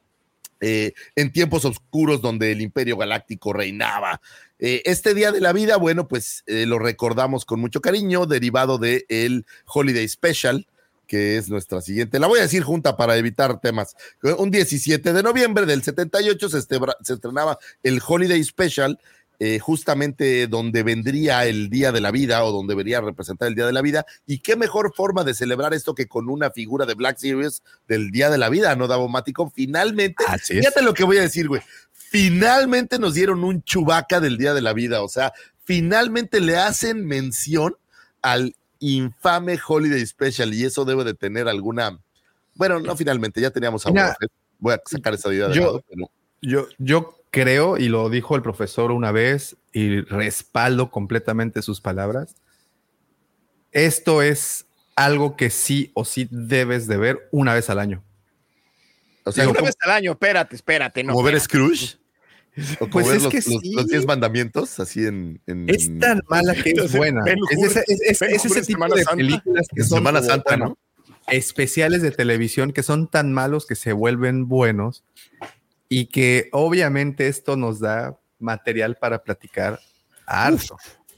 eh, en tiempos oscuros donde el imperio galáctico reinaba. Este día de la vida, bueno, pues lo recordamos con mucho cariño, derivado del el Holiday Special, que es nuestra siguiente. La voy a decir junta para evitar temas. Un 17 de noviembre del 78 se, se estrenaba el Holiday Special, eh, justamente donde vendría el Día de la Vida o donde debería representar el Día de la Vida. Y qué mejor forma de celebrar esto que con una figura de Black Series del Día de la Vida, ¿no, Davomático? Finalmente, Así fíjate lo que voy a decir, güey. Finalmente nos dieron un chubaca del Día de la Vida, o sea, finalmente le hacen mención al infame Holiday Special y eso debe de tener alguna. Bueno, no finalmente, ya teníamos a Mira, Fett. Voy a sacar esa idea de yo- lado, pero- Yo, yo creo, y lo dijo el profesor una vez, y respaldo completamente sus palabras, esto es algo que sí o sí debes de ver una vez al año. O sea, Una como, vez al año, espérate, espérate. No, como ver. Scrooge. O Pues ver es los, que los- sí. los 10 mandamientos, así en. en- Es tan mala que es buena. Es, ese- es- es- Ben es Hur ese en tipo Semana de Santa. películas que son Semana Santa, ¿no? especiales de televisión que son tan malos que se vuelven buenos y que obviamente esto nos da material para platicar harto.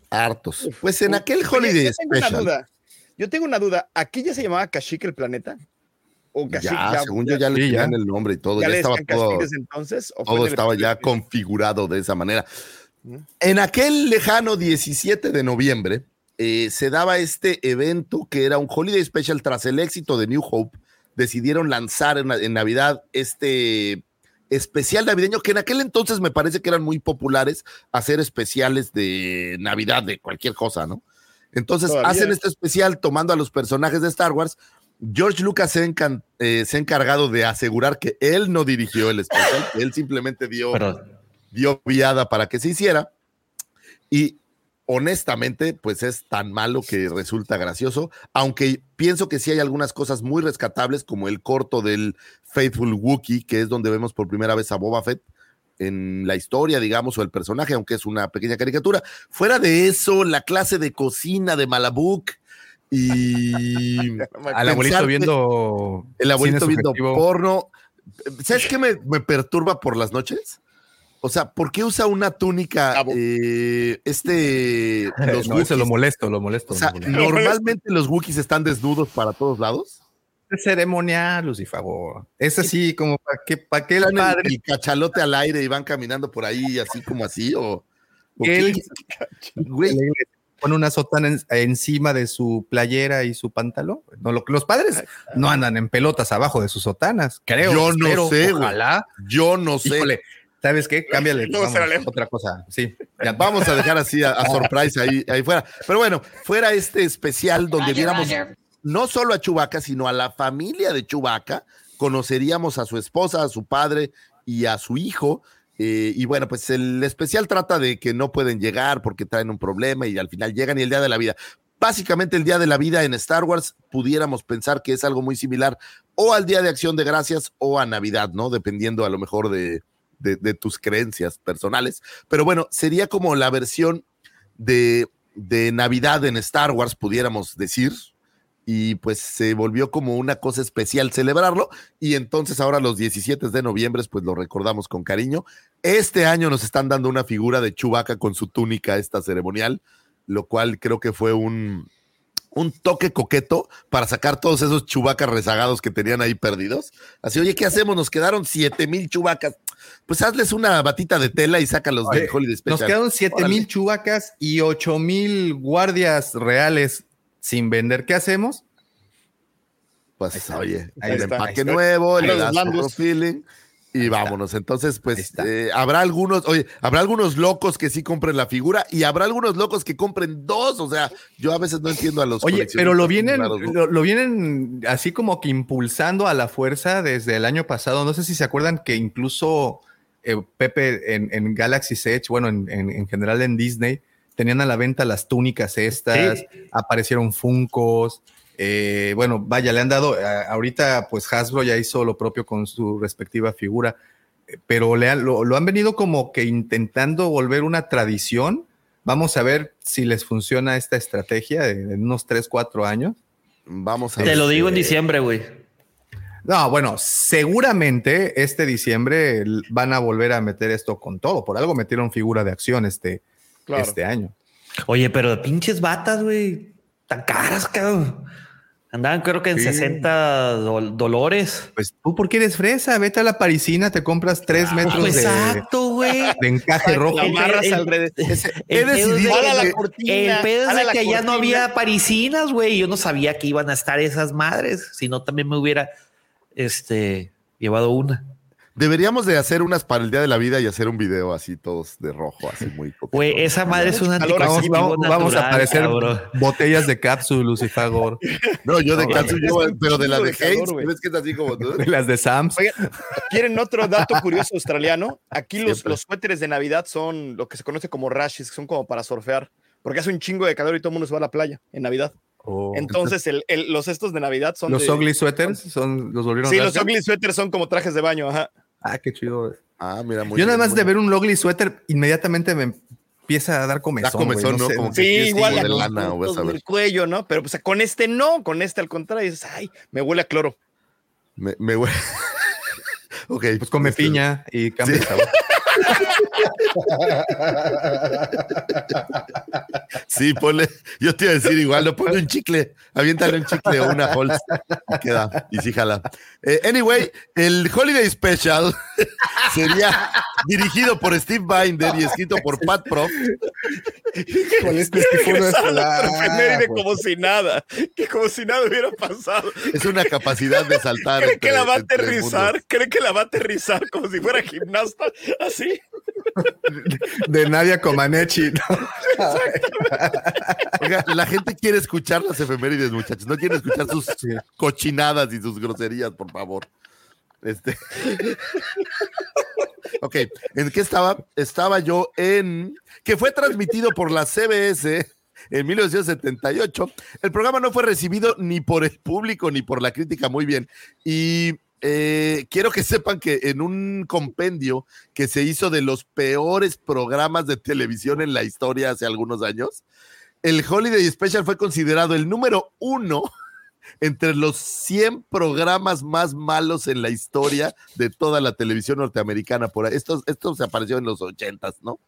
Hartos. Pues en aquel yo Holiday tengo una Special. duda. Yo tengo una duda. ¿Aquí ya se llamaba Kashyyyk el planeta? ¿O Kashyyyk Ya, según yo, ya le ya. tenían el nombre y todo. ya Ya estaba todo. Kashyyyk desde entonces? ¿O fue todo estaba ya configurado de esa manera. En aquel lejano 17 de noviembre eh, se daba este evento que era un Holiday Special tras el éxito de New Hope. Decidieron lanzar en, en Navidad este especial navideño que en aquel entonces me parece que eran muy populares hacer especiales de Navidad de cualquier cosa, ¿no? Entonces Todavía. hacen este especial tomando a los personajes de Star Wars. George Lucas se, encan- eh, se ha encargado de asegurar que él no dirigió el especial, que él simplemente dio dio viada para que se hiciera. Y honestamente, pues es tan malo que resulta gracioso, aunque pienso que sí hay algunas cosas muy rescatables, como el corto del Faithful Wookiee, que es donde vemos por primera vez a Boba Fett en la historia, digamos, o el personaje, aunque es una pequeña caricatura. Fuera de eso, la clase de cocina de Malabuk y <laughs> Al abuelito viendo el abuelito viendo porno. ¿Sabes qué me, me perturba por las noches? O sea, ¿por qué usa una túnica eh, este los <laughs> no, eso lo molesto, lo molesto. O sea, lo molesto. normalmente los Wookiees están desnudos para todos lados. Es ceremonial, Lucifer. Es así como para que, para que el padre el cachalote al aire y van caminando por ahí así como así o, él <laughs> Güey, pone una sotana en- encima de su playera y su pantalón. No, lo, los padres no andan en pelotas abajo de sus sotanas, creo. Yo no espero, sé, güey. Ojalá. yo no sé. Híjole, ¿sabes qué? Cámbiale. No, vamos, será lejos. otra cosa. Sí. ya. Vamos a dejar así a, a surprise ahí, ahí fuera. Pero bueno, fuera este especial donde Roger, viéramos Roger. no solo a Chubaca, sino a la familia de Chubaca. Conoceríamos a su esposa, a su padre y a su hijo. Eh, y bueno, pues el especial trata de que no pueden llegar porque traen un problema y al final llegan y el día de la vida. Básicamente el día de la vida en Star Wars pudiéramos pensar que es algo muy similar o al Día de Acción de Gracias o a Navidad, ¿no? Dependiendo a lo mejor de, de, tus creencias personales. Pero bueno, sería como la versión de, de Navidad en Star Wars, pudiéramos decir, y pues se volvió como una cosa especial celebrarlo y entonces ahora los 17 de noviembre pues lo recordamos con cariño. Este año nos están dando una figura de Chubaca con su túnica esta ceremonial, lo cual creo que fue un un toque coqueto para sacar todos esos chubacas rezagados que tenían ahí perdidos. Así, oye, ¿qué hacemos? Nos quedaron 7 mil chubacas. Pues hazles una batita de tela y sácalos Oye, del Holiday Special. Nos quedaron 7 Órale. mil chubacas y 8 mil guardias reales sin vender. ¿Qué hacemos? Pues está. oye, Ahí el está, empaque ahí está. nuevo, Ahí le los das otro blandos. feeling y vámonos. Entonces, pues eh, habrá algunos, oye, habrá algunos locos que sí compren la figura y habrá algunos locos que compren dos. O sea, yo a veces no entiendo a los Oye, pero lo vienen, lo, lo vienen así como que impulsando a la fuerza desde el año pasado. No sé si se acuerdan que incluso eh, Pepe en, en Galaxy Edge, bueno, en, en- en general en Disney, tenían a la venta las túnicas estas, Sí. aparecieron Funcos. Eh, bueno, vaya, le han dado, a- ahorita pues Hasbro ya hizo lo propio con su respectiva figura, eh, pero le han- lo, lo han venido como que intentando volver una tradición. Vamos a ver si les funciona esta estrategia de- en unos 3, 4 años. Vamos a Te ver. lo digo en diciembre, güey. No, bueno, seguramente este diciembre van a volver a meter esto con todo. Por algo metieron figura de acción este, Claro. este año. Oye, pero pinches batas, güey. Tan caras, cabrón. Andaban creo que en Sí. 60 dol- dolores. Pues tú, ¿por qué eres fresa? Vete a la parisina, te compras tres metros Pues de, exacto, güey. de encaje rojo. El- alrededor. El He pedo de la el pedo es de que allá no había parisinas, güey. Yo no sabía que iban a estar esas madres. Si no, también me hubiera este, llevado una. Deberíamos de hacer unas para el Día de la Vida y hacer un video así todos de rojo, así muy. Güey, esa madre es un Mucho calor, Vamos, anticonceptivo vamos, vamos a aparecer cabrón. botellas de cápsula, Lucifagor, <laughs> No, yo de No, yo, un pero de la chingo de Hayes. ¿ves que es así como tú? de las de Sams. Oigan, ¿quieren otro dato curioso australiano? Aquí los, Siempre. los suéteres de Navidad son lo que se conoce como rashes, que son como para surfear, porque hace un chingo de calor y todo el mundo se va a la playa en Navidad. Oh. Entonces, el- el- los estos de Navidad son los de- ugly sweaters son los volvieron Sí, los ugly sweaters son como trajes de baño, ajá. Ah, qué chido. Ah, mira, muy Yo nada bien, más de bien. ver un ugly sweater inmediatamente me empieza a dar comezón. Da comezón, güey, ¿no? sé, Como que Sí, es igual de lana, o vas a ver. del cuello, ¿no? Pero pues con este no, con este al contrario, dices, ay, me huele a cloro. Me, me hue- <laughs> ok. Pues come este, piña y cambia Sí. el sabor. <laughs> Sí, ponle. Yo te iba a decir igual, no ponle un chicle, aviéntale un chicle o una Halls y queda, y sí jala. Eh, anyway, el Holiday Special <laughs> sería dirigido por Steve Binder y escrito por Pat Proft. Con este efeméride güey. como si nada, que como si nada hubiera pasado. Es una capacidad de saltar. ¿Cree que entre- la va a aterrizar? ¿Cree que la va a aterrizar como si fuera gimnasta? Así. De Nadia Comaneci. ¿no? Oiga, la gente quiere escuchar las efemérides, muchachos. No quiere escuchar sus cochinadas y sus groserías, por favor. Este. ok, ¿en qué estaba? Estaba yo en. que fue transmitido por la CBS en 1978. El programa no fue recibido ni por el público ni por la crítica muy bien. Y eh, quiero que sepan que en un compendio que se hizo de los peores programas de televisión en la historia hace algunos años, el Holiday Special fue considerado el número uno <laughs> entre los 100 programas más malos en la historia de toda la televisión norteamericana. Por. Esto, se apareció en los 80s, ¿no?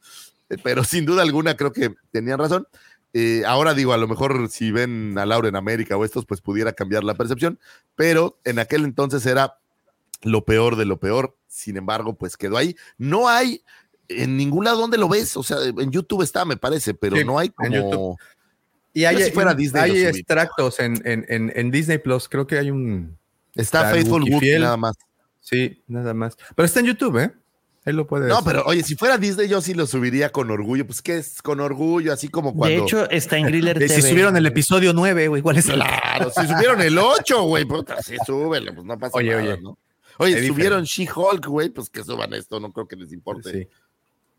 Eh, Pero sin duda alguna creo que tenían razón. Eh, ahora digo, a lo mejor si ven a Laura en América o estos, pues pudiera cambiar la percepción, pero en aquel entonces era lo peor de lo peor. Sin embargo, pues quedó ahí. No hay en ningún lado donde lo ves. O sea, en YouTube está, me parece, pero Sí, no hay en como. YouTube. Y hay, Yo si fuera Disney hay extractos en, en, en, en Disney Plus. Creo que hay un. Está Faithful fiel. nada más. Sí, nada más. Pero está en YouTube, ¿eh? Ahí lo puedes. No, pero oye, si fuera Disney, yo sí lo subiría con orgullo. Pues, ¿qué es con orgullo? Así como cuando. De hecho, está en Griller <laughs> Eh, TV. Si subieron el episodio 9, güey, ¿cuál es el- Claro, si subieron el 8, güey, puta, sí, súbelo, pues no pasa Oye, nada, oye. ¿no? Oye, Es subieron She-Hulk, güey, pues que suban esto, no creo que les importe Sí.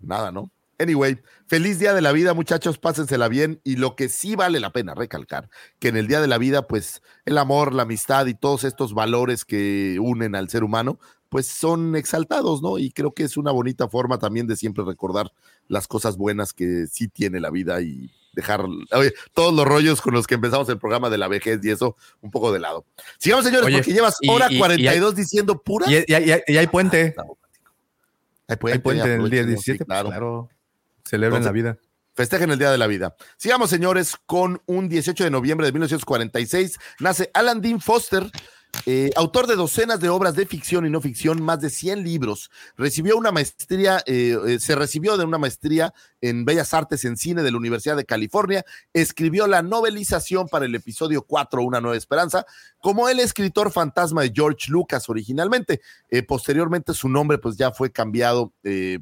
nada, ¿no? Anyway, feliz día de la vida, muchachos, pásensela bien. Y lo que sí vale la pena recalcar, que en el día de la vida, pues el amor, la amistad y todos estos valores que unen al ser humano, pues son exaltados, ¿no? Y creo que es una bonita forma también de siempre recordar las cosas buenas que sí tiene la vida y dejar oye, todos los rollos con los que empezamos el programa de la vejez y eso un poco de lado. Sigamos, señores, Oye, porque llevas y- hora y- y hay- 42 diciendo pura. Y, y- y- y hay puente. Hay Hay puente en el día aprovechenlo, 17. sí, pues, claro. claro. Celebran Entonces, la vida. Festejen el Día de la Vida. Sigamos, señores, con un 18 de noviembre de 1946. Nace Alan Dean Foster, eh, autor de docenas de obras de ficción y no ficción, más de 100 libros. Recibió una maestría, eh, eh, se recibió de una maestría en Bellas Artes en Cine de la Universidad de California. Escribió la novelización para el episodio 4, Una Nueva Esperanza, como el escritor fantasma de George Lucas originalmente. Posteriormente su nombre pues ya fue cambiado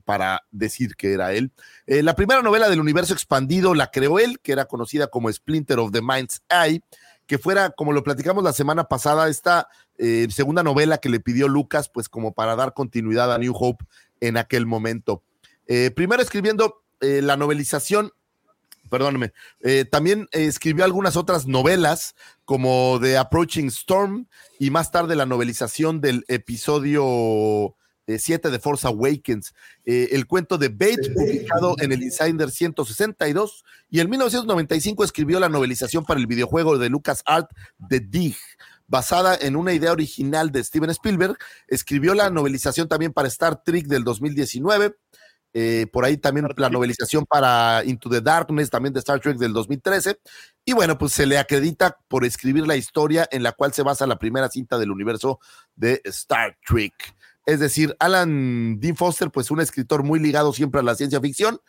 para decir que era él. La primera novela del universo expandido la creó él, que era conocida como Splinter of the Mind's Eye, que fuera, como lo platicamos la semana pasada, esta eh, segunda novela que le pidió Lucas, pues como para dar continuidad a New Hope en aquel momento. Eh, primero escribiendo eh, la novelización, perdóname, eh, también escribió algunas otras novelas como The Approaching Storm y más tarde la novelización del episodio 7 de Force Awakens, eh, el cuento de Bates publicado en el Insider 162 y en 1995 escribió la novelización para el videojuego de LucasArts The Dig. Basada en una idea original de Steven Spielberg, escribió la novelización también para Star Trek del 2019 eh, por ahí también la novelización para Into the Darkness, también de Star Trek del 2013. Y bueno, pues se le acredita por escribir la historia en la cual se basa la primera cinta del universo de Star Trek. Es decir, Alan Dean Foster, pues un escritor muy ligado siempre a la ciencia ficción.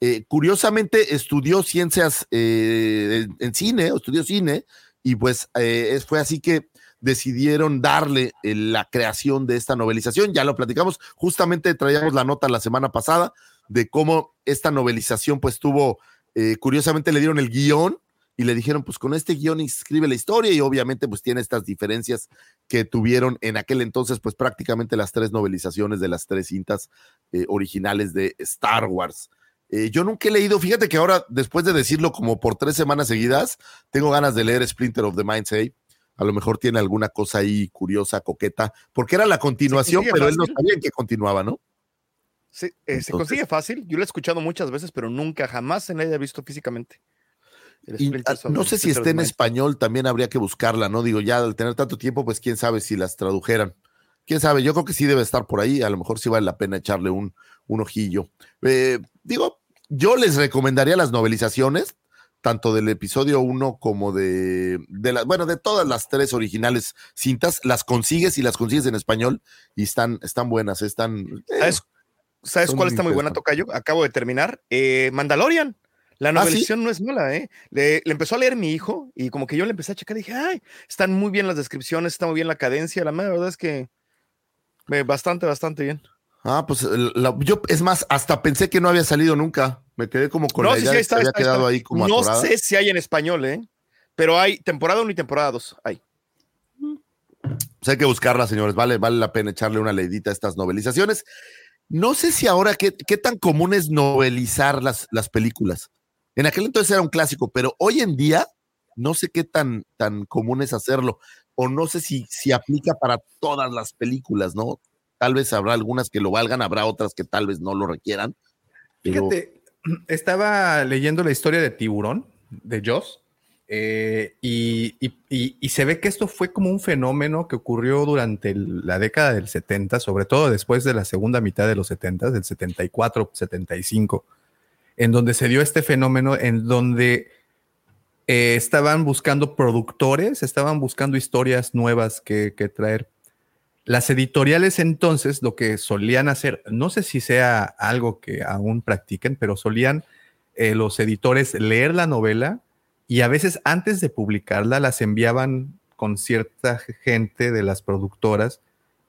Eh, curiosamente estudió ciencias eh, en, cine, estudió cine, y pues eh, fue así que decidieron darle la creación de esta novelización. Ya lo platicamos, justamente traíamos la nota la semana pasada de cómo esta novelización pues tuvo, curiosamente le dieron el guion y le dijeron pues con este guion escribe la historia y obviamente pues tiene estas diferencias que tuvieron en aquel entonces pues prácticamente las tres novelizaciones de las tres cintas eh, originales de Star Wars. Eh, yo nunca he leído, fíjate que ahora, después de decirlo como por tres semanas seguidas, tengo ganas de leer Splinter of the Mindset. A lo mejor tiene alguna cosa ahí curiosa, coqueta, porque era la continuación, pero él no sabía en qué continuaba, ¿no? Sí, eh, se consigue fácil. Yo lo he escuchado muchas veces, pero nunca, jamás se la haya visto físicamente. Y, ah, no sé si está en español, también habría que buscarla, ¿no? Digo, ya al tener tanto tiempo, pues quién sabe si las tradujeran. Quién sabe, yo creo que sí debe estar por ahí, a lo mejor sí vale la pena echarle un, un ojillo. Eh, digo, yo les recomendaría las novelizaciones, tanto del episodio 1 como de, de la, bueno, de todas las tres originales cintas, las consigues y las consigues en español y están, están buenas, están... eh, ¿Sabes, ¿sabes son cuál está muy buena. Tocayo? Acabo de terminar. Eh, Mandalorian. La ¿sí? novelización no es mala, ¿eh? Le, le empezó a leer mi hijo y como que yo le empecé a checar y dije, ay, están muy bien las descripciones, está muy bien la cadencia. La verdad es que eh, bastante, bastante bien. Ah, pues la- yo, es más, hasta pensé que no había salido nunca. Me quedé como con no, la sí, idea sí, que está, había está, quedado está. ahí como No atorada. sé si hay en español, ¿eh? Pero hay temporada 1 y temporada 2. Hay. Pues hay que buscarla, señores. Vale, vale la pena echarle una leidita a estas novelizaciones. No sé si ahora qué, qué tan común es novelizar las, las películas. En aquel entonces era un clásico, pero hoy en día no sé qué tan, tan común es hacerlo. O no sé si, si aplica para todas las películas, ¿no? Tal vez habrá algunas que lo valgan, habrá otras que tal vez no lo requieran. Fíjate, <clears throat> estaba leyendo la historia de Tiburón, de Joss, eh, y, y- se ve que esto fue como un fenómeno que ocurrió durante la década del 70, sobre todo después de la segunda mitad de los 70, del 74, 75, en donde se dio este fenómeno en donde eh, estaban buscando productores, estaban buscando historias nuevas que, traer. Las editoriales entonces lo que solían hacer, no sé si sea algo que aún practiquen, pero solían eh, los editores leer la novela y a veces antes de publicarla las enviaban con cierta gente de las productoras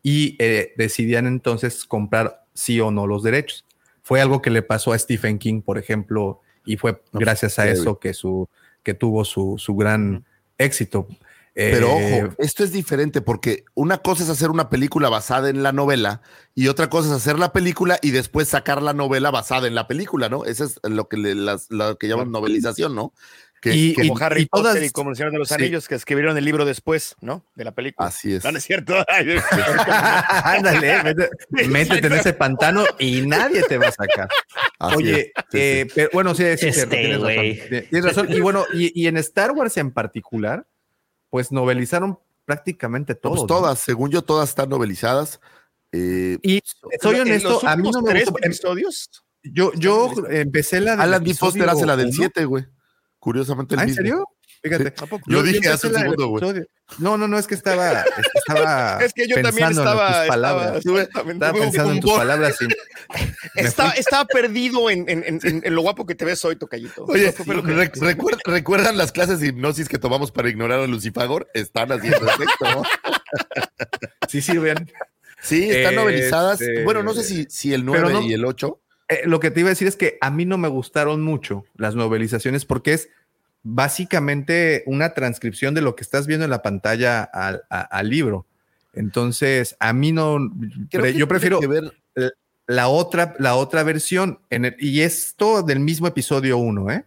y eh, decidían entonces comprar sí o no los derechos. Fue algo que le pasó a Stephen King, por ejemplo, y fue gracias a eso que, su, que tuvo su, su gran éxito. Pero Eh, ojo, esto es diferente porque una cosa es hacer una película basada en la novela y otra cosa es hacer la película y después sacar la novela basada en la película, ¿no? Eso es lo que, le- las- lo que llaman novelización, ¿no? Que, Y- que- Como Harry y Potter todas- y como el Señor de los sí. Anillos, que escribieron el libro después, ¿no? De la película. así es. No, no es cierto. <laughs> <laughs> Ándale, métete, métete en ese pantano y nadie te va a sacar. así Oye, es. Sí, sí. eh, pero bueno, sí, sí, Este cierto, tienes razón. güey. Ti- Tienes razón. Y bueno, y, y en Star Wars en particular, pues novelizaron prácticamente No, todo. pues ¿no? todas, según yo, todas están novelizadas. Eh, Y soy honesto, a mí no me tres gustó. Em, episodios. Yo, yo empecé la. del Alan D. Foster hace la del uno. 7, güey. Curiosamente el ¿Ah, en mismo. serio? Fíjate. Sí. Yo dije hace un segundo, güey. No, no, no, es que estaba. es que estaba <laughs> Es que yo también pensando en estaba. tus palabras. estaba- <laughs> Estaba pensando en tus palabras. y <laughs> Está- estaba perdido en, en- en- en- en lo guapo que te ves hoy, Tocayito. Oye, recuer- ¿recuerdan las clases de hipnosis que tomamos para ignorar a Lucifagor? Están haciendo efecto. Sí sirven. Sí, están novelizadas. Este, Bueno, no sé si, si el pero 9 no- y el 8. Eh, lo que te iba a decir es que a mí no me gustaron mucho las novelizaciones porque es básicamente una transcripción de lo que estás viendo en la pantalla al, a- al libro. Entonces, a mí no, pre- yo prefiero ver- la otra, la otra versión. En el- y esto del mismo episodio 1, ¿eh?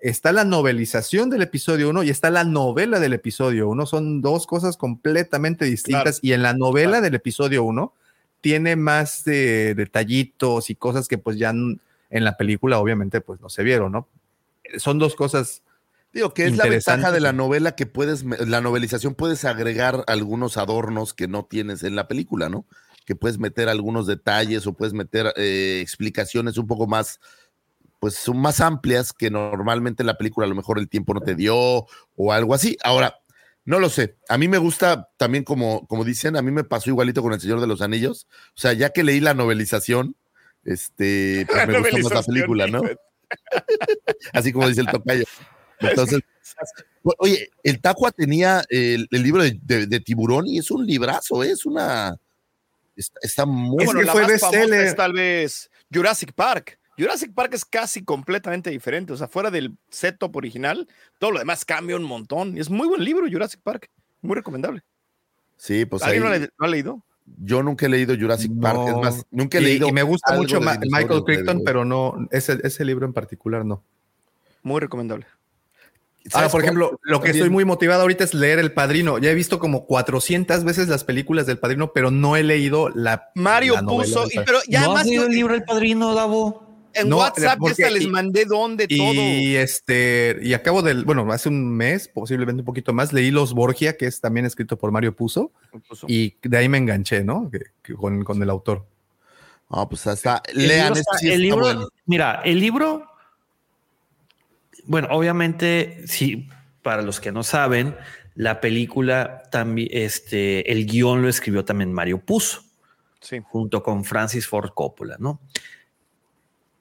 Está la novelización del episodio 1 y está la novela del episodio 1. Son dos cosas completamente distintas. Y en la novela del episodio 1 tiene más de detallitos y cosas que pues ya en la película obviamente pues no se vieron, ¿no? Son dos cosas. Digo que es la ventaja de la novela que puedes, la novelización puedes agregar algunos adornos que no tienes en la película, ¿no? que puedes meter algunos detalles o puedes meter eh, explicaciones un poco más, pues son más amplias que normalmente en la película a lo mejor el tiempo no te dio o algo así. Ahora, no lo sé. A mí me gusta también, como, como dicen, a mí me pasó igualito con El Señor de los Anillos. O sea, ya que leí la novelización, este, <laughs> pues me gustó más la película, ¿no? <laughs> Así como dice el tocayo. <laughs> Entonces, oye, el Tacua tenía el, el libro de, de- de Tiburón y es un librazo, ¿eh? es una. Está, está muy Bueno, que la fue más famosa es tal vez Jurassic Park. Jurassic Park es casi completamente diferente. O sea, fuera del setup original, todo lo demás cambia un montón. Y es muy buen libro, Jurassic Park. Muy recomendable. Sí, pues ahí, ¿Alguien no, lo ha- no ha leído? yo nunca he leído Jurassic Park, es más, nunca he Y- leído. y me gusta mucho Ma- Michael. Crichton, pero no, ese, ese libro en particular no. Muy recomendable. Ahora, ¿Sabes por ejemplo, lo que estoy muy motivado ahorita es leer El Padrino. Ya he visto como 400 veces las películas del Padrino, pero no he leído la. Mario la puso, y, pero ya ¿No has más leído el libro El Padrino, Davo? En No, WhatsApp ya hasta les mandé dónde todo. Y este, y acabo del, bueno, hace un mes, posiblemente un poquito más, leí Los Borgia, que es también escrito por Mario Puzo, Puso. y de ahí me enganché, ¿no? Que- que con, con el autor. Ah, pues hasta. El Lean, libro ese está- sí el libro, bueno. mira, el libro, bueno, obviamente, sí, para los que no saben, la película también, este, el guion lo escribió también Mario Puzo, Sí. junto con Francis Ford Coppola, ¿no?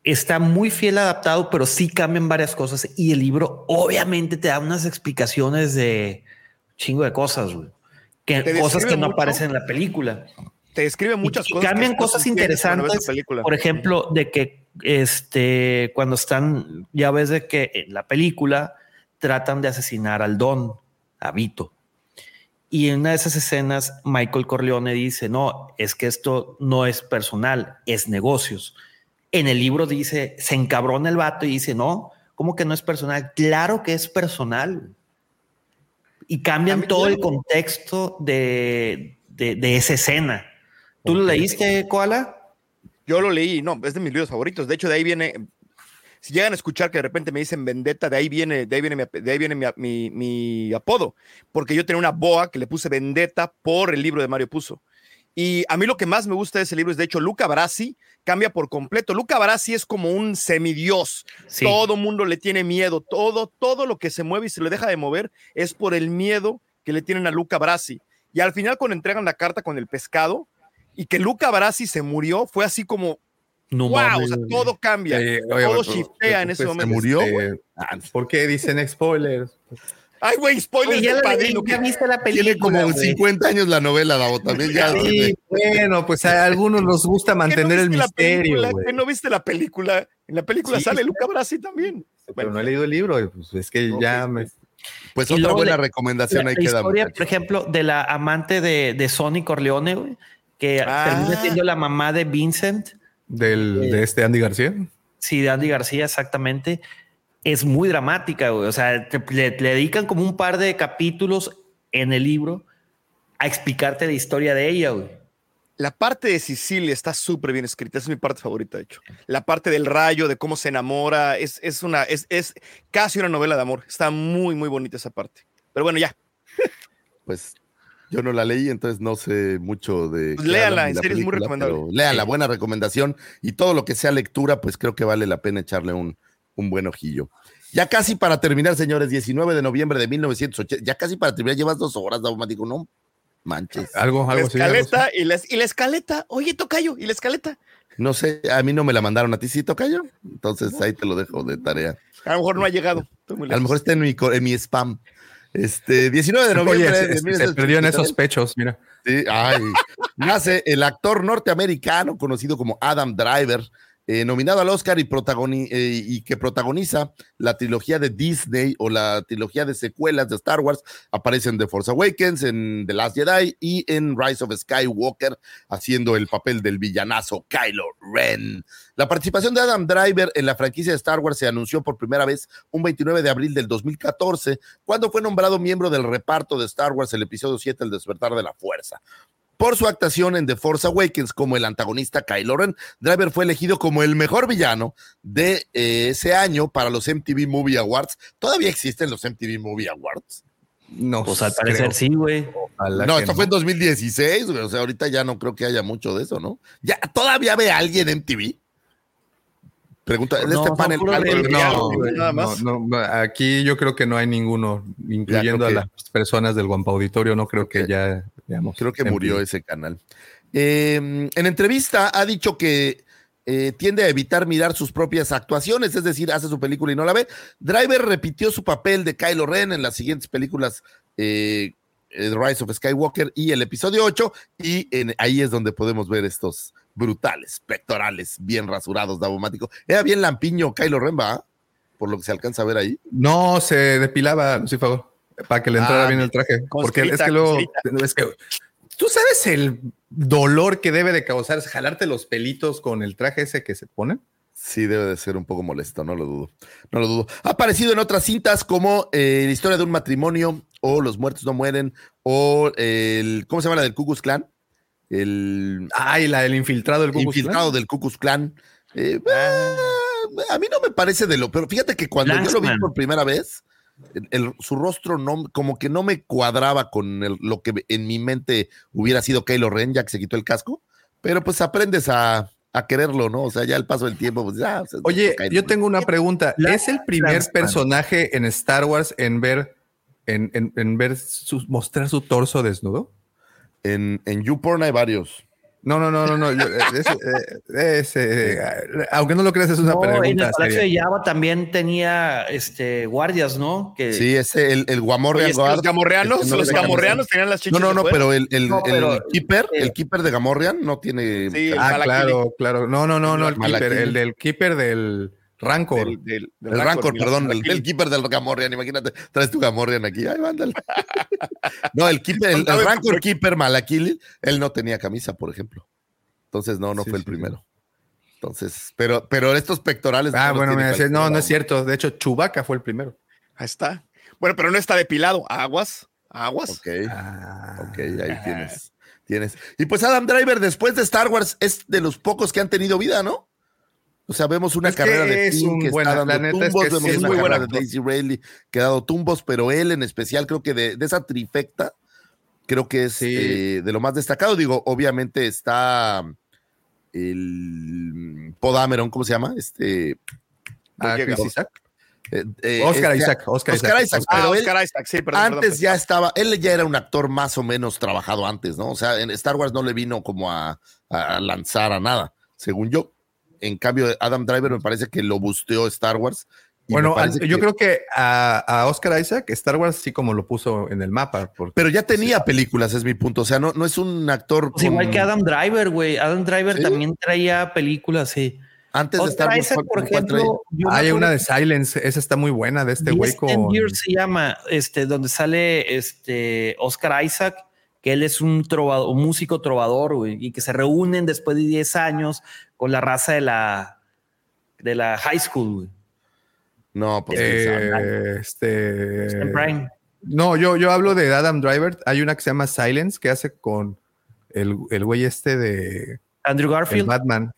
Está muy fiel adaptado, pero sí cambian varias cosas y el libro obviamente te da unas explicaciones de chingo de cosas, güey. Que, cosas que no aparecen en la película. Te describe muchas y, cosas. cambian cosas interesantes. Por ejemplo, de que este, cuando están, ya ves de que en la película tratan de asesinar al Don, a Vito. Y en una de esas escenas, Michael Corleone dice, no, es que esto no es personal, es negocios. En el libro dice, se encabrona el vato y dice, no, ¿cómo que no es personal? Claro que es personal. Y cambian todo el contexto de, de, de esa escena. ¿Tú lo leíste, Koala? Yo lo leí, no, es de mis libros favoritos. De hecho, de ahí viene. Si llegan a escuchar que de repente me dicen Vendetta, de ahí viene, de ahí viene, mi, de ahí viene mi- mi apodo, porque yo tenía una boa que le puse Vendetta por el libro de Mario Puzo. Y a mí lo que más me gusta de ese libro es, de hecho, Luca Brasi cambia por completo. Luca Brasi es como un semidios. Sí. Todo mundo le tiene miedo. Todo, todo lo que se mueve y se le deja de mover es por el miedo que le tienen a Luca Brasi. Y al final, cuando entregan la carta con el pescado y que Luca Brasi se murió, fue así como, No wow, mames, o sea, todo cambia. Eh, oye, todo bueno, shiftea en ese pues, momento. murió, este, güey? ¿Por qué dicen spoilers? Ay, güey, spoiler Oye, ya, del padrino. ya viste la película. Tiene como güey. 50 años la novela, Davo, también ya. Sí, bueno, pues a algunos nos gusta <laughs> ¿Qué no mantener el misterio. ¿Qué no viste la película? En la película Sí, sale sí. Luca Brasi también. Pero no he leído el libro, pues es que ya me... Pues Y otra buena le- recomendación la, ahí la queda. historia, muchacho. por ejemplo, de la amante de, de Sonny Corleone, güey, que Ah. termina siendo la mamá de Vincent, Del, de este Andy García. sí, de Andy García, exactamente. Es muy dramática, güey. O sea, te- le, le dedican como un par de capítulos en el libro a explicarte la historia de ella, güey. La parte de Sicilia está súper bien escrita, es mi parte favorita, de hecho. La parte del rayo, de cómo se enamora, es, es una, es, es casi una novela de amor. Está muy, muy bonita esa parte. Pero bueno, ya. <laughs> Pues yo no la leí, entonces no sé mucho de. Pues léala, en la serio, es muy recomendable. Léala, buena recomendación. Y todo lo que sea lectura, pues creo que vale la pena echarle un, un buen ojillo. Ya casi para terminar, señores, 19 de noviembre de 1980. Ya casi para terminar, llevas dos horas, Daumático, no manches. Algo, La algo así. algo así. escaleta y la, y la escaleta. Oye, Tocayo, y la escaleta. No sé, a mí no me la mandaron a ti, ¿sí, Tocayo? Entonces ahí te lo dejo de tarea. A lo mejor no ha llegado. A lo mejor está en mi, en mi spam. Este, 19 de noviembre. Oye, de se, se- se perdió en 1980. esos pechos, mira. Sí, ay. Nace el actor norteamericano conocido como Adam Driver, eh, nominado al Oscar y, eh, y que protagoniza la trilogía de Disney o la trilogía de secuelas de Star Wars. Aparece en The Force Awakens, en The Last Jedi y en Rise of Skywalker, haciendo el papel del villanazo Kylo Ren. La participación de Adam Driver en la franquicia de Star Wars se anunció por primera vez un 29 de abril del 2014, cuando fue nombrado miembro del reparto de Star Wars el episodio 7, El despertar de la fuerza. Por su actuación en The Force Awakens como el antagonista Kylo Ren, Driver fue elegido como el mejor villano de eh, ese año para los MTV Movie Awards. ¿Todavía existen los MTV Movie Awards? No, Pues al parecer creo. sí, güey. No, esto fue en 2016, güey. O sea, ahorita ya no creo que haya mucho de eso, ¿no? Ya, ¿todavía ve a alguien en TV? Pregunta, en No, este panel. algo- de- No, güey, nada más. no, no, aquí yo creo que no hay ninguno, incluyendo a que- las personas del Guampa Auditorio, no creo que ya veamos. Creo que murió ese canal. Eh, en entrevista ha dicho que eh, tiende a evitar mirar sus propias actuaciones, es decir, hace su película y no la ve. Driver repitió su papel de Kylo Ren en las siguientes películas eh, eh, The Rise of Skywalker y el episodio 8, y en- ahí es donde podemos ver estos brutales, pectorales, bien rasurados, Davomático. Era bien lampiño Kylo Ren, ¿va? Por lo que se alcanza a ver ahí. No, se depilaba, Lucifago, para que le entrara Ah, bien el traje. Porque es que luego, es que tú sabes el dolor que debe de causar es jalarte los pelitos con el traje ese que se pone. Sí, debe de ser un poco molesto, no lo dudo. No lo dudo. Ha aparecido en otras cintas como eh, La historia de un matrimonio, o Los muertos no mueren, o el. ¿Cómo se llama la del Ku Klux Klan? El Ay, la del infiltrado del Klux infiltrado Klan. del Ku Klux Klan. Eh, ah, a mí no me parece de lo. Pero fíjate que cuando yo lo vi por primera vez, el- su rostro no, como que no me cuadraba con el- lo que en mi mente hubiera sido Kylo Ren, ya que se quitó el casco. Pero pues aprendes a, a quererlo, ¿no? O sea, ya el paso del tiempo, pues ya. o sea, Oye, yo tengo una pregunta. ¿Es el primer personaje en Star Wars en ver, en, en- en ver su- mostrar su torso desnudo? En, en YouPorn hay varios. No, no, no, no, no. yo- eh, es, eh, aunque no lo creas, es una No, en el pregunta Palacio seria. de Java también tenía este, guardias, ¿no? Que, Sí, ese, el, el Guamorrean Oye, es que los gamorreanos, no los gamorreanos tenían las No, chichas. no, no, fuera. pero el, el, No, pero- el keeper, eh, el keeper de Gamorrean no tiene. Sí, Ah, claro, claro. No, no, no, no, el keeper, el del keeper del Rancor. Del- del- del el Rancor, perdón, el, keeper del Gamorrean, imagínate, traes tu Gamorrean aquí, ay, mándale. <laughs> no, el keeper, el, el Rancor keeper Malakili, él no tenía camisa, por ejemplo. Entonces, no, no Sí, fue el sí, primero. Entonces, pero, pero estos pectorales. Ah, bueno, me decía, no, no es cierto. De hecho, Chubaca fue el primero. Ahí está. Bueno, pero no está depilado. Aguas, aguas. Ok. Ah, Ok, ahí tienes. tienes. Y pues Adam Driver, después de Star Wars, es de los pocos que han tenido vida, ¿no? O sea, vemos una Es carrera de es Finn un que buen- está dando neta es tumbos, que vemos una muy carrera de actor. Daisy Rayleigh que ha dado tumbos, pero él en especial creo que de, de esa trifecta, creo que es Sí. eh, de lo más destacado. Digo, obviamente está el Podameron, ¿cómo se llama? Este ah, Isaac. eh, eh, Oscar este- Isaac. Oscar, Oscar Isaac. Isaac, Ah, pero él- Oscar Isaac, sí, perdón. antes perdón, ya estaba, él ya era un actor más o menos trabajado antes, ¿no? O sea, en Star Wars no le vino como a, a lanzar a nada, según yo. En cambio, Adam Driver me parece que lo busteó Star Wars. Bueno, yo que- creo que a, a Oscar Isaac, Star Wars sí como lo puso en el mapa. porque- Pero ya tenía películas, es mi punto. O sea, no, no es un actor. Pues igual que Adam Driver, güey. Adam Driver ¿Sí? también traía películas, sí. Antes de Star Wars. Isaac, ¿cuál- por ejemplo, Hay una de Silence, esa está muy buena de este güey con. Years se llama, este, donde sale este Oscar Isaac, que él es un, trovador, un músico trovador, güey, y que se reúnen después de 10 años con la raza de la, de la high school, güey. No, pues. eh, este. Prime. No, yo, yo hablo de Adam Driver. Hay una que se llama Silence que hace con el, el güey este de Andrew el Garfield. Batman.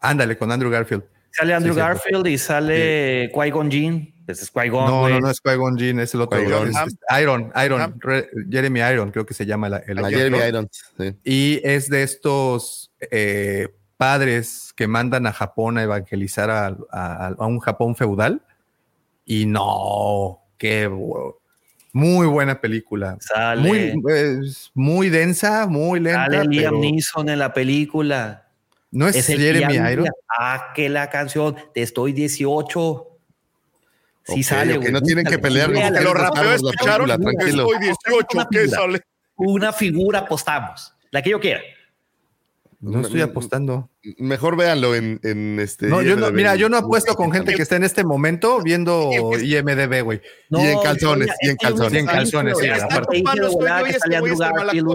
Ándale, con Andrew Garfield. Sale Andrew Sí. Garfield y sale Qui-Gon Jinn. Ese es Qui-Gon, No, no, no es Qui-Gon Jinn, es el otro. Es- es Iron, Iron, Ah. Re- Jeremy Iron, creo que se llama la- el a actor. Jeremy Irons. sí. Y es de estos eh, padres que mandan a Japón a evangelizar a, a- a un Japón feudal. Y no, qué muy buena película. Sale, Muy, es muy densa, muy lenta. sale Liam pero Neeson en la película. no es, Es el que Jeremy ya Iron. decía, Ah, que la canción Te estoy 18. Sí Ok, sale, ok, güey. no tienen que pelear los búscalo. Te lo Ustedes rapeo, estamos la escucharon. película, tranquilo. Estoy 18, Una ¿qué sale? Una figura apostamos. La que yo quiera. No estoy apostando. Mejor véanlo en, en este. No, yo no, mira, yo no apuesto con gente que está en este momento viendo IMDB, güey. No, Y en calzones, y en calzones. Y en calzones, sí, este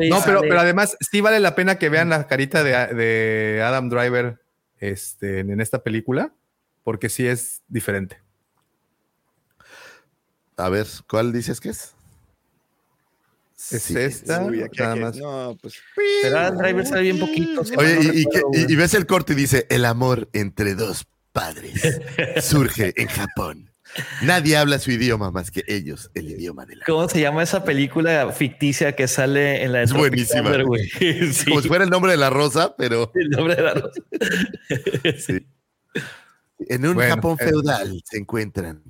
No, pero, pero además sí vale la pena que vean la carita de, de Adam Driver este, en esta película, porque sí es diferente. A ver, ¿cuál dices que es? Es Sí. esta, Uy, aquí, nada aquí. más. No, pues. Pero Driver sale bien poquito. si Oye, no y, y que- recuerdo, y- güey. y ves el corte y dice: El amor entre dos padres <laughs> surge en Japón. Nadie habla su idioma más que ellos, el idioma de la. ¿Cómo se llama esa película ficticia que sale en la Es buenísima. Thunder, güey? <laughs> <laughs> Sí, Como si fuera el nombre de la rosa, pero el nombre de la rosa. sí. en un Bueno, Japón eh. feudal se encuentran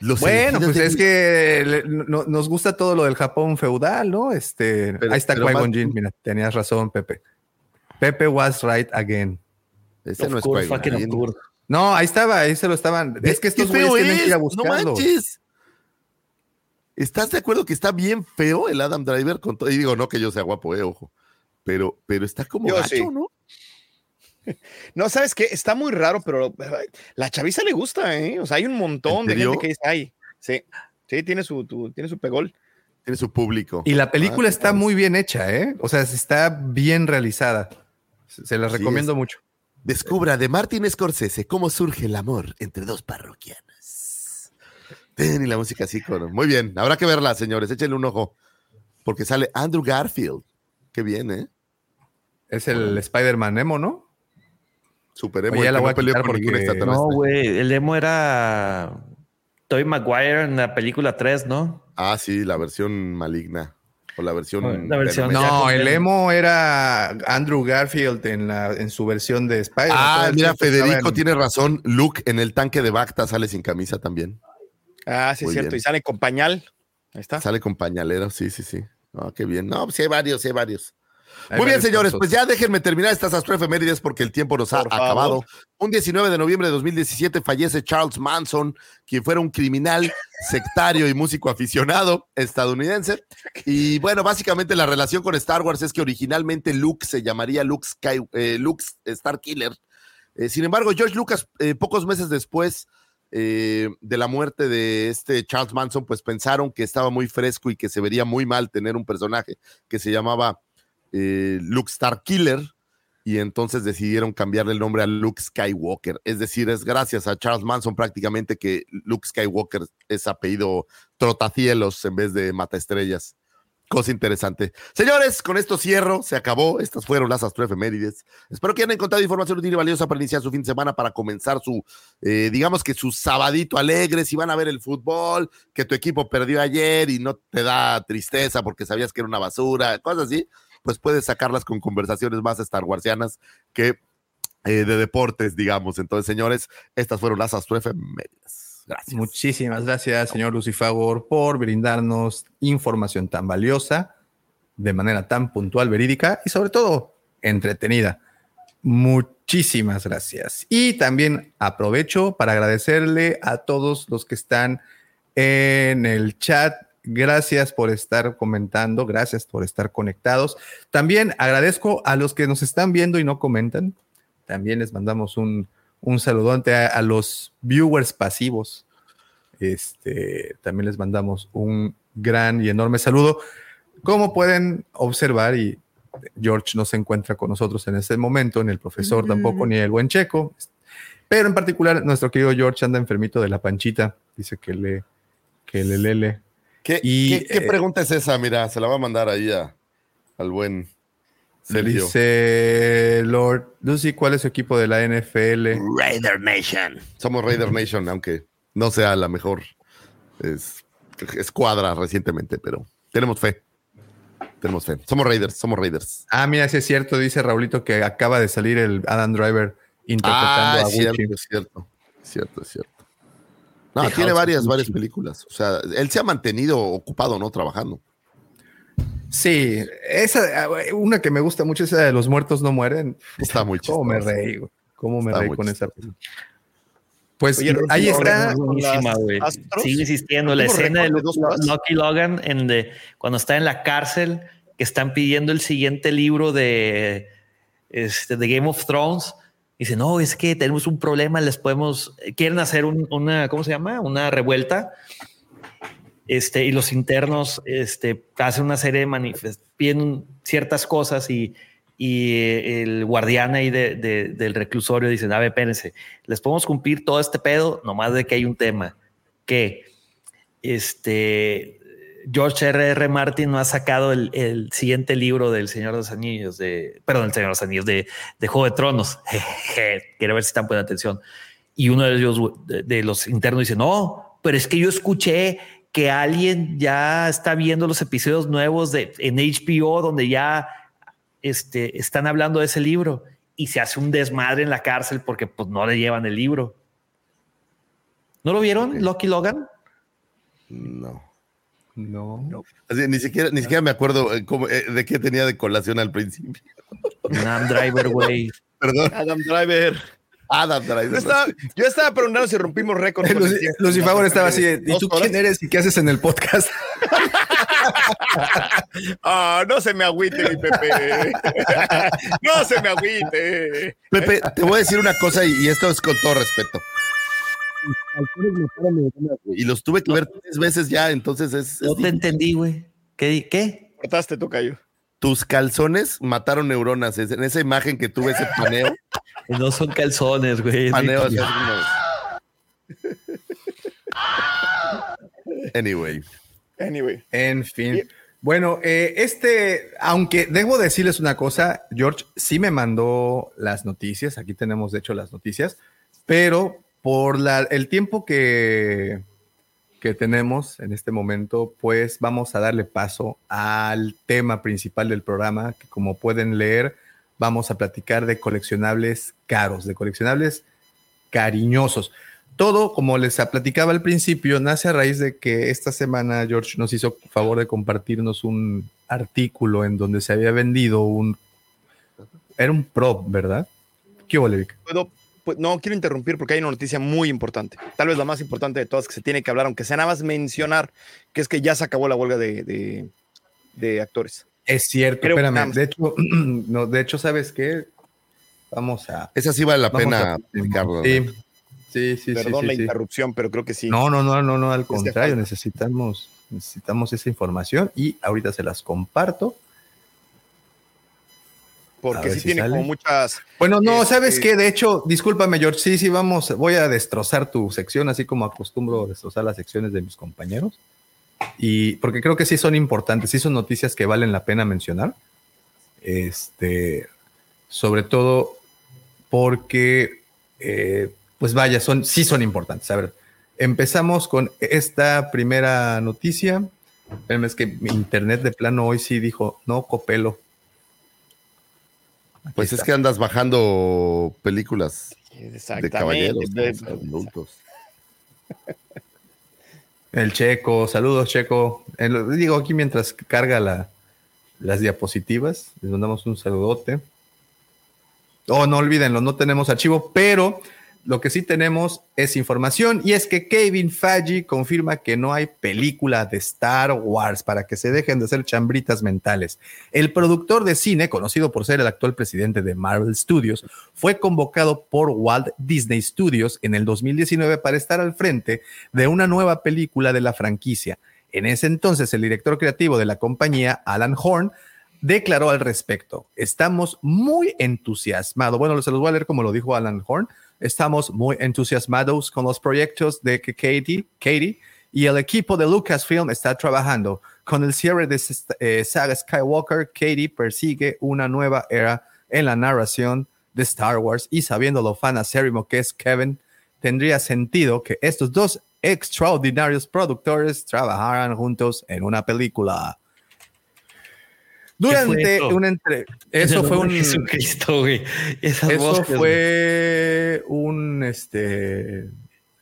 los Bueno, pues de es que le- no- nos gusta todo lo del Japón feudal, ¿no? Este, Pero- ahí está Qui-Gon más- Jinn, mira, tenías razón, Pepe. Pepe was right again. Ese Of no es course, fucking of course. No, ahí estaba, ahí se lo estaban. Es que estos güeyes feo tienen que ir a buscarlo. No manches. ¿Estás de acuerdo que está bien feo el Adam Driver? Con todo? Y digo, no que yo sea guapo, eh, ojo. Pero, pero está como Yo gacho, sí. ¿no? <laughs> No, ¿sabes qué? Está muy raro, pero la chaviza le gusta, ¿eh? O sea, hay un montón ¿En de gente que dice, ay, sí, sí, tiene su, tu- tiene su pegol. Tiene su público. Y la película Ah, está pues. muy bien hecha, ¿eh? O sea, está bien realizada. Se la recomiendo es. mucho. Descubra de Martin Scorsese cómo surge el amor entre dos parroquianas. Ten, y la música así, con... Muy bien, habrá que verla, señores. Échenle un ojo. Porque sale Andrew Garfield. Qué bien, ¿eh? Es el Spider-Man Emo, ¿no? Super emo. Oye, el la voy no a peleó ningún extraterrestre. No, güey, el demo era Tobey Maguire en la película 3, ¿no? Ah, sí, la versión maligna. O la versión. La No, el. Emo era Andrew Garfield en, la, en su versión de Spider-Man. Ah, Todo mira, Federico en- tiene razón. Luke en el tanque de Bacta sale sin camisa también. Ah, sí, es Muy cierto. bien. Y sale con pañal. Ahí está. Sale con pañalero, sí, sí, sí. Ah, qué bien. No, pues sí hay varios, sí hay varios. Muy bien, señores, pues ya déjenme terminar estas astroefemérides porque el tiempo nos ha Por favor. acabado. Un 19 de noviembre de 2017 fallece Charles Manson, quien fuera un criminal, sectario y músico aficionado estadounidense. Y bueno, básicamente la relación con Star Wars es que originalmente Luke se llamaría Luke, Sky, eh, Luke Star Killer. Eh, sin embargo, George Lucas, eh, pocos meses después eh, de la muerte de este Charles Manson, pues pensaron que estaba muy fresco y que se vería muy mal tener un personaje que se llamaba eh, Luke Star Killer y entonces decidieron cambiarle el nombre a Luke Skywalker. Es decir, es gracias a Charles Manson prácticamente que Luke Skywalker es apellido Trotacielos en vez de Mataestrellas. Cosa interesante. Señores, con esto cierro, se acabó. Estas fueron las astroefemérides. Espero que hayan encontrado información útil y valiosa para iniciar su fin de semana, para comenzar su, eh, digamos que su sabadito alegre, si van a ver el fútbol, que tu equipo perdió ayer y no te da tristeza porque sabías que era una basura, cosas así, pues puedes sacarlas con conversaciones más Star Warsianas que eh, de deportes, digamos. Entonces, señores, estas fueron las astroefemérides. Gracias. Muchísimas gracias, señor Lucifagor, por brindarnos información tan valiosa, de manera tan puntual, verídica y sobre todo entretenida. Muchísimas gracias. Y también aprovecho para agradecerle a todos los que están en el chat. Gracias por estar comentando, gracias por estar conectados. También agradezco a los que nos están viendo y no comentan. También les mandamos un, un saludante a, a los viewers pasivos. Este, también les mandamos un gran y enorme saludo. Como pueden observar, y George no se encuentra con nosotros en este momento, ni el profesor tampoco, ni el buen checo, pero en particular nuestro querido George anda enfermito de la panchita, dice que le, que le lele. ¿Qué, Y, qué- qué eh, pregunta es esa? Mira, se la va a mandar ahí a- al buen Sergio. Dice Lord Lucy, ¿cuál es su equipo de la NFL? Raider Nation. Somos Raider Nation, aunque no sea la mejor es- escuadra recientemente, pero tenemos fe. Tenemos fe. Somos Raiders, somos Raiders. Ah, mira, sí es cierto, dice Raulito que acaba de salir el Adam Driver interpretando Ah, a es cierto, es cierto. Es cierto, es cierto. No, The tiene House varias, varias películas. O sea, él se ha mantenido ocupado, ¿no? Trabajando. Sí, esa, una que me gusta mucho, esa de los muertos no mueren. Está muy ¿Cómo me chistosa. reí? güey? ¿Cómo me Está reí con esa chistosa. película? Pues Oye, ahí está. las. Sigue insistiendo. La ¿Tuvo escena de? Lucky Logan en de, cuando está en la cárcel, que están pidiendo el siguiente libro de, este, de Game of Thrones. Dice, no, es que tenemos un problema, les podemos, quieren hacer un- una, ¿cómo se llama? Una revuelta. Este, y los internos este, hacen una serie de manifestaciones, ciertas cosas y, y eh, el guardián ahí de- del reclusorio dice, a ver, espérense, les podemos cumplir todo este pedo, nomás de que hay un tema, que este, George R. R. Martin no ha sacado el, el siguiente libro del Señor de los Anillos, de, perdón, el Señor de los Anillos, de, de Juego de Tronos. <laughs> Quiero ver si están poniendo atención. Y uno de ellos, de, de los internos, dice, no, pero es que yo escuché que alguien ya está viendo los episodios nuevos de en HBO donde ya este, están hablando de ese libro y se hace un desmadre en la cárcel porque pues no le llevan el libro. ¿No lo vieron, Lucky Logan? No. No. Así, ni siquiera, ni siquiera me acuerdo eh, cómo, eh, de qué tenía de colación al principio. Nam Driver, güey. Perdón. Adam Driver. Adam Driver. Yo estaba, yo estaba preguntando si rompimos récord. el Lucy, Favor estaba así, de, ¿y ¿Dos tú horas? quién eres y qué haces en el podcast? <laughs> Ah, no se me agüite, mi Pepe. <laughs> no se me agüite. Pepe, te voy a decir una cosa y, y esto es con todo respeto. Y los tuve que ver tres veces ya, entonces es, es No te entendí, güey. ¿Qué? ¿Qué? Cortaste, tocayo. tus calzones mataron neuronas. Es- En esa imagen que tuve ese paneo, <laughs> No son calzones, güey. paneo así como- Anyway, Anyway. En fin. Bueno, eh, este, aunque debo decirles una cosa, George sí me mandó las noticias, aquí tenemos de hecho las noticias, pero por el tiempo que, que tenemos en este momento, pues vamos a darle paso al tema principal del programa, que como pueden leer, vamos a platicar de coleccionables caros, de coleccionables cariñosos. Todo, como les platicaba al principio, nace a raíz de que esta semana George nos hizo favor de compartirnos un artículo en donde se había vendido un... Era un prop, ¿verdad? ¿Qué hubo, pues, no quiero interrumpir porque hay una noticia muy importante. Tal vez la más importante de todas que se tiene que hablar, aunque sea nada más mencionar, que es que ya se acabó la huelga de, de- de actores. Es cierto, Creo espérame. De hecho, <clears throat> no, de hecho, ¿sabes qué? Vamos a... esa sí vale la pena a- platicarlo. Sí, sí, sí. sí, Perdón sí, la sí. interrupción, pero creo que sí. No, no, no, no, no, al Hace contrario, falta. necesitamos, necesitamos esa información y ahorita se las comparto. Porque sí si tiene sale. como muchas. Bueno, no, Este- ¿sabes qué? De hecho, discúlpame, George, sí, sí, vamos, voy a destrozar tu sección, así como acostumbro destrozar las secciones de mis compañeros. Y porque creo que sí son importantes, sí son noticias que valen la pena mencionar. Este, sobre todo porque, eh, pues vaya, son, sí son importantes. A ver, empezamos con esta primera noticia. Espérenme, es que mi internet de plano hoy sí dijo, no, copelo. Aquí Pues es que andas bajando películas de caballeros, de- adultos. El Checo, saludos Checo. El- digo aquí mientras carga la- las diapositivas, les mandamos un saludote. Oh, no olvídenlo, no tenemos archivo, pero lo que sí tenemos es información y es que Kevin Feige confirma que no hay película de Star Wars para que se dejen de hacer chambritas mentales. El productor de cine, conocido por ser el actual presidente de Marvel Studios, fue convocado por Walt Disney Studios en el 2019 para estar al frente de una nueva película de la franquicia. En ese entonces, el director creativo de la compañía, Alan Horn, declaró al respecto, estamos muy entusiasmados. Bueno, se los voy a leer como lo dijo Alan Horn. Estamos muy entusiasmados con los proyectos de que Katie, Katie y el equipo de Lucasfilm está trabajando. Con el cierre de esta, eh, saga Skywalker, Katie persigue una nueva era en la narración de Star Wars y sabiendo lo fan que es Kevin, tendría sentido que estos dos extraordinarios productores trabajaran juntos en una película. Durante una entre... En Eso fue un... Jesucristo, güey. Esas Eso güey. fue un, este,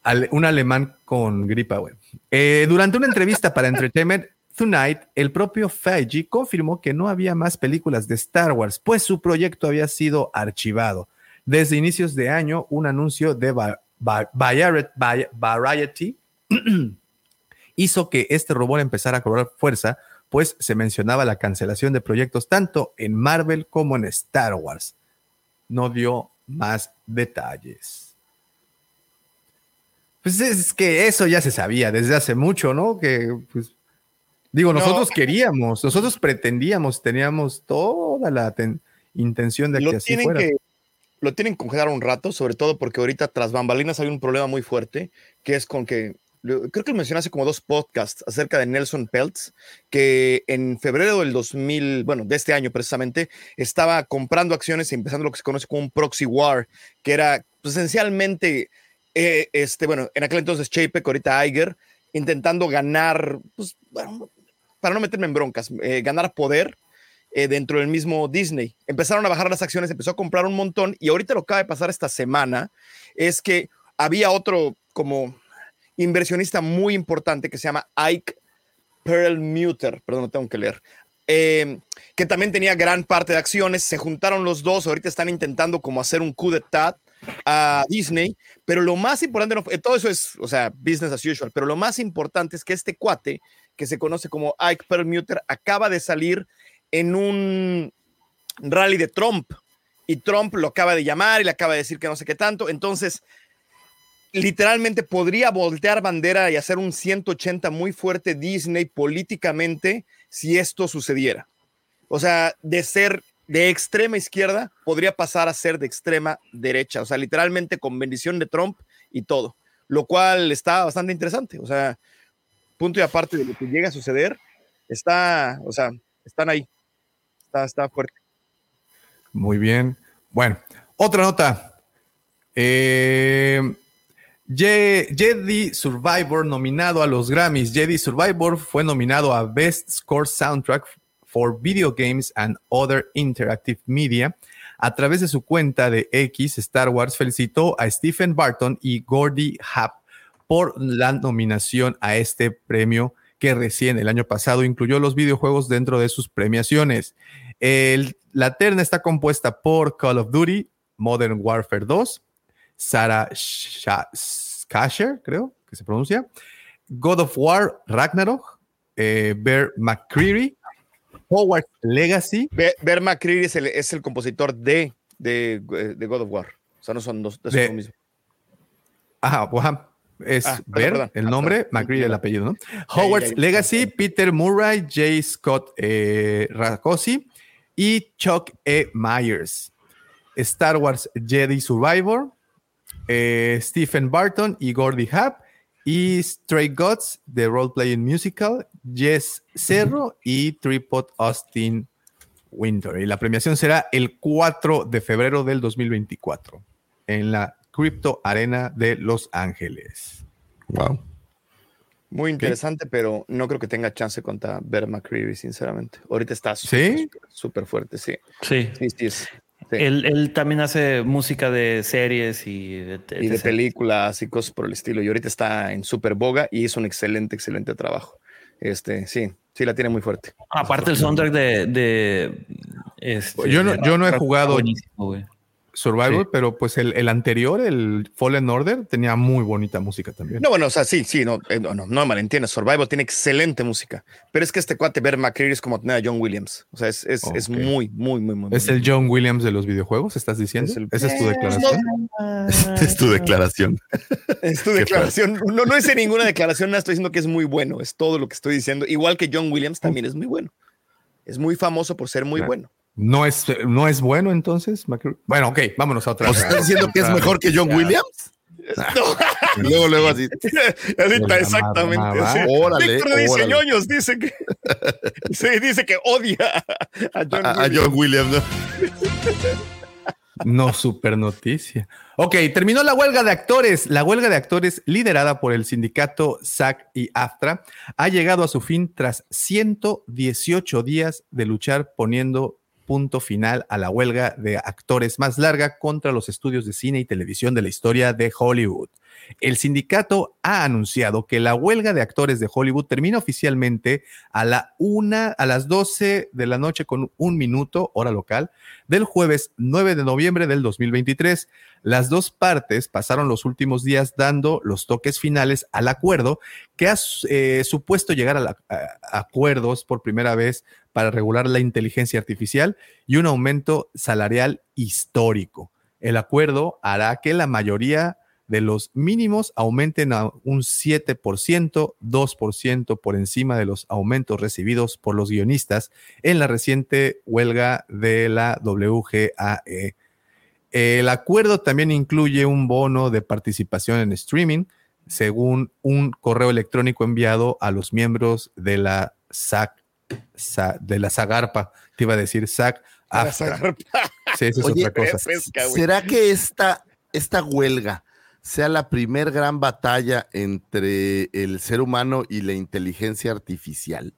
ale- un alemán con gripa, güey. Eh, durante una entrevista para Entertainment Tonight, el propio Feige confirmó que no había más películas de Star Wars, pues su proyecto había sido archivado. Desde inicios de año, un anuncio de Variety, Va- Variety <clears throat> hizo que este rumor empezara a cobrar fuerza, pues se mencionaba la cancelación de proyectos tanto en Marvel como en Star Wars. No dio más detalles. Pues es que eso ya se sabía desde hace mucho, ¿no? Que, pues, digo, No. nosotros queríamos, nosotros pretendíamos, teníamos toda la ten- intención de lo que así fuera. que lo tienen que congelar un rato, sobre todo porque ahorita tras bambalinas hay un problema muy fuerte, que es con que creo que lo mencioné hace como dos podcasts acerca de Nelson Peltz, que en febrero del 2000, bueno, de este año precisamente, estaba comprando acciones y empezando lo que se conoce como un proxy war, que era pues, esencialmente eh, este, bueno, en aquel entonces Chapek, ahorita Iger, intentando ganar, pues, bueno, para no meterme en broncas, eh, ganar poder eh, dentro del mismo Disney. Empezaron a bajar las acciones, empezó a comprar un montón y ahorita lo que acaba de pasar esta semana es que había otro como inversionista muy importante que se llama Ike Perlmutter, perdón, no tengo que leer, eh, que también tenía gran parte de acciones. Se juntaron los dos, ahorita están intentando como hacer un coup d'etat a Disney, pero lo más importante, no, todo eso es, o sea, business as usual, pero lo más importante es que este cuate, que se conoce como Ike Perlmutter, acaba de salir en un rally de Trump y Trump lo acaba de llamar y le acaba de decir que no sé qué tanto, entonces literalmente podría voltear bandera y hacer un 180 muy fuerte Disney políticamente si esto sucediera. O sea, de ser de extrema izquierda podría pasar a ser de extrema derecha, o sea, literalmente con bendición de Trump y todo, lo cual está bastante interesante, o sea, punto y aparte de lo que llega a suceder, está, o sea, están ahí, está, está fuerte. Muy bien. Bueno, otra nota. Eh, Jedi Survivor nominado a los Grammys. Jedi Survivor fue nominado a Best Score Soundtrack for Video Games and Other Interactive Media. A través de su cuenta de X, Star Wars felicitó a Stephen Barton y Gordy Happ por la nominación a este premio que recién el año pasado incluyó los videojuegos dentro de sus premiaciones. La terna está compuesta por Call of Duty, Modern Warfare 2, Sarah Skasher, creo que se pronuncia, God of War Ragnarok, eh, Bear McCreary, Howard Legacy. Bear, McCreary es el, es el compositor de, de, de, God of War. O sea, no son dos, de, lo mismo. Ajá, bueno, es ah, Bear, el nombre, ah, McCreary el apellido, ¿no? Howard's Legacy, Peter Murray, J. Scott eh, Rakosi y Chuck E. Myers. Star Wars Jedi Survivor, eh, Stephen Barton y Gordy Happ, y Stray Gods de Role Playing Musical, Jess Cerro y Tripod Austin Winter. Y la premiación será el 4 de febrero del 2024 en la Crypto Arena de Los Ángeles. Wow. Muy interesante, pero no creo que tenga chance contra Bear McCreary, sinceramente. Ahorita está súper fuerte, sí. Sí. Sí, sí, él, también hace música de series y de, de, películas y cosas por el estilo. Y ahorita está en super boga y hizo un excelente, excelente trabajo. Este, sí, sí, la tiene muy fuerte. Aparte el soundtrack de... este, yo no, yo no he jugado... Survival, pero pues el, anterior, el Fallen Order, tenía muy bonita música también. No, bueno, o sea, sí, sí, no, eh, no, no, no malentiendes. Survival tiene excelente música, pero es que este cuate, Ver McCreary, es como tener a John Williams. O sea, es, es, es muy, muy, muy, muy. ¿Es el John Williams de los videojuegos, estás diciendo? ¿Esa <laughs> es tu declaración? es tu declaración. es tu declaración. No, no hice ninguna declaración, nada, estoy diciendo que es muy bueno, es todo lo que estoy diciendo. Igual que John Williams también es muy bueno. Es muy famoso por ser muy bueno. No es, no es bueno entonces. Bueno, ok, vámonos a otra. ¿Estás diciendo que es mejor que John Williams? No. <laughs> luego, luego así. <laughs> exactamente. Sí. Órale, Víctor dice ñoños, dice que <laughs> sí, dice que odia a John, a, Williams. A John Williams ¿no? no, super noticia. Ok, terminó la huelga de actores. La huelga de actores, liderada por el sindicato SAC y AFTRA, ha llegado a su fin tras 118 días de luchar poniendo punto final a la huelga de actores más larga contra los estudios de cine y televisión de la historia de Hollywood. El sindicato ha anunciado que la huelga de actores de Hollywood termina oficialmente a la una, a las 12 de la noche con un minuto, hora local, del jueves 9 de noviembre del 2023. Las dos partes pasaron los últimos días dando los toques finales al acuerdo que ha eh, supuesto llegar a, a acuerdos por primera vez para regular la inteligencia artificial y un aumento salarial histórico. El acuerdo hará que la mayoría de los mínimos aumenten a un 7%, 2% por encima de los aumentos recibidos por los guionistas en la reciente huelga de la WGAE. El acuerdo también incluye un bono de participación en streaming, según un correo electrónico enviado a los miembros de la SAC de la Zagarpa, te iba a decir SAC. Sí, eso es <laughs> otra cosa. ¿Será que esta, esta huelga sea la primer gran batalla entre el ser humano y la inteligencia artificial.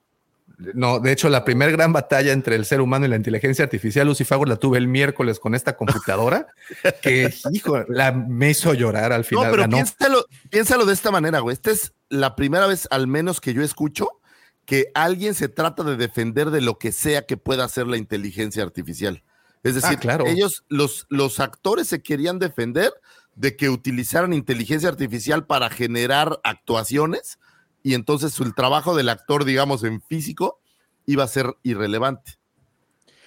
No, de hecho, la primera gran batalla entre el ser humano y la inteligencia artificial, Lucifago, la tuve el miércoles con esta computadora <laughs> que, hijo, la, me hizo llorar al final. No, pero ganó. piénsalo, piénsalo de esta manera, güey. Esta es la primera vez, al menos que yo escucho, que alguien se trata de defender de lo que sea que pueda hacer la inteligencia artificial. Es decir, claro. ellos, los, los actores se querían defender de que utilizaran inteligencia artificial para generar actuaciones y entonces el trabajo del actor, digamos, en físico, iba a ser irrelevante.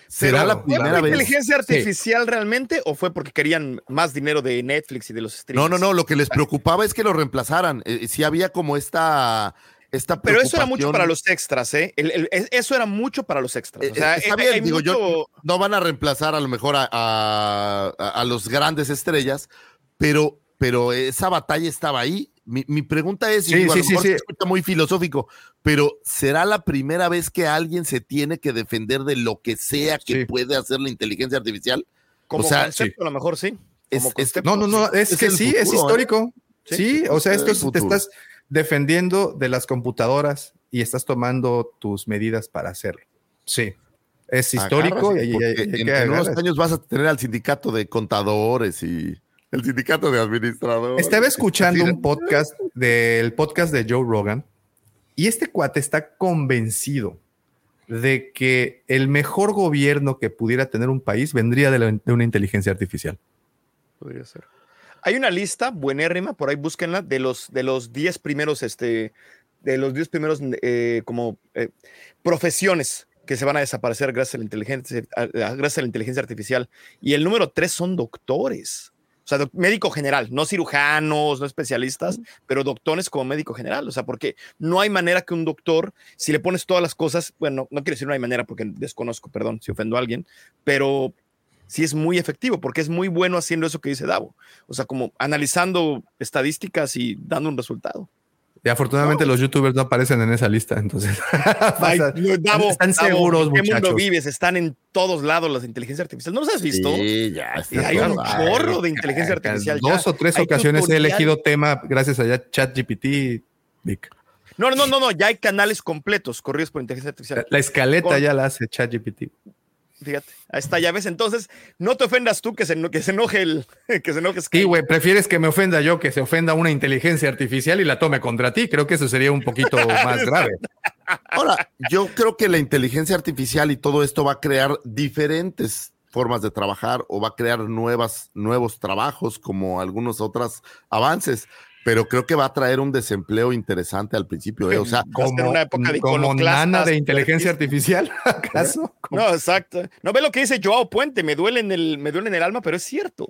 ¿Será Pero, la ¿Fue primera por vez? inteligencia artificial realmente o fue porque querían más dinero de Netflix y de los streams? No, no, no, lo que les <laughs> preocupaba es que lo reemplazaran. Eh, sí había como esta, esta Pero eso era mucho para los extras, ¿eh? El- el- es- eso era mucho para los extras. O Eh, sea, está eh, bien, hay digo yo, no van a reemplazar a lo mejor a- a los grandes estrellas, pero, pero esa batalla estaba ahí. Mi, mi pregunta es, y Sí, digo, a lo mejor sí. se escucha muy filosófico, pero ¿será la primera vez que alguien se tiene que defender de lo que sea que puede hacer la inteligencia artificial? como o sea, concepto, a lo mejor sí. Es- concepto, No, no, no, es, Es que sí, es futuro, ¿eh? histórico. Sí, Sí, o sea, es esto es- te estás defendiendo de las computadoras y estás tomando tus medidas para hacerlo. Sí, es histórico y, y- y- y- en, unos años vas a tener al sindicato de contadores y el sindicato de administradores. Estaba escuchando un podcast del podcast de Joe Rogan y este cuate está convencido de que el mejor gobierno que pudiera tener un país vendría de, la- de una inteligencia artificial. Podría ser. Hay una lista buenérrima, por ahí búsquenla, de los, de los 10 primeros, este, de los 10 primeros eh, como eh, profesiones que se van a desaparecer gracias a la inteligencia, gracias a la inteligencia artificial. Y el número 3 son doctores. O sea, médico general, no cirujanos, no especialistas, pero doctores como médico general. O sea, porque no hay manera que un doctor, si le pones todas las cosas, bueno, no quiero decir no hay manera porque desconozco, perdón, si ofendo a alguien, pero sí es muy efectivo porque es muy bueno haciendo eso que dice Davo. O sea, como analizando estadísticas y dando un resultado. Y afortunadamente los youtubers no aparecen en esa lista, entonces <laughs> Ay, pasa- no, Davo, están Davo, seguros, ¿en qué mundo muchachos. vives? Están en todos lados las inteligencias artificiales. ¿No los has visto? Sí, ya. Hay un chorro de inteligencia artificial. ya. Dos o tres Hay ocasiones he elegido tema gracias a ChatGPT. Vic. No, no, no, no, ya hay canales completos corridos por inteligencia artificial. La, la escaleta Con- ya la hace ChatGPT. Fíjate, ahí está, ya ves. Entonces, no te ofendas tú que se, que se enoje el, <laughs> que se enoje Sí, güey, prefieres que me ofenda yo que se ofenda una inteligencia artificial y la tome contra ti. Creo que eso sería un poquito <laughs> más grave. Ahora, yo creo que la inteligencia artificial y todo esto va a crear diferentes formas de trabajar o va a crear nuevas, nuevos trabajos como algunos otros avances, pero creo que va a traer un desempleo interesante al principio. ¿eh? O sea, Como, una época de como iconoclastas, nana de inteligencia artificial, <laughs> ¿acaso? No, exacto. No ve lo que dice Joao Puente, me duele en el, me duele en el alma, pero es cierto.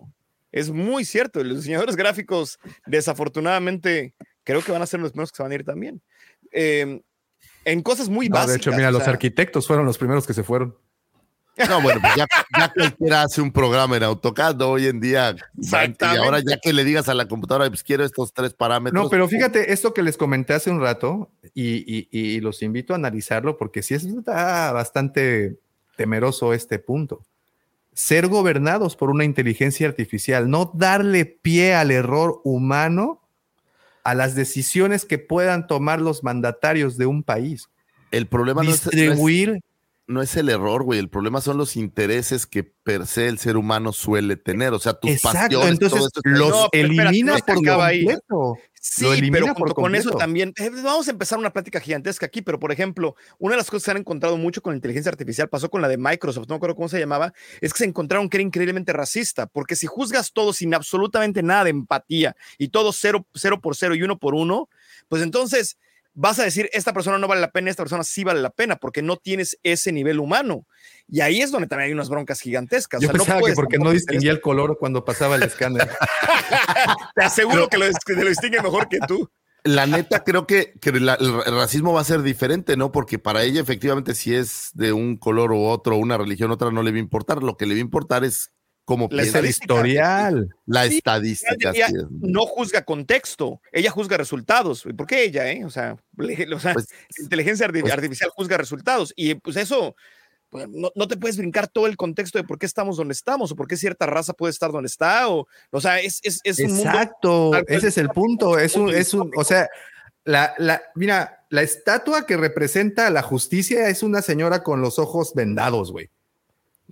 Es muy cierto. Los diseñadores gráficos, desafortunadamente, creo que van a ser los primeros que se van a ir también. Eh, en cosas muy No, básicas. de hecho, mira, o los sea, arquitectos fueron los primeros que se fueron. No, bueno, pues ya, ya cualquiera hace un programa en AutoCAD ¿no? hoy en día. Y ahora ya que le digas a la computadora, pues quiero estos tres parámetros. No, pero fíjate, esto que les comenté hace un rato, y, y- y los invito a analizarlo porque sí está bastante temeroso este punto. Ser gobernados por una inteligencia artificial, no darle pie al error humano a las decisiones que puedan tomar los mandatarios de un país. el problema no es, no es- Distribuir no es el error, güey. El problema son los intereses que per se el ser humano suele tener. O sea, tus Exacto, pasiones, entonces todo esto los No, espérate, por ahí. Sí, Lo pero con eso también, eh, vamos a empezar una plática gigantesca aquí, pero por ejemplo, una de las cosas que se han encontrado mucho con la inteligencia artificial, pasó con la de Microsoft, no me acuerdo cómo se llamaba, es que se encontraron que era increíblemente racista, porque si juzgas todo sin absolutamente nada de empatía y todo cero, cero por cero y uno por uno, pues entonces vas a decir, esta persona no vale la pena, esta persona sí vale la pena, porque no tienes ese nivel humano. Y ahí es donde también hay unas broncas gigantescas. Yo O sea, no pensaba que porque no distinguía el color cuando pasaba el escáner. <laughs> Te aseguro que lo, distingue mejor que tú. La neta, creo que, que la- el racismo va a ser diferente, ¿no? Porque para ella, efectivamente, si es de un color u otro, una religión u otra, no le va a importar. Lo que le va a importar es cómo La piensa. el historial. La Sí, estadística. ella es. no juzga contexto, ella juzga resultados. ¿Y por qué ella, eh? O sea, le- o sea, Pues, inteligencia pues- artificial juzga resultados. Y pues eso, pues, no, no te puedes brincar todo el contexto de por qué estamos donde estamos o por qué cierta raza puede estar donde está. O, o sea, es, es, es un. Exacto, ese es el punto. Es un, es un, o sea, la, la, mira, la estatua que representa la justicia es una señora con los ojos vendados, güey.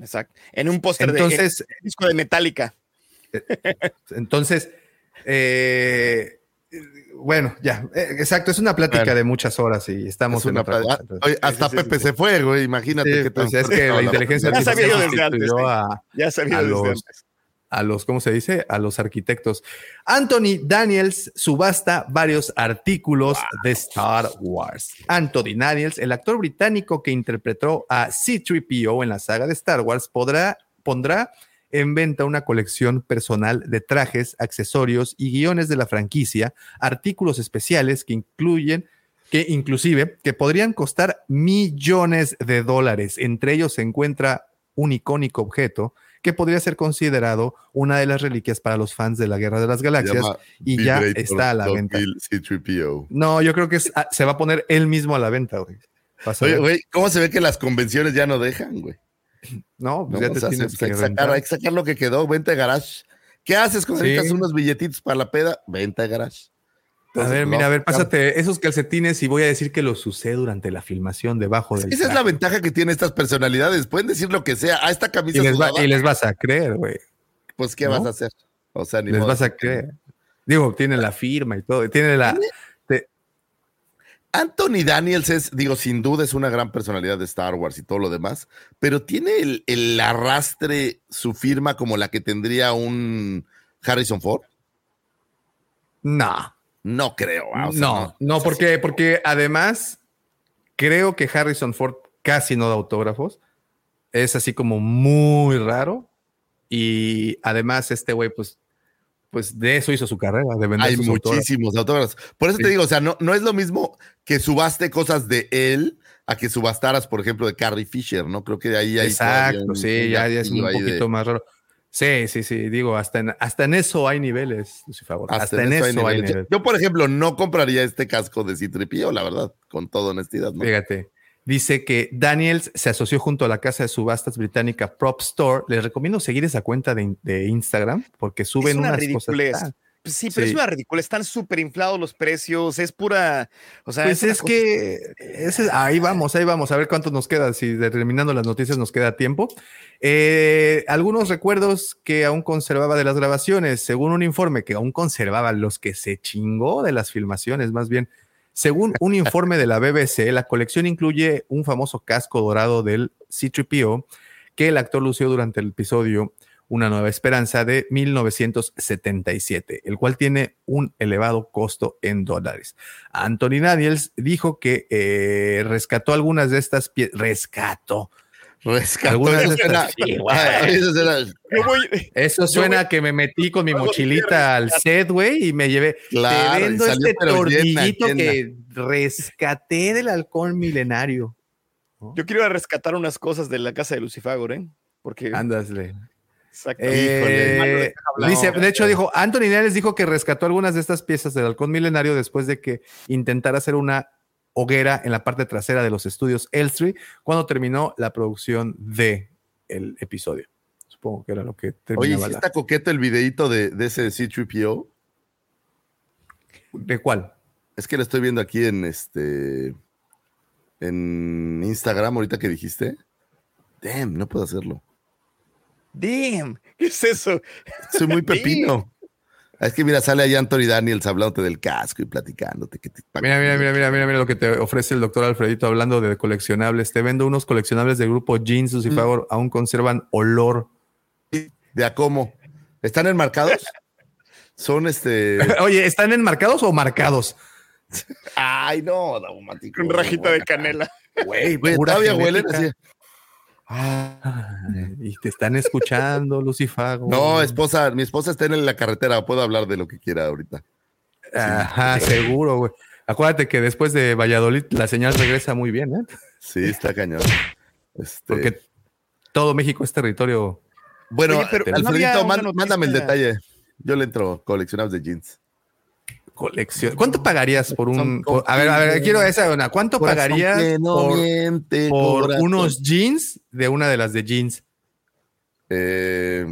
Exacto. En un póster de Entonces, en un disco de Metallica. entonces, eh, bueno, ya, eh, exacto, es una plática Bueno. de muchas horas y estamos Es en una otra cosa, entonces- oye, hasta Sí, sí, sí, Pepe sí. se fue, güey. Imagínate Sí, qué pues es que la inteligencia Ya sabía yo artificial desde antes, ¿eh? a, Ya sabía desde los, antes. A los, ¿cómo se dice? A los arquitectos. Anthony Daniels subasta varios artículos de Star Wars. Anthony Daniels, el actor británico que interpretó a C-3PO en la saga de Star Wars, podrá, pondrá en venta una colección personal de trajes, accesorios y guiones de la franquicia, artículos especiales que incluyen que inclusive que podrían costar millones de dólares. Entre ellos se encuentra un icónico objeto que podría ser considerado una de las reliquias para los fans de la Guerra de las Galaxias y ya está a la venta. 2000 C3PO. No, yo creo que es- ah, se va a poner él mismo a la venta, güey. Oye, ¿cómo se ve que las convenciones ya no dejan, güey? <laughs> no, pues No, ya te sea, tienes se- que hay, que sacar, hay que sacar lo que quedó, venta de garage. ¿Qué haces cuando Sí. necesitas unos billetitos para la peda? Venta de garage. A ver, mira, a ver, pásate esos calcetines y voy a decir que los usé durante la filmación debajo del Esa es la ventaja que tienen estas personalidades. Pueden decir lo que sea. A esta y camisa les, va- sudada, y les vas a creer, güey. pues ¿qué ¿no? vas a hacer? O sea, ni Les modo. vas a creer. Digo, tiene la firma y todo. Tiene la. te- Anthony Daniels es, digo, sin duda es una gran personalidad de Star Wars y todo lo demás, pero tiene el, el arrastre, su firma como la que tendría un Harrison Ford. no. No creo. ah, o sea, no, no, porque, porque además creo que Harrison Ford casi no da autógrafos. Es así como muy raro. Y además, este güey, pues, pues de eso hizo su carrera, de vender Hay sus muchísimos autógrafos. Por eso Sí. te digo, o sea, no, no es lo mismo que subaste cosas de él a que subastaras, por ejemplo, de Carrie Fisher, ¿no? Creo que de ahí hay Exacto, sí, ya, ya es un de- poquito más raro. Sí, sí, sí, digo, hasta en, hasta en eso hay niveles, Lucifer. Hasta, Hasta en eso hay niveles. niveles. Yo, por ejemplo, no compraría este casco de Citripio, la verdad, con toda honestidad. ¿no? Fíjate, dice que Daniels se asoció junto a la casa de subastas británica Prop Store. Les recomiendo seguir esa cuenta de, de Instagram porque suben es una unas ridiculez. cosas. Sí, pero Sí. es una ridícula. Están súper inflados los precios. Es pura. O sea, Pues es que ese- ahí vamos, ahí vamos, a ver cuánto nos queda, si terminando las noticias nos queda tiempo. Eh, algunos recuerdos que aún conservaba de las grabaciones, según un informe que aún conservaba los que se chingó de las filmaciones, más bien. Según un informe de la BBC, la colección incluye un famoso casco dorado del C-3PO que el actor lució durante el episodio Una Nueva Esperanza de 1977, el cual tiene un elevado costo en dólares. Anthony Daniels dijo que eh, rescató algunas de estas piezas. Rescató. Rescató. Algunas de Eso suena- estas- sí. Ah, eso suena- voy- Eso suena que me metí con mi mochilita al set, güey, y me llevé. Claro, Te y vendo salió, este llena, tornillito llena. que rescaté del halcón milenario. Yo quiero rescatar unas cosas de la casa de Lucifagor, ¿eh? Porque. Ándasle. Exacto. Eh, Híjole. dice, de hecho, dijo, Anthony Daniels dijo que rescató algunas de estas piezas del halcón milenario después de que intentara hacer una hoguera en la parte trasera de los estudios Elstree cuando terminó la producción de el episodio. Supongo que era lo que Oye, terminaba. ¿sí la- está coqueto el videito de, de ese C3PO? ¿De cuál? Es que lo estoy viendo aquí en este. En Instagram, ahorita que dijiste. Damn, no puedo hacerlo. Damn, ¿qué es eso? Soy muy <laughs> pepino. Es que mira, sale ahí Anthony Daniels hablándote del casco y platicándote. Que te- Mira, mira, mira, mira, mira, mira lo que te ofrece el doctor Alfredito hablando de coleccionables. Te vendo unos coleccionables del grupo Jeans, y favor, aún conservan olor. ¿De a cómo? ¿Están enmarcados? Son este. <laughs> Oye, ¿están enmarcados o marcados? Ay, no, daumático. Con rajita de canela. Güey, Güey, todavía huelen así. Ay, <laughs> Y te están escuchando, Lucifago. No, esposa, mi esposa está en la carretera, puedo hablar de lo que quiera ahorita. Ajá, seguro, güey. Acuérdate que después de Valladolid la señal regresa muy bien, ¿eh? Sí, está cañón. Este, Porque todo México es territorio. bueno, Oye, pero ¿no Alfredito, una man- mándame el detalle. Yo le entro coleccionables de jeans. Colección. ¿Cuánto pagarías por un. Por- a ver, a ver, quiero esa una. ¿Cuánto Corazón pagarías no por, miente, por corazón. unos jeans de una de las de jeans? Eh,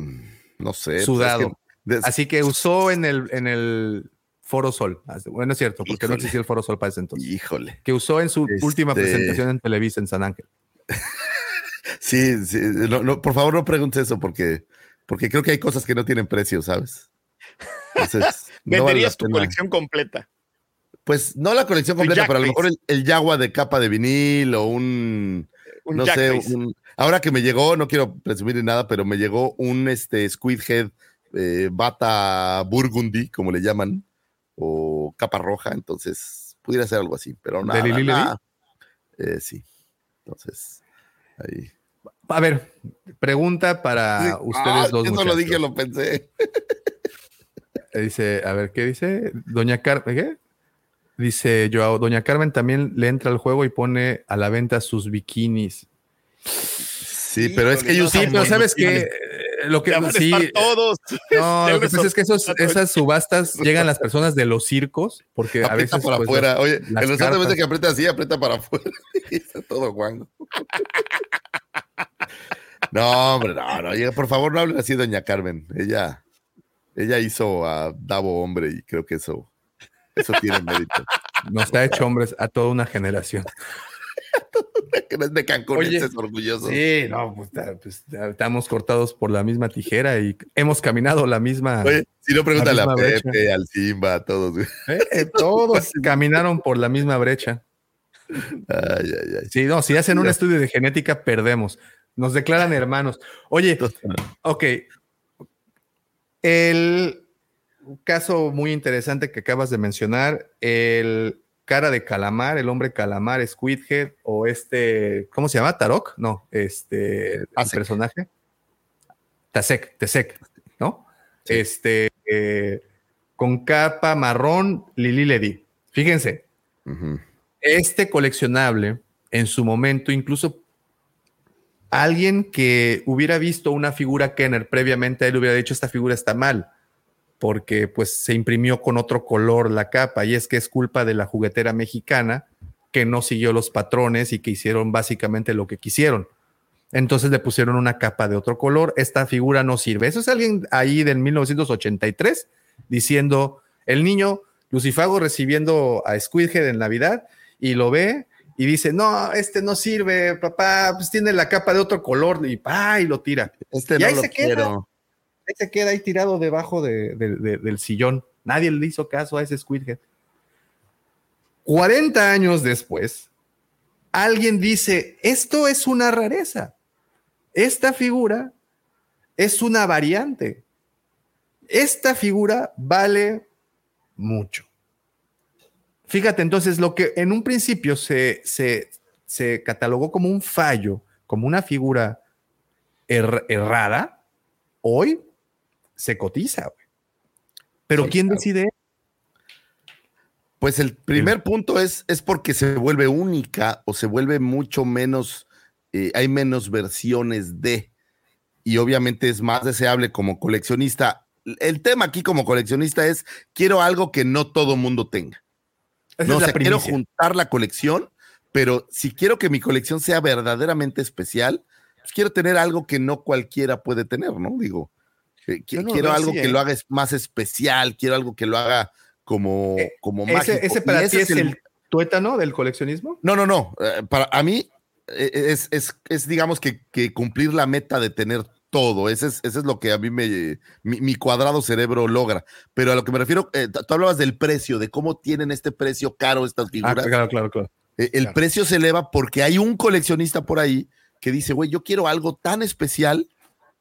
no sé. pues, Sudado. es que des- Así que usó en el, en el Foro Sol. Bueno, es cierto, porque no Híjole. existía el Foro Sol para ese entonces. Híjole. Que usó en su Este- última presentación en Televisa en San Ángel. <laughs> Sí, sí, no, no, por favor no preguntes eso porque, porque creo que hay cosas que no tienen precio, ¿sabes? Entonces, no vale Venderías tu pena. colección completa. Pues no la colección Tu completa, pero a lo mejor el, el Yagua de capa de vinil o un, Un no Jack sé, un- ahora que me llegó, no quiero presumir ni nada, pero me llegó un este Squidhead eh, bata burgundy, como le llaman, o capa roja, entonces pudiera ser algo así, pero nada. Lili Ledi? nada. Eh, sí, entonces ahí. A ver, pregunta para Sí. Ustedes Ah, dos. Eso lo muchachos. dije, lo pensé. Eh, Dice, a ver, ¿qué dice? Doña Carmen, ¿qué? Dice Joao, Doña Carmen también le entra al juego y pone a la venta sus bikinis. Sí, pero es que ellos Sí, pero sabes que inútiles. lo que a sí, todos. <laughs> no, lo que pasa es que esos, esas subastas <laughs> llegan las personas de los circos porque a aprieta veces para pues, afuera. Oye, en vez de carpas- que aprieta así, aprieta para afuera. <laughs> Y está todo guango. No, hombre, no, no. Por favor, no hablen así, doña Carmen. Ella, ella hizo a Davo hombre y creo que eso, eso tiene <laughs> mérito. nos ha hecho hombres a toda una generación. <laughs> De Cancún, Oye, es orgulloso. Sí, no, pues, pues, ta- estamos cortados por la misma tijera y hemos caminado la misma. Oye, si no, pregúntale a brecha. Pepe, al Simba, a todos. güey. Eh, todos <laughs> caminaron por la misma brecha. Ay, ay, ay. Sí, no, si hacen un estudio de genética, perdemos. Nos declaran hermanos. Oye, ok. El caso muy interesante que acabas de mencionar, el cara de calamar, el hombre calamar, Squidhead, o este, ¿cómo se llama? Tarok, no, este el Tasek. personaje. Tasek, Tesek, ¿no? Este, eh, con capa marrón, Lili Ledi. Fíjense, este coleccionable, en su momento, incluso alguien que hubiera visto una figura Kenner previamente, él hubiera dicho, esta figura está mal, porque pues se imprimió con otro color la capa, y es que es culpa de la juguetera mexicana que no siguió los patrones y que hicieron básicamente lo que quisieron. Entonces le pusieron una capa de otro color, esta figura no sirve. Eso es alguien ahí del 1983 diciendo, el niño Lucifago recibiendo a Squidhead en Navidad y lo ve y dice, no, este no sirve, papá, pues tiene la capa de otro color y pa, y lo tira. Este Y no ahí lo se queda. quiero. Ahí se queda ahí tirado debajo de- de- de- del sillón. Nadie le hizo caso a ese Squidhead. 40 años después, alguien dice, esto es una rareza. Esta figura es una variante. Esta figura vale mucho. Fíjate, entonces, lo que en un principio se, se, se catalogó como un fallo, como una figura er- errada, hoy se cotiza. güey. Pero Sí, ¿quién claro. decide? Pues el primer punto es, es porque se vuelve única o se vuelve mucho menos, eh, hay menos versiones de, y obviamente es más deseable como coleccionista. El tema aquí como coleccionista es, quiero algo que no todo mundo tenga. Esa no, es o la sea, quiero juntar la colección, pero si quiero que mi colección sea verdaderamente especial, pues quiero tener algo que no cualquiera puede tener, ¿no? Digo, eh, no quiero algo así, que ¿eh? lo haga más especial, quiero algo que lo haga como, Eh, como mágico. ¿Ese, ese para ti es el tuétano del coleccionismo? no, no, no. para a mí es, es, es, digamos que, que cumplir la meta de tener todo. Ese es, ese es lo que a mí me, mi, mi cuadrado cerebro logra. Pero a lo que me refiero, eh, tú hablabas del precio, de cómo tienen este precio caro estas Ah, figuras. claro, claro, claro. Eh, el Claro. precio se eleva porque hay un coleccionista por ahí que dice, güey, yo quiero algo tan especial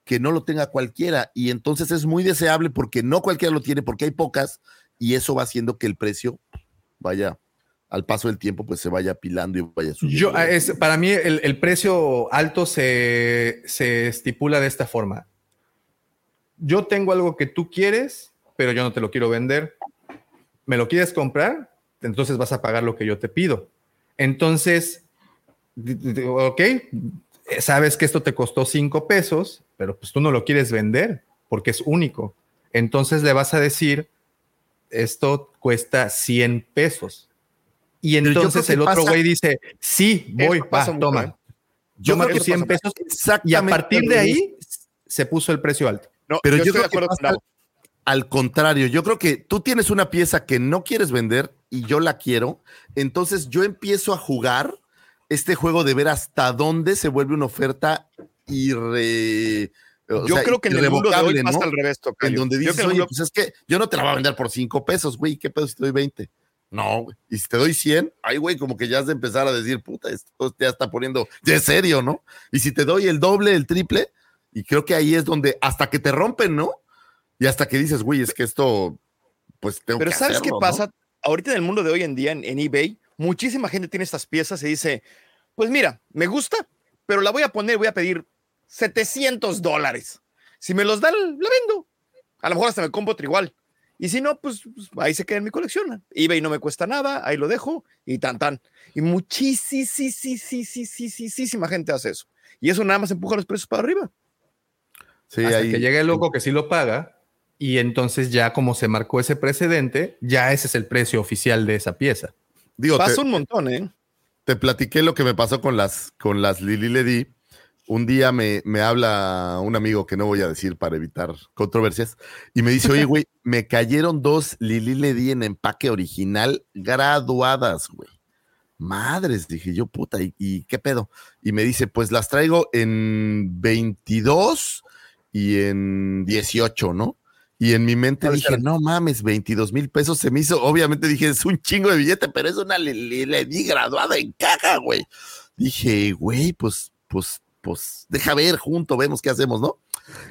que no lo tenga cualquiera. Y entonces es muy deseable porque no cualquiera lo tiene, porque hay pocas, y eso va haciendo que el precio vaya al paso del tiempo, pues se vaya apilando y vaya subiendo. Yo, ah, es, para mí el, el precio alto se, se estipula de esta forma. Yo tengo algo que tú quieres, pero yo no te lo quiero vender. ¿Me lo quieres comprar? Entonces vas a pagar lo que yo te pido. Entonces, ok, sabes que esto te costó cinco pesos, pero pues tú no lo quieres vender porque es único. Entonces le vas a decir, esto cuesta 100 pesos. Y yo entonces el otro güey dice, sí, voy, va, pasa mucho, toma. ¿eh? Yo que 100 pasa pesos. Y a partir al de ahí se puso el precio alto. No, Pero yo, estoy creo de acuerdo que con pasa Davo. al contrario. Yo creo que tú tienes una pieza que no quieres vender y yo la quiero. Entonces yo empiezo a jugar este juego de ver hasta dónde se vuelve una oferta irre. o Yo sea, creo que en el mundo de hoy irrevocable, pasa ¿no? al revés, Tocayo. En donde Yo dices, oye, mundo- pues es que yo no te la voy a vender por cinco pesos, güey. ¿Qué pedo si te doy 20? No, güey. Y si te doy 100, ay, güey, como que ya has de empezar a decir, puta, esto ya está poniendo, ya es serio, ¿no? Y si te doy el doble, el triple, y creo que ahí es donde, hasta que te rompen, ¿no? Y hasta que dices, güey, es que esto, pues tengo Pero que ¿sabes qué pasa? Ahorita en el mundo de hoy en día, en, en eBay, muchísima gente tiene estas piezas y dice, pues mira, me gusta, pero la voy a poner, voy a pedir 700 dólares. Si me los dan, la vendo. A lo mejor hasta me compro otra igual. Y si no, pues, pues, ahí se queda en mi colección. eBay no me cuesta nada, ahí lo dejo y tan tan. Y muchísima gente hace eso. Y eso nada más empuja los precios para arriba. Sí, hasta ahí- que llega el loco que sí lo paga. Y entonces ya como se marcó ese precedente, ya ese es el precio oficial de esa pieza. digo, te, Pasa un montón, ¿eh? te platiqué lo que me pasó con las, con las Lili Ledi. Un día me, me habla un amigo que no voy a decir para evitar controversias y me dice, oye, güey, me cayeron dos Lili Ledi en empaque original graduadas, güey. Madres, dije yo, puta, ¿y, y qué pedo? Y me dice, pues las traigo en 22 y en 18, ¿no? Y en mi mente ¿Cuáles dije, no mames, 22 mil pesos se me hizo. Obviamente dije, es un chingo de billete, pero es una le, le- le di graduada en caja, güey. Dije, güey, pues, pues, pues, deja ver, junto, vemos qué hacemos, ¿no?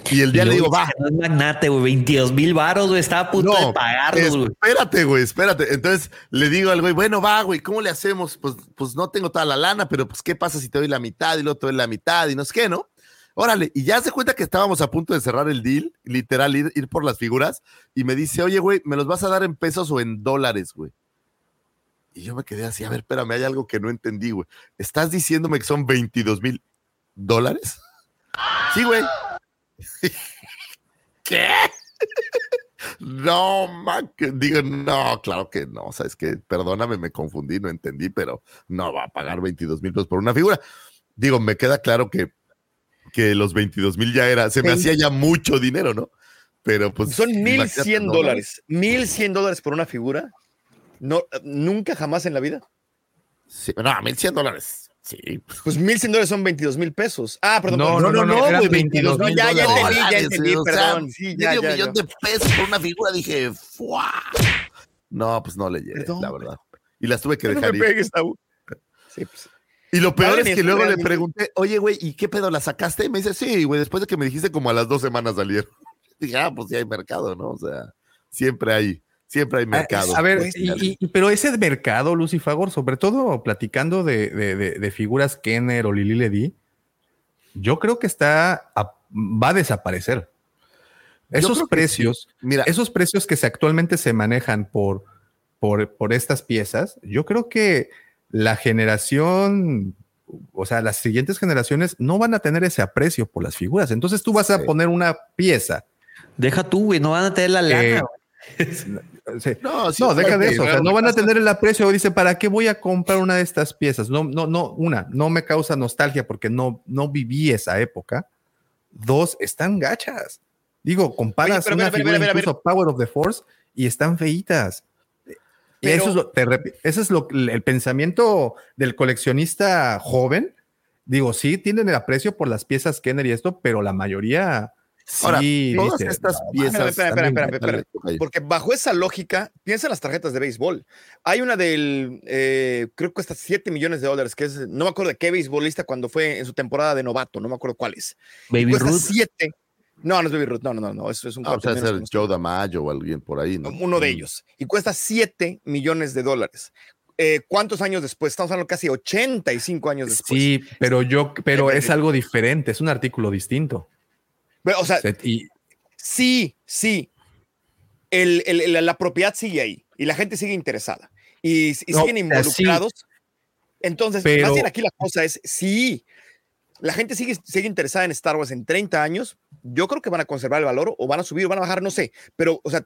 Y el día le digo, va. No es magnate, güey. 22 mil baros, güey. Estaba a punto de pagarlos, güey. Espérate, güey, espérate. Entonces le digo al güey, bueno, va, güey, ¿cómo le hacemos? Pues, pues no tengo toda la lana, pero pues, ¿qué pasa si te doy la mitad y luego te doy la mitad y no sé qué, ¿no? Órale, y ya se cuenta que estábamos a punto de cerrar el deal, literal, ir, ir por las figuras, y me dice, oye, güey, ¿me los vas a dar en pesos o en dólares, güey? Y yo me quedé así, a ver, espérame, hay algo que no entendí, güey. ¿Estás diciéndome que son 22 mil dólares? Sí, güey. <laughs> ¿Qué? No, man, que- digo, no, claro que no, sabes que, perdóname, me confundí, no entendí, pero no va a pagar 22 mil pesos por una figura. Digo, me queda claro que, que los 22 mil ya era, se me hacía ya mucho dinero, ¿no? Pero pues. Son imagínate, 1100 ¿no? dólares. 1100 dólares por una figura. No, nunca jamás en la vida. Sí, no, 1100 dólares. Sí. Pues 1100 dólares son 22 mil pesos. Ah, perdón. No, no, no, eran güey, 22 no, mil ya, ya entendí, ya entendí, o sea, perdón. Sí, ya, medio ya, millón ya. de pesos por una figura, dije, ¡fua! No, pues no le llegué, Perdón, la verdad. Y las tuve que No me dejar ir. pegues. Sí, pues. Y lo peor Madre es que luego le pregunté, oye, güey, ¿y qué pedo? ¿La sacaste? Y me dice, sí, güey, después de que me dijiste como a las dos semanas salieron. <laughs> Dije, ah, pues sí hay mercado, ¿no? O sea, siempre hay, siempre hay mercado. A ver, Pues, y- pero ese mercado, Lucifagor, sobre todo platicando de, de- de- de figuras Kenner o Lili Ledi, yo creo que está a- va a desaparecer. Esos precios, Mira, esos precios que se actualmente se manejan por, por, por estas piezas, yo creo que la generación, o sea, las siguientes generaciones no van a tener ese aprecio por las figuras. Entonces tú vas a Sí. poner una pieza. Deja tú, güey. No van a tener la lana. Eh, güey. Sí, no, sí, no, deja de eso. O sea, no van a tener el aprecio. Dice, ¿para qué voy a comprar una de estas piezas? No, no, no. Una, no me causa nostalgia porque no, no viví esa época. Dos, están gachas. Digo, comparas Oye, una figura incluso Power of the Force y están feitas. Pero- eso es, lo, te ese es lo, el pensamiento del coleccionista joven. Digo, sí tienen el aprecio por las piezas Kenner y esto, pero la mayoría sí Ahora, todas dice, estas "No, piezas. espera, espera, espera, espera. Porque bajo esa lógica, piensa en las tarjetas de béisbol. Hay una del, eh, creo que cuesta 7 millones de dólares, que es, no me acuerdo de qué beisbolista cuando fue en su temporada de novato, no me acuerdo cuál es. Baby cuesta Ruth. 7. No, no es Baby Ruth, no, no, no, no, eso es un Ah, o sea, ser conocido. Joe Damayo o alguien por ahí, ¿no? uno de Mm. ellos, y cuesta 7 millones de dólares. Eh, ¿Cuántos años después? Estamos hablando casi 85 años después. Sí, pero yo, pero es algo diferente, es un artículo distinto. Pero, o sea, Se- y, sí, sí. El- el- el- la propiedad sigue ahí y la gente sigue interesada y, y No, siguen sí. involucrados. Entonces, Pero- más bien aquí la cosa es, sí, la gente sigue, sigue interesada en Star Wars en 30 años, yo creo que van a conservar el valor o van a subir o van a bajar, no sé, pero, o sea,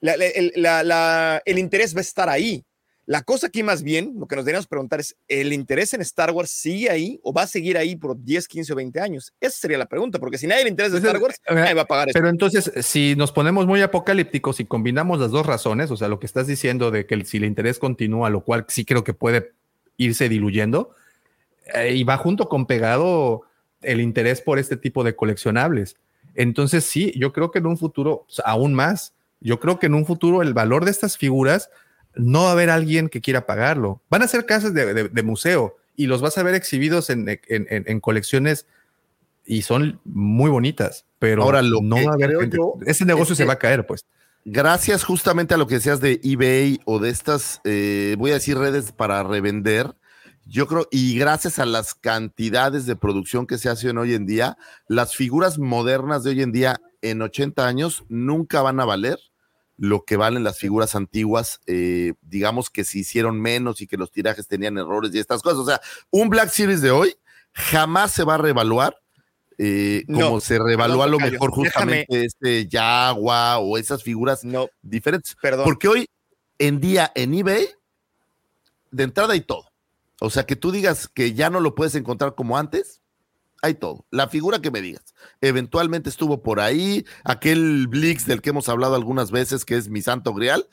la- la- la- la- el interés va a estar ahí. La cosa aquí más bien, lo que nos deberíamos preguntar es, ¿el interés en Star Wars sigue ahí o va a seguir ahí por 10, 15 o 20 años? Esa sería la pregunta, porque si nadie le interesa Star Wars, nadie va a pagar eso. Pero entonces, si nos ponemos muy apocalípticos y combinamos las dos razones, o sea, lo que estás diciendo de que si el interés continúa, lo cual sí creo que puede irse diluyendo, eh, y va junto con pegado el interés por este tipo de coleccionables. Entonces, sí, yo creo que en un futuro, sea, aún más, yo creo que en un futuro el valor de estas figuras no va a haber alguien que quiera pagarlo. Van a ser casas de, de- de museo y los vas a ver exhibidos en, en- en- en colecciones y son muy bonitas, pero Ahora, lo no va a haber gente- yo Ese negocio se va a caer, pues. Gracias justamente a lo que decías de eBay o de estas, eh, voy a decir redes para revender, yo creo, y gracias a las cantidades de producción que se hacen hoy en día, las figuras modernas de hoy en día en 80 años nunca van a valer lo que valen las figuras antiguas, eh, digamos que se hicieron menos y que los tirajes tenían errores y estas cosas. O sea, un Black Series de hoy jamás se va a revaluar eh, como No, se revalúa a lo mejor déjame- justamente este Yagua o esas figuras No, diferentes. perdón. Porque hoy en día en eBay, de entrada hay todo. O sea, que tú digas que ya no lo puedes encontrar como antes, hay todo. La figura que me digas. Eventualmente estuvo por ahí, aquel Blix del que hemos hablado algunas veces, que es mi santo grial.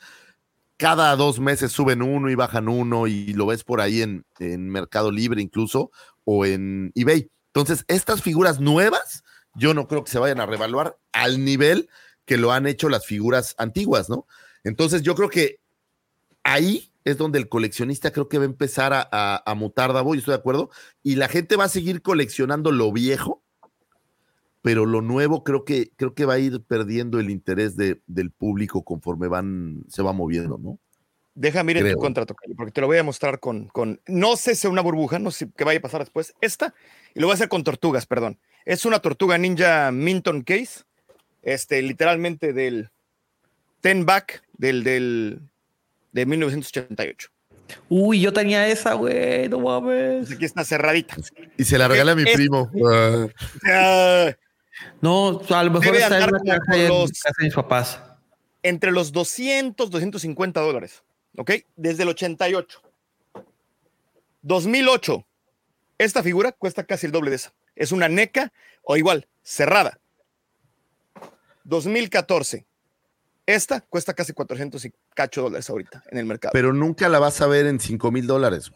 Cada dos meses suben uno y bajan uno y lo ves por ahí en, en Mercado Libre incluso o en eBay. Entonces, estas figuras nuevas, yo no creo que se vayan a revaluar al nivel que lo han hecho las figuras antiguas, ¿no? Entonces, yo creo que ahí es donde el coleccionista creo que va a empezar a, a- a mutar, Davo, y estoy de acuerdo, y la gente va a seguir coleccionando lo viejo, pero lo nuevo creo que, creo que va a ir perdiendo el interés de- del público conforme van, se va moviendo, ¿no? Déjame ir en Creo. tu contra, Tocayo, porque te lo voy a mostrar con, con, no sé si una burbuja, no sé qué vaya a pasar después, esta, y lo voy a hacer con tortugas, perdón. Es una tortuga ninja Minton Case, este, literalmente del Ten Back del, del, de 1988. Uy, yo tenía esa, güey, no mames. Pues aquí está cerradita. Y se la regalé a mi Es- primo. Ah. No, a lo mejor Debe está en caja en los- casa de mis papás. entre los 200, 250 dólares, ¿ok? Desde el 88. 2008. Esta figura cuesta casi el doble de esa. Es una NECA o igual, cerrada. 2014. Esta cuesta casi 400 y cacho dólares ahorita en el mercado. Pero nunca la vas a ver en 5 mil dólares.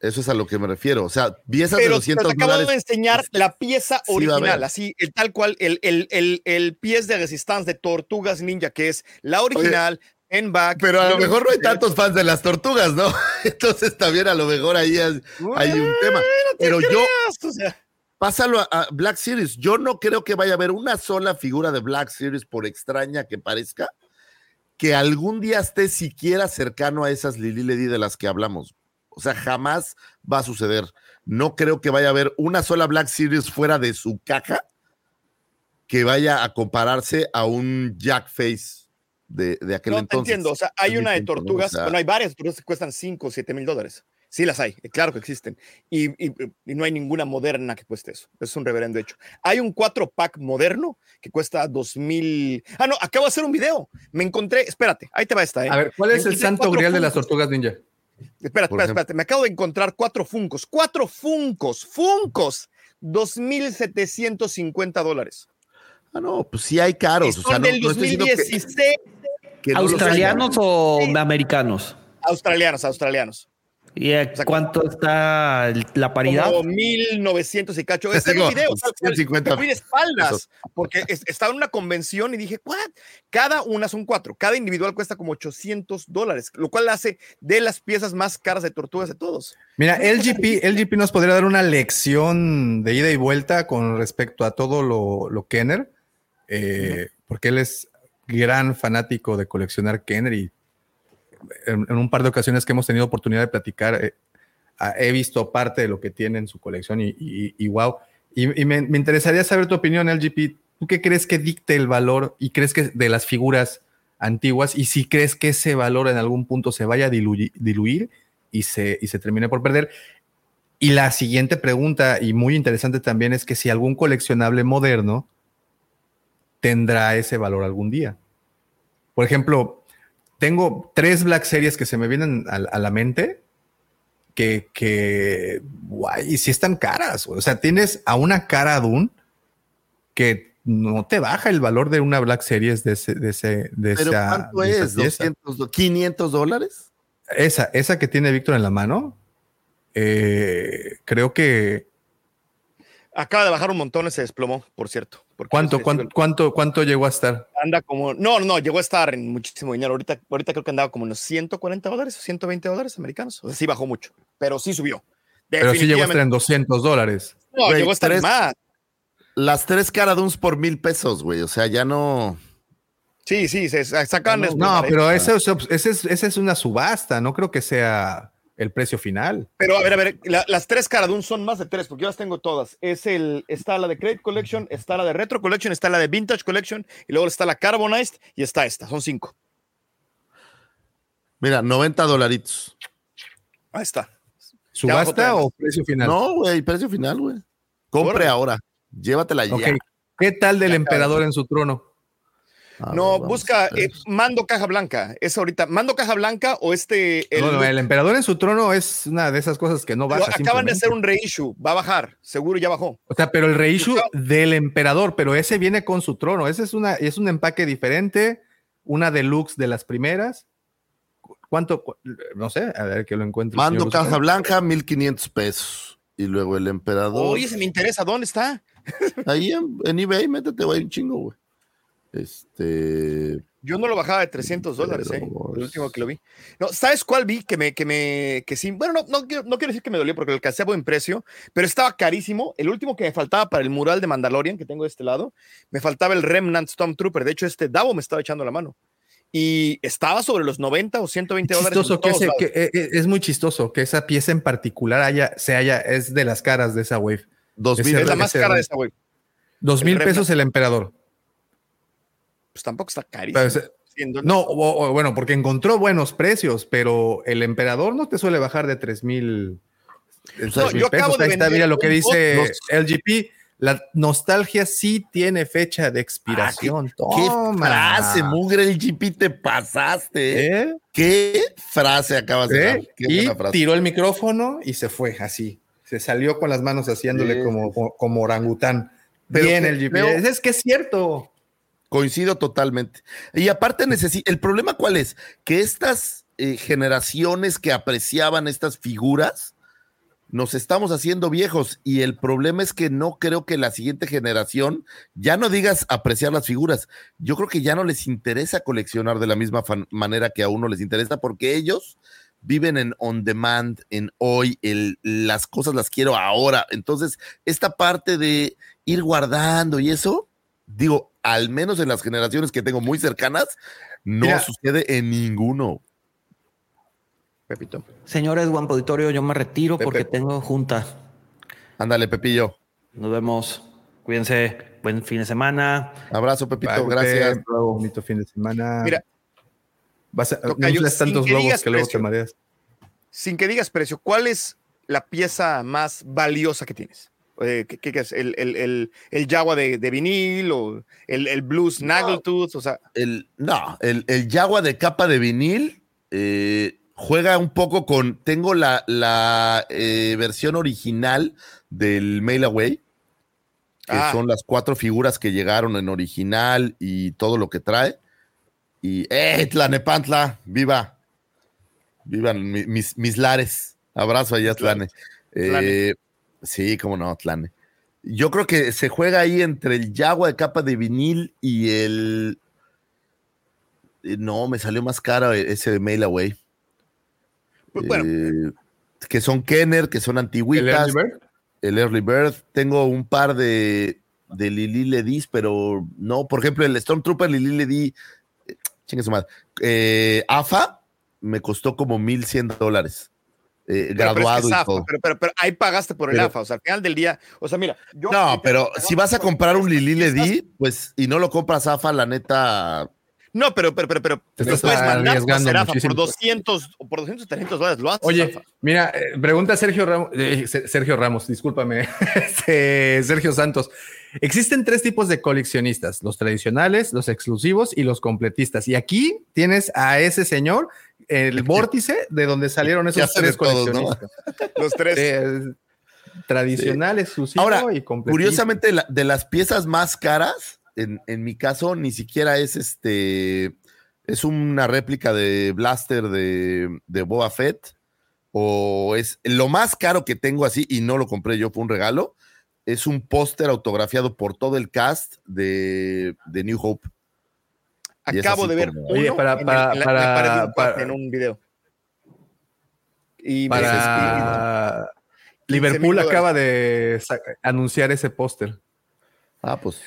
Eso es a lo que me refiero. O sea, piezas de Pero, 200 pero te acabo de enseñar la pieza original, así, el tal cual, el, el, el, el pies de resistance de Tortugas Ninja, que es la original, en back. Pero a lo mejor no hay tantos fans de las tortugas, ¿no? <laughs> Entonces también a lo mejor ahí hay, hay un tema. Pero yo, O sea, pásalo a, a Black Series. Yo no creo que vaya a haber una sola figura de Black Series, por extraña que parezca, que algún día esté siquiera cercano a esas Lili Ledy de las que hablamos. O sea, jamás va a suceder. No creo que vaya a haber una sola Black Series fuera de su caja que vaya a compararse a un Jack Face de, de aquel no entonces. entiendo. O sea, hay una de ¿no? Tortugas, bueno, hay varias tortugas que cuestan 5 o 7 mil dólares. Sí las hay, claro que existen. Y, y- y no hay ninguna moderna que cueste eso. Es un reverendo hecho. Hay un 4-pack moderno que cuesta 2 mil. Ah, no, acabo de hacer un video. Me encontré, espérate, ahí te va esta. ¿eh? A ver, ¿cuál es el santo grial de las tortugas ninja? Espérate, espérate. Me acabo de encontrar cuatro Funcos. Cuatro Funcos. Funcos. 2.750 dólares. Ah, no, pues sí hay caros. Y O sea, son no, del no estoy diciendo que- 2016. que no los ¿Australianos o americanos? Australianos, australianos. ¿Y a sea, cuánto está el- la paridad? Como 1900 y cacho. Digo, el video. tal cual. 150 Fui de espaldas porque es- estaba en una convención y dije, ¿what? Cada una son cuatro. Cada individual cuesta como 800 dólares, lo cual hace de las piezas más caras de tortugas de todos. Mira, LGP, LGP nos podría dar una lección de ida y vuelta con respecto a todo lo, lo Kenner, eh, porque él es gran fanático de coleccionar Kenner y en, en un par de ocasiones que hemos tenido oportunidad de platicar, eh, he visto parte de lo que tiene en su colección y, y- y wow. Y, y me, me interesaría saber tu opinión, LGP. ¿Tú qué crees que dicte el valor y crees que de las figuras antiguas y si crees que ese valor en algún punto se vaya a diluir, diluir y se, y se termine por perder. Y la siguiente pregunta, y muy interesante también, es que si algún coleccionable moderno tendrá ese valor algún día. Por ejemplo, tengo tres Black Series que se me vienen a, a la mente que, que, guay, y si están caras. O sea, tienes a una cara Dune que no te baja el valor de una Black Series de ese, de ese, de ¿Pero esa, cuánto de esa es? pieza. ¿200, 500 dólares? Esa, esa que tiene Víctor en la mano, eh, creo que. Acaba de bajar un montón, se desplomó, por cierto. ¿Cuánto, cuánto, cuánto, cuánto llegó a estar? Anda como. No, no, llegó a estar en muchísimo dinero. Ahorita, ahorita creo que andaba como en los 140 dólares o 120 dólares americanos. O sea, sí bajó mucho, pero sí subió. Pero sí llegó a estar en Definitivamente. 200 dólares. No, Güey, llegó a estar tres- más. Las tres caraduns por mil pesos, güey. O sea, ya no. Sí, sí, se sacan. No, pero eso es, ese es, esa es una subasta, no creo que sea el precio final. Pero a ver, a ver, la- las tres Caradun son más de tres, porque yo las tengo todas. Es el, está la de Credit Collection, está la de Retro Collection, está la de Vintage Collection, y luego está la Carbonized y está esta. Son cinco. Mira, 90 dolaritos. Ahí está. ¿Subasta o precio final? No, güey, precio final, güey. Compre Órale. ahora. Llévatela ya. Ok. ¿Qué tal del Ya, emperador en su trono? A no, ver, busca eh, Mando Caja Blanca. Es ahorita. Mando Caja Blanca o este. El, No, no, el emperador en su trono es una de esas cosas que no baja. acaban de hacer un reissue. Va a bajar. Seguro ya bajó. O sea, pero el reissue del emperador, pero ese viene con su trono. Ese es una, es un empaque diferente, una deluxe de las primeras. ¿Cu- ¿Cuánto? cu- No sé, a ver que lo encuentro. Mando caja blanca, 1500 pesos. Y luego el emperador. Oye, se me interesa. ¿Dónde está? Ahí en, en eBay, métete, güey, un chingo, güey. Este. Yo no lo bajaba de 300 dólares, ¿eh? El último que lo vi. No, ¿sabes cuál vi? Que me, que me, que sí. Bueno, no, no, quiero- no quiero decir que me dolió porque lo alcancé a buen precio, pero estaba carísimo. El último que me faltaba para el mural de Mandalorian que tengo de este lado, me faltaba el Remnant Stormtrooper. De hecho, este Davo me estaba echando la mano. Y estaba sobre los 90 o 120 dólares. en Chistoso que, todos ese- lados. que, eh, eh, es muy chistoso que esa pieza en particular haya, se haya, es de las caras de esa wave. Es la más cara de esta, güey. Dos mil pesos el emperador. Pues tampoco está carísimo. ese- 100 dólares. no, o- o, bueno, porque encontró buenos precios, pero el emperador no te suele bajar de tres mil. No, yo acabo de Ahí está, mira lo que dice bot- LGP. La nostalgia sí tiene fecha de expiración. Ah, ¿Qué Toma. frase, mugre el GP te pasaste? ¿eh? ¿Qué frase acabas de dar? ¿Eh? Qué Y frase. tiró el micrófono y se fue así. Se salió con las manos haciéndole Sí, como, como, orangután. Pero Bien, que el GP. creo- Es que es cierto. Coincido totalmente. Y aparte el problema cuál es, que estas eh, generaciones que apreciaban estas figuras, nos estamos haciendo viejos y el problema es que no creo que la siguiente generación, ya no digas apreciar las figuras, yo creo que ya no les interesa coleccionar de la misma manera que a uno les interesa porque ellos viven en on demand, en hoy, el, las cosas las quiero ahora. Entonces, esta parte de ir guardando y eso, digo, al menos en las generaciones que tengo muy cercanas, no Mira. sucede en ninguno. Pepito. Señores, buen auditorio, yo me retiro Pepe. porque tengo junta. Ándale, Pepillo. Nos vemos. Cuídense. Buen fin de semana. Abrazo, Pepito. Bye, Gracias. Pepe. Bonito fin de semana. Mira. Vas a, Tocayo, tantos que globos que luego te precio. mareas. Sin que digas precio, ¿cuál es la pieza más valiosa que tienes? Eh, ¿qué, es? ¿El, el, el, de, de vinil o el, el Blues Snaggletooth? O sea, El, no, el, el Yagua de capa de vinil eh, juega un poco con. Tengo la, la eh, versión original del Mail Away, que Ah. son las cuatro figuras que llegaron en original y todo lo que trae. Y, ¡eh, Tlanepantla! ¡Viva! ¡Vivan mi- mis, mis lares! Abrazo allá, Tlane. Sí, cómo no, Tlane. Yo creo que se juega ahí entre el Yagua de capa de vinil y el. eh, No, me salió más caro ese de Mail Away. Pues, bueno. Eh, que son Kenner, que son ¿El antiguitas. Early Bird? el Early Bird. Tengo un par de, de Lili Ledis, pero no, por ejemplo, el Stormtrooper Lili Ledi, eh, chingue su madre, eh, AFA me costó como 1100 dólares. Eh, pero- pero es que graduado y AFA, todo. pero, pero, pero ahí pagaste por el Pero- AFA. O sea, al final del día, o sea, mira. yo No, pero si vas a comprar un Lili Ledi, pues, y no lo compras AFA, la neta, No, pero, pero, pero, pero Te estás puedes mandar Serafa muchísimo. por 200 o por 200, 300 dólares. Lo haces, Oye, mira, eh, pregunta Sergio Ramos, eh, Se- Sergio Ramos, discúlpame, <laughs> Este, Sergio Santos. Existen tres tipos de coleccionistas, los tradicionales, los exclusivos y los completistas. Y aquí tienes a ese señor, el <laughs> vórtice de donde salieron esos de tres todos, ¿no? coleccionistas. <laughs> Los tres. Eh, tradicional, exclusivo Ahora, y. Curiosamente, la- de las piezas más caras, en, en mi caso, ni siquiera es este. Es una réplica de Blaster de, de Boba Fett. O es lo más caro que tengo así, y no lo compré yo, fue un regalo. Es un póster autografiado por todo el cast de, de New Hope. Acabo de ver como- uno Oye, para- en, el- para- en la, para- la para- en un video. Y me- para Liverpool 15,000 acaba de anunciar ese póster. Ah, pues.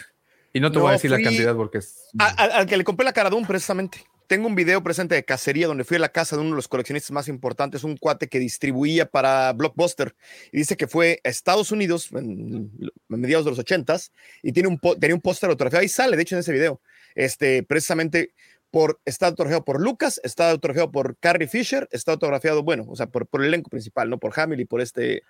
Y no te No, voy a decir fui- la cantidad porque es. A- a- al que le compré la cara de un precisamente. Tengo un video presente de cacería donde fui a la casa de uno de los coleccionistas más importantes, un cuate que distribuía para Blockbuster. Y dice que fue a Estados Unidos en, en mediados de los ochentas y tiene un, tenía un póster autografiado. Ahí sale, de hecho, en ese video. Este, precisamente por, está autografiado por Lucas, está autografiado por Carrie Fisher, está autografiado, bueno, o sea, por, por el elenco principal, ¿no? Por Hamill y por este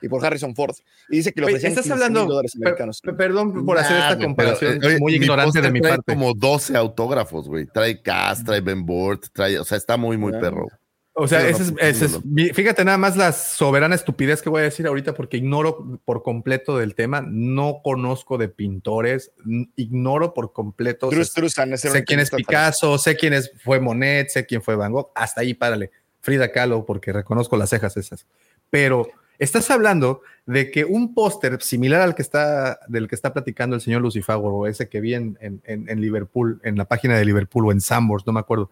y por Harrison Ford. Y dice que lo ofrecían estás 15,000 hablando. dólares americanos. per- perdón por hacer esta comparación pero, eh, muy ignorante de mi trae parte. como 12 autógrafos, güey. Trae Cass, trae Ben Burt, trae, o sea, está muy, muy perro. O sea, ese es, ese es- fíjate nada más la soberana estupidez que voy a decir ahorita porque ignoro por completo del tema, no conozco de pintores, ignoro por completo. ese sé quién es Picasso, sé quién es, fue Monet, sé quién fue Van Gogh, hasta ahí párale. Frida Kahlo, porque reconozco las cejas esas. Pero estás hablando de que un póster similar al que está, del que está platicando el señor Lucifago, o ese que vi en, en- en- en Liverpool, en la página de Liverpool o en Sambors, no me acuerdo,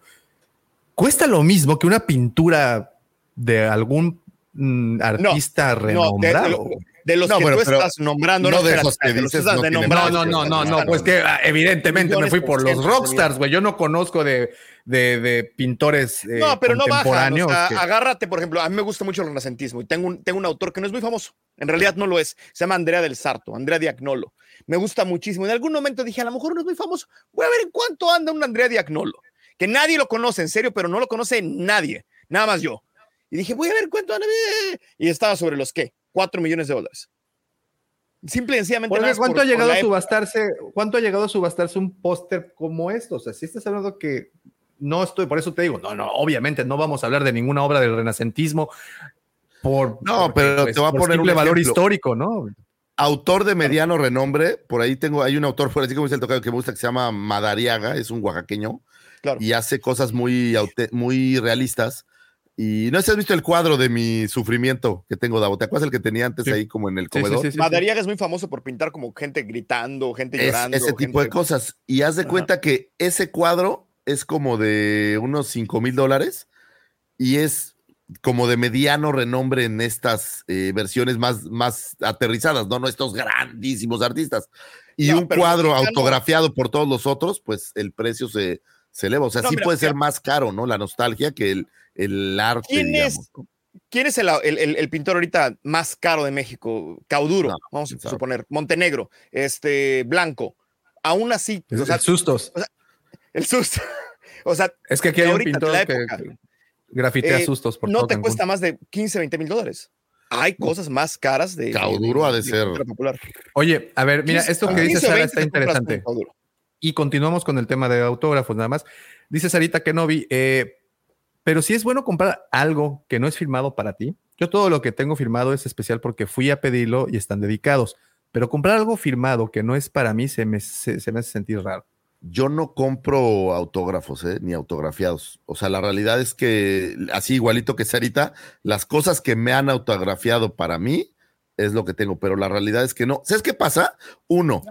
cuesta lo mismo que una pintura de algún mm, artista No, renombrado. de- de los No, que bueno, tú estás nombrando, no de que los dices, no No, no, no, no, no, pues que ah, evidentemente me fui por los rockstars, güey. Yo no conozco de, de, de pintores eh, No, pero no bajan. O sea, que- agárrate, por ejemplo, a mí me gusta mucho el renacentismo y tengo un, tengo un autor que no es muy famoso. En realidad no lo es. Se llama Andrea del Sarto, Andrea Diagnolo. Me gusta muchísimo. En algún momento dije, a lo mejor no es muy famoso. Voy a ver en cuánto anda un Andrea Diagnolo. Que nadie lo conoce, en serio, pero no lo conoce nadie. Nada más yo. Y dije, voy a ver cuánto. Y estaba sobre los qué? Cuatro millones de dólares. Simple y sencillamente. Porque ¿cuánto por- ha llegado a subastarse? ¿Cuánto ha llegado a subastarse un póster como esto? O sea, si estás hablando que no estoy, por eso te digo, no, no, obviamente no vamos a hablar de ninguna obra del renacentismo por No, pero te voy a por poner un valor ejemplo. histórico, ¿no? Autor de mediano renombre, por ahí tengo, hay un autor, por así como dice el tocado, que me gusta, que se llama Madariaga, es un oaxaqueño, Claro. y hace cosas muy, muy realistas. Y no sé si has visto el cuadro de mi sufrimiento que tengo, Davo. ¿Te acuerdas el que tenía antes Sí. ahí como en el comedor? sí, sí, sí. Madariaga es muy famoso por pintar como gente gritando, gente Es llorando. ese tipo de gente- cosas. Y haz de Ajá. cuenta que ese cuadro es como de unos 5 mil dólares y es como de mediano renombre en estas eh, versiones más, más aterrizadas, ¿no? No estos grandísimos artistas. Y No, un cuadro autografiado por todos los otros, pues el precio se, se eleva. O sea, No, sí mira, puede ser más caro, ¿no? La nostalgia que el, el arte, ¿Quién digamos. es, ¿Quién es el, el- el- el pintor ahorita más caro de México? Cauduro, No, vamos a suponer. Montenegro, este, Blanco. Aún así, o sea, sustos. el susto. <laughs> O sea, Es que aquí hay un ahorita, de pintor la que, época, que grafitea eh, sustos por no todo te Cancún. cuesta más de 15, 20 mil dólares. Hay cosas más caras de. Cauduro ha de ser. popular. Oye, a ver, mira, 15, esto que dice 15 o Sara 20 está interesante. Y continuamos con el tema de autógrafos, nada más. Dice Sarita Kenobi, eh, pero si es bueno comprar algo que no es firmado para ti. Yo todo lo que tengo firmado es especial porque fui a pedirlo y están dedicados. Pero comprar algo firmado que no es para mí se me, se, se me hace sentir raro. Yo no compro autógrafos, ¿eh? ni autografiados. O sea, la realidad es que, así igualito que Sarita, las cosas que me han autografiado para mí es lo que tengo, pero la realidad es que no. ¿Sabes qué pasa? Uno,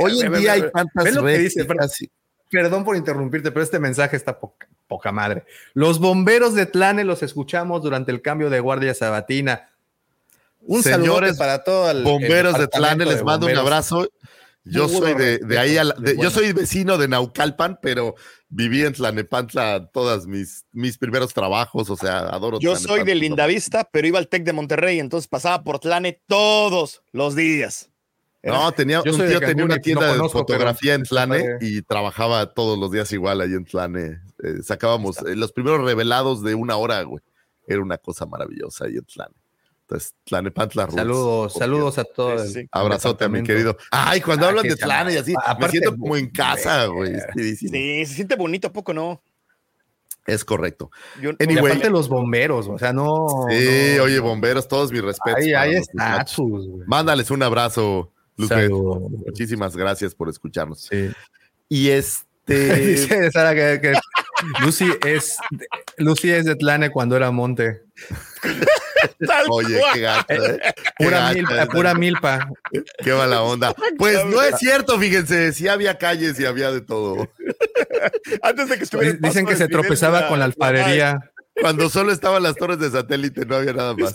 hoy en ve- día ve- hay tantas que dice, y- Perdón por interrumpirte, pero este mensaje está poca, poca madre. Los bomberos de Tlane los escuchamos durante el cambio de guardia sabatina. Un saludo Señores para todos el bomberos de Tlane, les mando un abrazo. Yo Muy soy bueno, de, de ahí, a la- de- yo soy vecino de Naucalpan, pero viví en Tlanepantla todas mis, mis primeros trabajos, o sea, adoro Yo soy de Lindavista, pero iba al Tec de Monterrey, entonces pasaba por Tlane todos los días. No, tenía, un tío tenía una no tienda de pero fotografía en Tlane y trabajaba todos los días igual ahí en Tlane. Eh, sacábamos eh, los primeros revelados de una hora, güey. Era una cosa maravillosa ahí en Tlane. Entonces, Tlanepantla Roots. Saludos, saludos a todos. Sí, sí. Abrazote a mi querido. Ay, cuando Ah, hablan de Tlane y así, me siento como en casa, güey. eh. Sí, se siente bonito, ¿a poco no? Es correcto. Yo, Y Anyway. aparte los bomberos, o sea, no. Sí, no, oye, bomberos, todos mis respetos. Ahí güey. Mándales un abrazo. Saludos. Muchísimas gracias por escucharnos. Sí. Y este. <laughs> Dice Sara que, que Lucy es Lucy es de Tlane cuando era monte. <laughs> Tal Oye, cual. qué gacho, ¿eh? <laughs> Qué Pura milpa, ¿eh? pura milpa. Qué mala onda. <laughs> Pues no es cierto, fíjense, sí había calles y había de todo. Antes de que estuviera Dicen que se tropezaba con la alfarería. Cuando solo estaban las torres de satélite, no había nada más.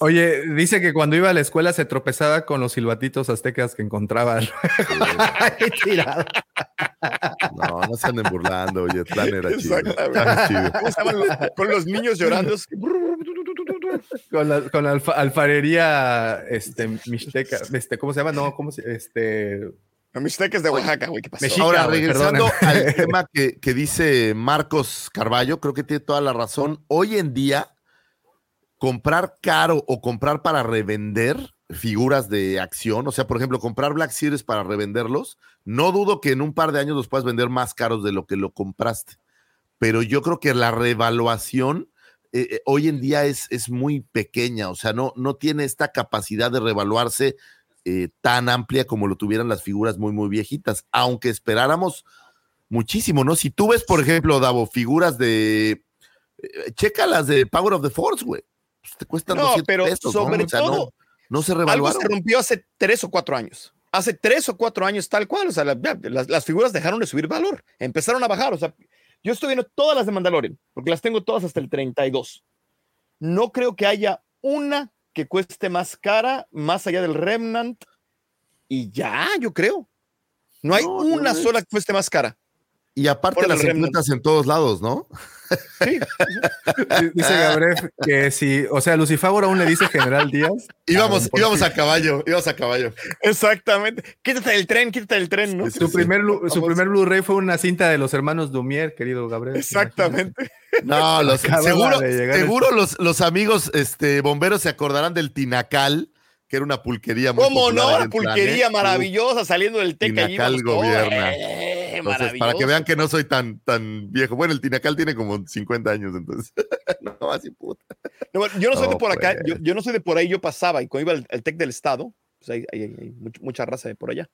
Oye, dice que cuando iba a la escuela se tropezaba con los silbatitos aztecas que encontraba tirado. No, no se anden burlando, oye, Tlán era chido. Exactamente. Era chido. ¿Cómo se llaman los- con los niños llorando? Con la, con la alfa- alfarería este, mixteca. Este, ¿Cómo se llama? No, ¿cómo se Este. Los mixtecas de Oaxaca, güey, ¿qué pasó? Mexica, Ahora, regresando perdóname. al tema que, que dice Marcos Carballo, creo que tiene toda la razón. Hoy en día, comprar caro o comprar para revender figuras de acción, o sea, por ejemplo, comprar Black Series para revenderlos, no dudo que en un par de años los puedas vender más caros de lo que lo compraste. Pero yo creo que la revaluación eh, eh, hoy en día es, es muy pequeña, o sea, no, no tiene esta capacidad de revaluarse eh, tan amplia como lo tuvieran las figuras muy, muy viejitas, aunque esperáramos muchísimo, ¿no? Si tú ves, por ejemplo, Davo, figuras de... checa las de Power of the Force, güey. Pues te cuestan No, 200 pero pesos, ¿no? sobre O sea, no- todo, no, se Algo revaluaron. se rompió hace tres o cuatro años. Hace tres o cuatro años, tal cual. O sea, la- las, las figuras dejaron de subir valor. Empezaron a bajar. O sea, yo estoy viendo todas las de Mandalorian, porque las tengo todas hasta el 32. No creo que haya una que cueste más cara, más allá del Remnant. Y ya, yo creo. No hay No, no una es- sola que cueste más cara. Y aparte las encuentras en todos lados, ¿no? Sí. <laughs> Dice Gabriel que si, o sea, Lucifagor aún le dice General Díaz. Íbamos, íbamos a caballo, íbamos a caballo. Exactamente. Quítate del tren, quítate del tren, ¿no? Sí, Su sí. primer, su primer Blu-ray fue una cinta de los hermanos Dumier, querido Gabriel. Exactamente. No, los, seguro, seguro los, los amigos este, bomberos se acordarán del Tinacal, que era una pulquería muy ¿Cómo popular no? Tlane. pulquería Uf, maravillosa saliendo del Teca. allí Tinacal todos. gobierna. Eh, Entonces, para que vean que no soy tan, tan viejo. Bueno, el Tinacal tiene como 50 años, entonces. <laughs> no, así puta. No, bueno, yo no soy de por acá, pues. yo, yo no soy de por ahí, yo pasaba y cuando iba al, al TEC del Estado, pues hay, hay- hay much- mucha raza de por allá.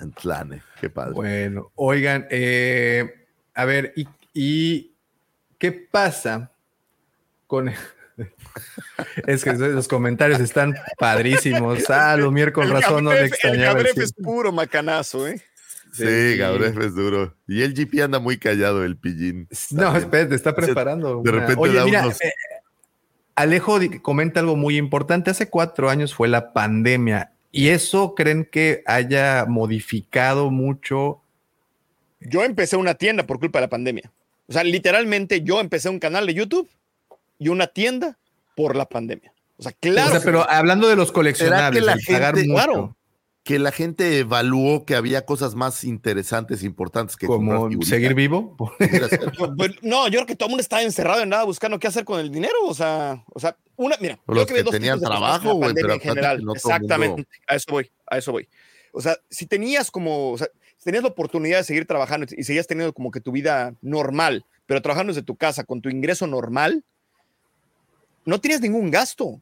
En Tlane, qué padre. Bueno, oigan, eh, a ver, ¿y, y qué pasa con... <laughs> es que los comentarios están padrísimos. Ah, Lumier con El razón no le extrañaba. el Gabref es puro macanazo, ¿eh? Sí, Sí. Gabriel es duro. Y el GP anda muy callado, el pillín. No, También. espérate, está O sea, preparando. de repente Oye, da mira, unos- eh, Alejo di- comenta algo muy importante. Hace cuatro años fue la pandemia y eso creen que haya modificado mucho. Yo empecé una tienda por culpa de la pandemia. O sea, literalmente yo empecé un canal de YouTube y una tienda por la pandemia. O sea, claro. O sea, que- pero hablando de los coleccionables, la pagar mucho, claro, Que la gente evaluó que había cosas más interesantes, importantes que como seguir vivo. <laughs> No, yo creo que todo el mundo estaba encerrado en nada buscando qué hacer con el dinero. O sea, o sea una, mira, yo los que vi que dos tenían trabajo, güey, pero en general. no Exactamente, mundo- a eso voy, a eso voy. O sea, si tenías como, o sea, si tenías la oportunidad de seguir trabajando y seguías teniendo como que tu vida normal, pero trabajando desde tu casa con tu ingreso normal, no tenías ningún gasto.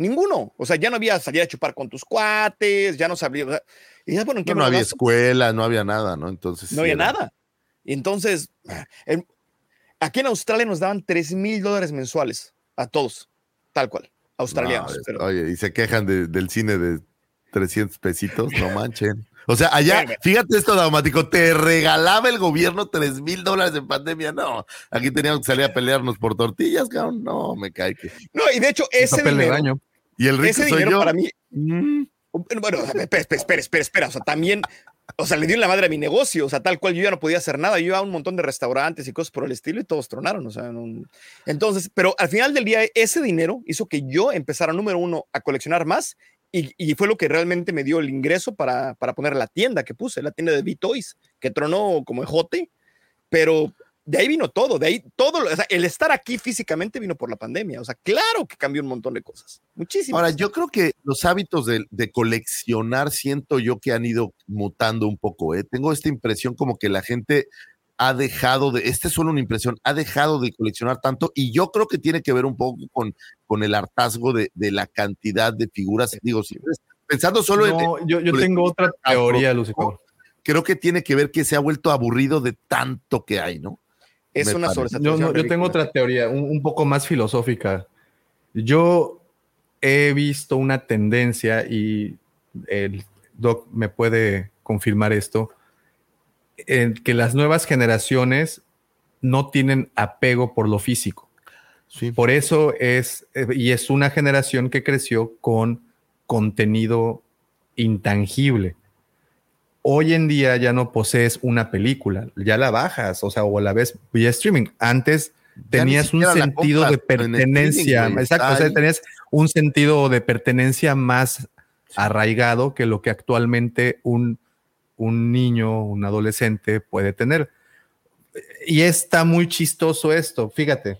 Ninguno. O sea, ya no había salir a chupar con tus cuates, ya no sabía. o sea, y ya, bueno, ¿en qué No, no había escuela, no había nada, ¿no? Entonces. No había era- nada. Y entonces, en- aquí en Australia nos daban 3 mil dólares mensuales a todos, tal cual, australianos. No, es- pero- Oye, y se quejan de- del cine de 300 pesitos, no <laughs> manchen. O sea, allá, fíjate esto, Daumático, te regalaba el gobierno 3 mil dólares en pandemia. No, aquí teníamos que salir a pelearnos por tortillas, cabrón. No, me cae que. no, y de hecho, ese dinero, baño. Y el rico ese soy dinero yo. para mí, Mm, bueno, espera, espera, espera, espera, o sea, también, o sea, le dio la madre a mi negocio, o sea, tal cual yo ya no podía hacer nada, yo iba a un montón de restaurantes y cosas por el estilo y todos tronaron, o sea, no- entonces, pero al final del día, ese dinero hizo que yo empezara, número uno, a coleccionar más Y, y fue lo que realmente me dio el ingreso para, para poner la tienda que puse, la tienda de B-Toys, que tronó como ejote, pero de ahí vino todo, de ahí todo, o sea, el estar aquí físicamente vino por la pandemia, o sea, claro que cambió un montón de cosas, muchísimo. Ahora, yo creo que los hábitos de, de coleccionar siento yo que han ido mutando un poco, ¿eh? Tengo esta impresión como que la gente ha dejado de, esta es solo una impresión, ha dejado de coleccionar tanto y yo creo que tiene que ver un poco con, con el hartazgo de, de la cantidad de figuras, digo, si, pensando solo No, en... yo, yo tengo otra teoría, Lucifer. Creo que tiene que ver que se ha vuelto aburrido de tanto que hay, ¿no? Es me una parece. Yo, sobresaturación. no, yo tengo otra teoría, un, un poco más filosófica. Yo he visto una tendencia y el doc me puede confirmar esto, en que las nuevas generaciones no tienen apego por lo físico. Sí. Por eso es, y es una generación que creció con contenido intangible. Hoy en día ya no posees una película, ya la bajas, o sea, o la ves vía streaming. Antes tenías un sentido de compras pertenencia, exacto, o sea, tenías un sentido de pertenencia más arraigado que lo que actualmente un, un niño, un adolescente puede tener. Y está muy chistoso esto, fíjate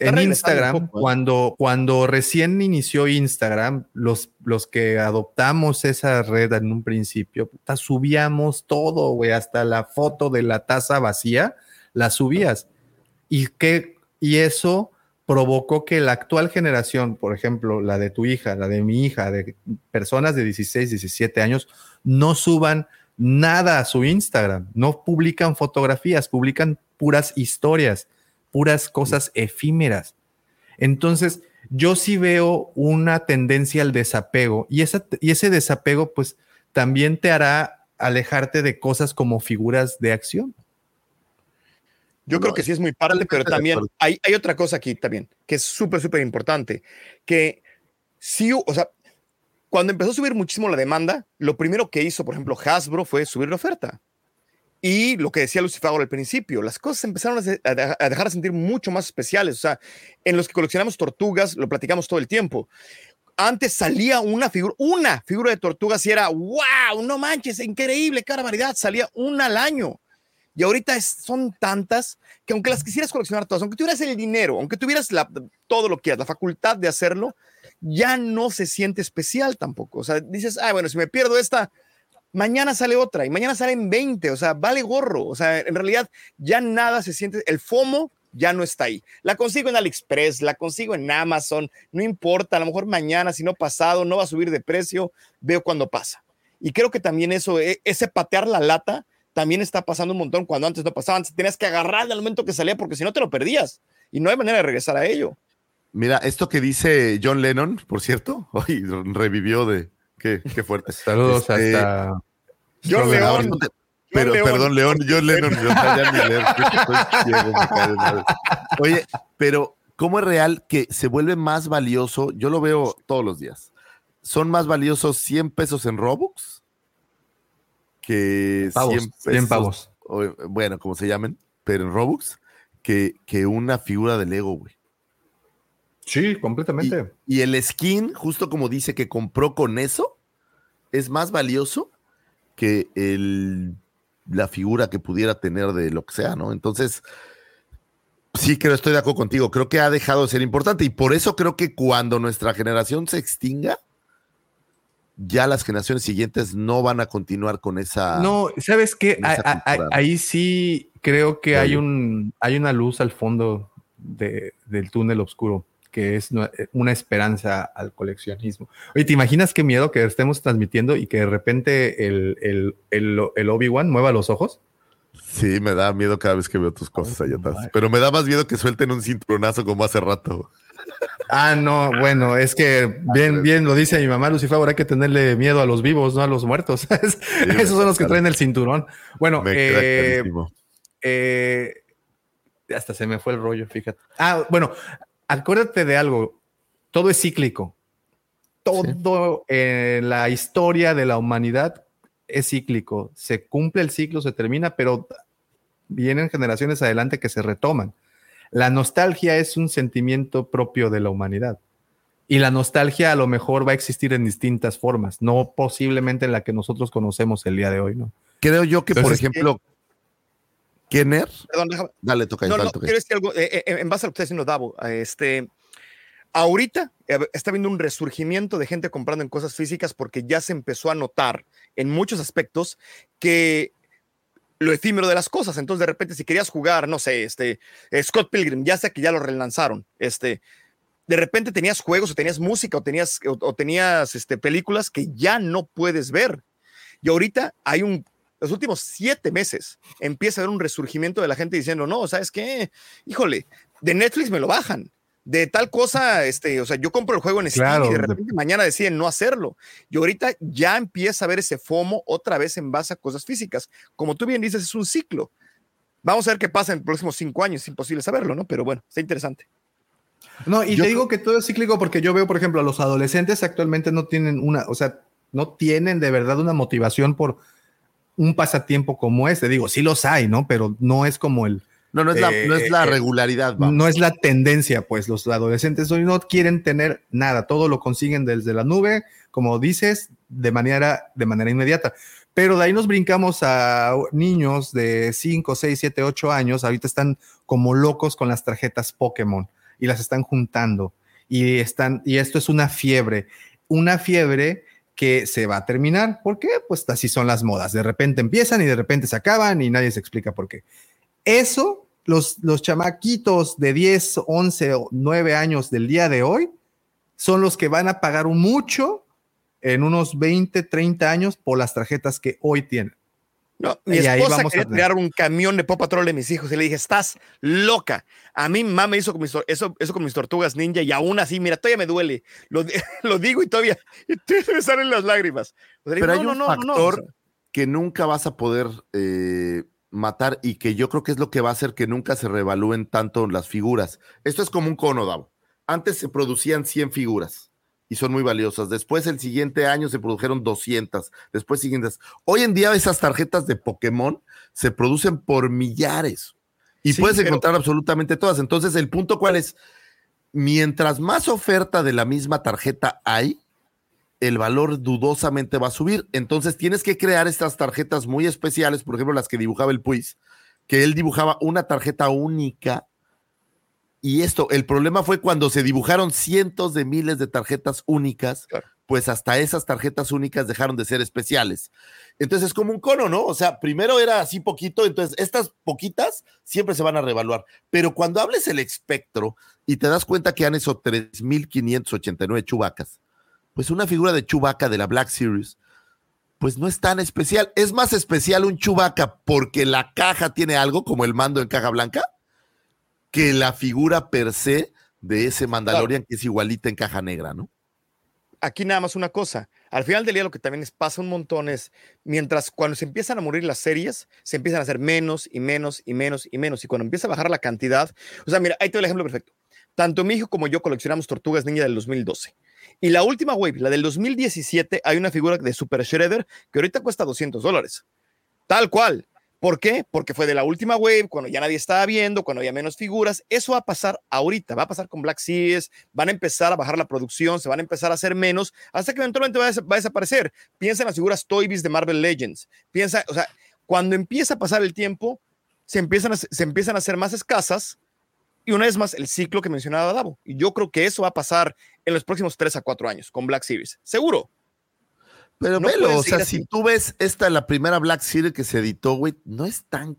en Instagram, ¿eh? cuando, cuando recién inició Instagram, los, los que adoptamos esa red en un principio, puta, subíamos todo, güey, hasta la foto de la taza vacía, la subías. Y, que, y eso provocó que la actual generación, por ejemplo, la de tu hija, la de mi hija, de personas de 16, 17 años, no suban nada a su Instagram, no publican fotografías, publican puras historias puras cosas efímeras. Entonces, yo sí veo una tendencia al desapego y, esa, y ese desapego, pues, también te hará alejarte de cosas como figuras de acción. Yo creo que sí es muy parte, pero también hay, hay otra cosa aquí también, que es súper, súper importante, que sí, o sea, cuando empezó a subir muchísimo la demanda, lo primero que hizo, por ejemplo, Hasbro fue subir la oferta. Y lo que decía Lucifer al principio, las cosas empezaron a, dejar de sentir mucho más especiales. O sea, en los que coleccionamos tortugas, lo platicamos todo el tiempo. Antes salía una figura, una figura de tortugas y era, wow, no manches, increíble, qué barbaridad, salía una al año. Y ahorita es- son tantas que aunque las quisieras coleccionar todas, aunque tuvieras el dinero, aunque tuvieras la- todo lo que quieras, la facultad de hacerlo, ya no se siente especial tampoco. O sea, dices, ah, bueno, si me pierdo esta, mañana sale otra y mañana salen 20, o sea, vale gorro. O sea, en realidad ya nada se siente, el FOMO ya no está ahí. La consigo en AliExpress, la consigo en Amazon, no importa, a lo mejor mañana, si no pasado, no va a subir de precio, veo cuando pasa. Y creo que también eso, e- ese patear la lata, también está pasando un montón cuando antes no pasaba. Antes tenías que agarrar al momento que salía porque si no te lo perdías y no hay manera de regresar a ello. Mira, esto que dice John Lennon, por cierto, <laughs> hoy revivió de. Qué, qué fuerte. Saludos Este, hasta... John Robert León. Pero, León. perdón, León, John Lennon, yo ya ni leer, ciego. Oye, pero ¿cómo es real que se vuelve más valioso? Yo lo veo todos los días. ¿Son más valiosos 100 pesos en Robux que Pavos, 100 pesos? 100 pavos. o, bueno, como se llamen, pero en Robux, que, que una figura de Lego, güey. Sí, completamente. Y el skin, justo como dice que compró con eso, es más valioso que el, la figura que pudiera tener de lo que sea, ¿no? Entonces, sí, creo, estoy de acuerdo contigo. Creo que ha dejado de ser importante y por eso creo que cuando nuestra generación se extinga, ya las generaciones siguientes no van a continuar con esa. No, ¿sabes qué? A- a- ahí sí creo que hay un hay una luz al fondo de- del túnel oscuro, que es eh, una esperanza al coleccionismo. Oye, ¿te imaginas qué miedo que estemos transmitiendo y que de repente el, el, el, el Obi-Wan mueva los ojos? Sí, me da miedo cada vez que veo tus cosas allá atrás. Pero me da más miedo que suelten un cinturonazo como hace rato. Ah, no, bueno, es que bien, bien lo dice mi mamá Lucifer, ahora hay que tenerle miedo a los vivos, no a los muertos. <laughs> Esos son los que traen el cinturón. Bueno, eh, eh, hasta se me fue el rollo, fíjate. Ah, bueno, acuérdate de algo, todo es cíclico. Todo en la historia de la humanidad es cíclico. Se cumple el ciclo, se termina, pero vienen generaciones adelante que se retoman. La nostalgia es un sentimiento propio de la humanidad. Y la nostalgia a lo mejor va a existir en distintas formas, no posiblemente en la que nosotros conocemos el día de hoy, ¿no? Creo yo que, por Entonces, ejemplo, Kenner. Perdón, déjame. Dale, toca. No, dale, no, toca. quiero decir algo, eh, eh, en base a lo que está diciendo Davo, este, ahorita eh, está habiendo un resurgimiento de gente comprando en cosas físicas porque ya se empezó a notar en muchos aspectos que lo efímero de las cosas, entonces de repente si querías jugar, no sé, este, Scott Pilgrim, ya sea que ya lo relanzaron, este, de repente tenías juegos o tenías música o tenías, o, o tenías este, películas que ya no puedes ver. Y ahorita hay un, los últimos siete meses empieza a haber un resurgimiento de la gente diciendo, no, ¿sabes qué? Híjole, de Netflix me lo bajan. De tal cosa, este, o sea, yo compro el juego en Steam Claro, y de de- repente mañana deciden no hacerlo. Y ahorita ya empieza a ver ese FOMO otra vez en base a cosas físicas. Como tú bien dices, es un ciclo. Vamos a ver qué pasa en los próximos cinco años. Es imposible saberlo, ¿no? Pero bueno, está interesante. No, y Yo te digo que todo es cíclico porque yo veo, por ejemplo, a los adolescentes actualmente no tienen una, o sea, no tienen de verdad una motivación por un pasatiempo como este. Digo, sí los hay, ¿no? Pero no es como el, No, no es la, eh, no es la eh, regularidad, vamos. no es la tendencia, pues los adolescentes hoy no quieren tener nada, todo lo consiguen desde la nube, como dices, de manera, de manera inmediata. Pero de ahí nos brincamos a niños de 5, 6, 7, 8 años, ahorita están como locos con las tarjetas Pokémon y las están juntando. Y, están, y esto es una fiebre, una fiebre que se va a terminar. ¿Por qué? Pues así son las modas. De repente empiezan y de repente se acaban y nadie se explica por qué. Eso, los, los chamaquitos de 10, 11 o 9 años del día de hoy son los que van a pagar mucho en unos 20, 30 años por las tarjetas que hoy tienen. No, mi Y esposa quería crear un camión de Paw Patrol de mis hijos y le dije, estás loca. A mí mamá me hizo con mis eso, eso con mis tortugas ninja y aún así, mira, todavía me duele. Lo, di- <laughs> lo digo y todavía, <laughs> y todavía me salen las lágrimas. O sea, digo, Pero hay no, un no, factor que nunca vas a poder eh, matar y que yo creo que es lo que va a hacer que nunca se revalúen tanto las figuras. Esto es como un cono, Davo. Antes se producían 100 figuras y son muy valiosas. Después, el siguiente año se produjeron 200. Después, siguientes. Hoy en día, esas tarjetas de Pokémon se producen por millares y Sí, puedes pero- encontrar absolutamente todas. Entonces, el punto cuál es, mientras más oferta de la misma tarjeta hay, el valor dudosamente va a subir. Entonces tienes que crear estas tarjetas muy especiales, por ejemplo, las que dibujaba el Puis, que él dibujaba una tarjeta única. Y esto, el problema fue cuando se dibujaron cientos de miles de tarjetas únicas, Claro. pues hasta esas tarjetas únicas dejaron de ser especiales. Entonces es como un cono, ¿no? O sea, primero era así poquito, entonces estas poquitas siempre se van a revaluar. Pero cuando hables el espectro y te das cuenta que han hecho 3.589 chubacas, pues una figura de Chewbacca de la Black Series, pues no es tan especial. Es más especial un Chewbacca porque la caja tiene algo, como el mando en caja blanca, que la figura per se de ese Mandalorian que es igualita en caja negra, ¿no? aquí nada más una cosa. Al final del día lo que también es, pasa un montón es, mientras cuando se empiezan a morir las series, se empiezan a hacer menos y menos y menos y menos. Y cuando empieza a bajar la cantidad, o sea, mira, ahí te doy el ejemplo perfecto. Tanto mi hijo como yo coleccionamos tortugas ninja del 2012. Y la última wave, la del 2017, hay una figura de Super Shredder que ahorita cuesta 200 dólares. Tal cual. ¿Por qué? Porque fue de la última wave, cuando ya nadie estaba viendo, cuando había menos figuras. Eso va a pasar ahorita, va a pasar con Black Series, van a empezar a bajar la producción, se van a empezar a hacer menos, hasta que eventualmente va a, a desaparecer. Piensa en las figuras Toy Biz de Marvel Legends. Piensa, o sea, cuando empieza a pasar el tiempo, se empiezan a, se empiezan a hacer más escasas y una vez más el ciclo que mencionaba Davo. Y yo creo que eso va a pasar en los próximos 3 a 4 años con Black Series. Seguro. Pero No velo, o sea, si tú ves esta, la primera Black Series que se editó, güey, no es tan,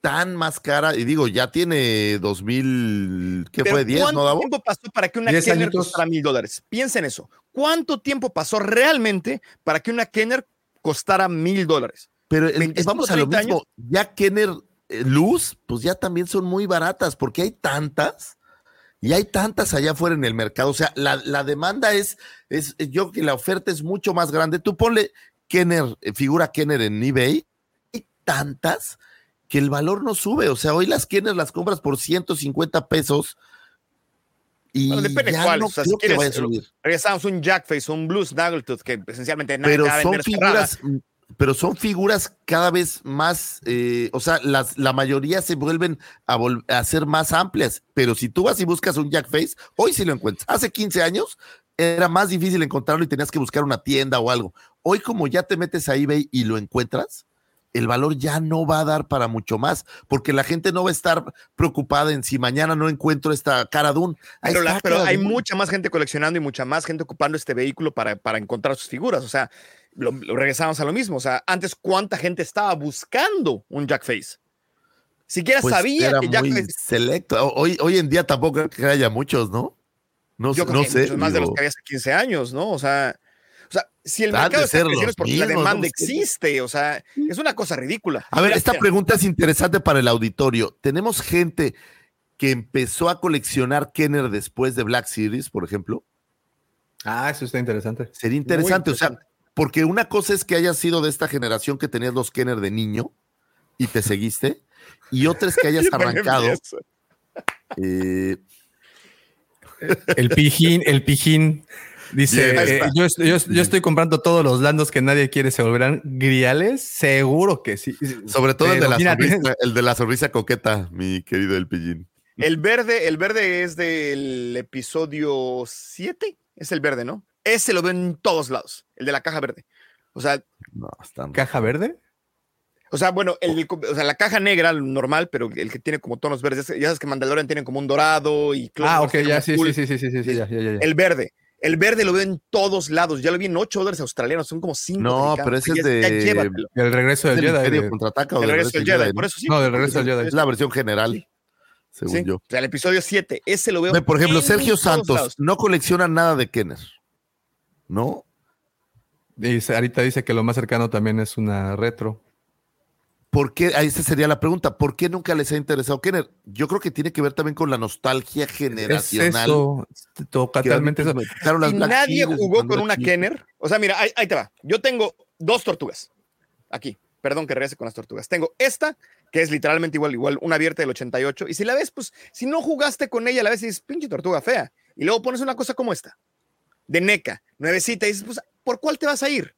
tan más cara. Y digo, ya tiene 2000, ¿qué Pero fue? 10, ¿Cuánto ¿no, Davo? tiempo pasó para que una 10 Kenner añitos. costara mil dólares? Piensa en eso. ¿Cuánto tiempo pasó realmente para que una Kenner costara mil dólares? Pero el- 25, vamos a lo 30 mismo. Ya Kenner eh, Luz, pues ya también son muy baratas, porque hay tantas y hay tantas allá afuera en el mercado. O sea, la, la demanda es, es, yo creo que la oferta es mucho más grande. Tú ponle Kenner, eh, figura Kenner en eBay, hay tantas que el valor no sube. O sea, hoy las Kenner las compras por 150 pesos. Y Bueno, depende ya cuál. no o sea, si creo que vaya a quieres, subir. regresamos un Jackface, un Blues Snaggletooth, que pues, esencialmente nada Pero que son cerrada. Pero son figuras cada vez más, eh, o sea, las, la mayoría se vuelven a, vol- a ser más amplias, pero si tú vas y buscas un Jack Face, hoy sí lo encuentras. Hace 15 años era más difícil encontrarlo y tenías que buscar una tienda o algo. Hoy como ya te metes a eBay y lo encuentras, el valor ya no va a dar para mucho más, porque la gente no va a estar preocupada en si mañana no encuentro esta cara Dune. Pero, la- pero hay mucha más gente coleccionando y mucha más gente ocupando este vehículo para, para encontrar sus figuras. O sea, lo, lo regresamos a lo mismo. O sea, antes, ¿cuánta gente estaba buscando un Jack Face? Siquiera Pues sabía era que Jack muy Face. selecto. Hoy, hoy en día tampoco creo que haya muchos, ¿no? No, Yo sé- creo no que sé. muchos más de los que había hace 15 años, ¿no? O sea, o sea si el mercado de está creciendo los es porque la demanda existe. O sea, es una cosa ridícula. A ver, esta pregunta es interesante para el auditorio. ¿Tenemos gente que empezó a coleccionar Kenner después de Black Series, por ejemplo? Ah, eso está interesante. Sería interesante, o sea. Porque una cosa es que hayas sido de esta generación que tenías los Kenner de niño y te seguiste, y otra es que hayas <laughs> arrancado. eh, El pijín, el pijín. Dice, eh, yo, est- yo est- yo estoy comprando todos los landos que nadie quiere, ¿se volverán griales? Seguro que sí. sobre todo el de, la sonrisa, el de la sonrisa coqueta, mi querido El Pillín. El verde, el verde es del episodio 7. Es el verde, ¿no? Ese lo veo en todos lados. El de la caja verde. O sea, No, ¿Caja verde? O sea, bueno, el, o sea, la caja negra, el normal, pero el que tiene como tonos verdes. Ya sabes que Mandalorian tiene como un dorado y Clone Ah, ok, ya, sí, sí, sí, sí, sí, sí, ya, ya, ya, ya. El verde. El verde lo veo en todos lados. Ya lo vi en 8 dólares australianos. Son como 5. No, pero ese es de-. El regreso ¿Es del Jedi. De- contraataca o El del regreso del Jedi. Por eso sí. No, del regreso del Jedi. Es la versión general, según Sí. yo. O sea, el episodio 7. Ese lo veo. Ve, Por ejemplo, en Sergio todos Santos lados. no colecciona nada de Kenner, ¿no? Y Sarita dice que lo más cercano también es una retro. ¿Por qué? Ahí esa sería la pregunta. ¿Por qué nunca les ha interesado Kenner? Yo creo que tiene que ver también con la nostalgia Es generacional. eso, totalmente eso. Y nadie jugó con una. Kenner. O sea, mira, ahí, ahí te va. Yo tengo dos tortugas. Aquí. Perdón que regrese con las tortugas. Tengo esta, que es literalmente igual, igual, una abierta del 88. Y si la ves, pues, si no jugaste con ella, la ves y dices, pinche tortuga fea. Y luego pones una cosa como esta, de NECA, nuevecita, y dices, pues, ¿por cuál te vas a ir?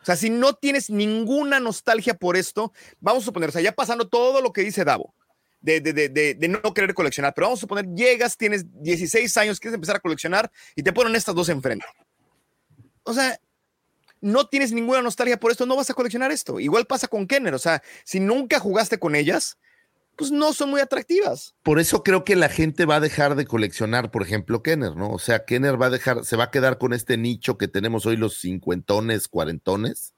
O sea, si no tienes ninguna nostalgia por esto, vamos a suponer, o sea, ya pasando todo lo que dice Davo, de, de, de, de, no querer coleccionar, pero vamos a suponer, llegas, tienes 16 años, quieres empezar a coleccionar y te ponen estas dos enfrente. O sea, no tienes ninguna nostalgia por esto, no vas a coleccionar esto. Igual pasa con Kenner, o sea, si nunca jugaste con ellas, pues no son muy atractivas. Por eso creo que la gente va a dejar de coleccionar, por ejemplo, Kenner, ¿no? O sea, Kenner va a dejar, se va a quedar con este nicho que tenemos hoy, los cincuentones, cuarentones,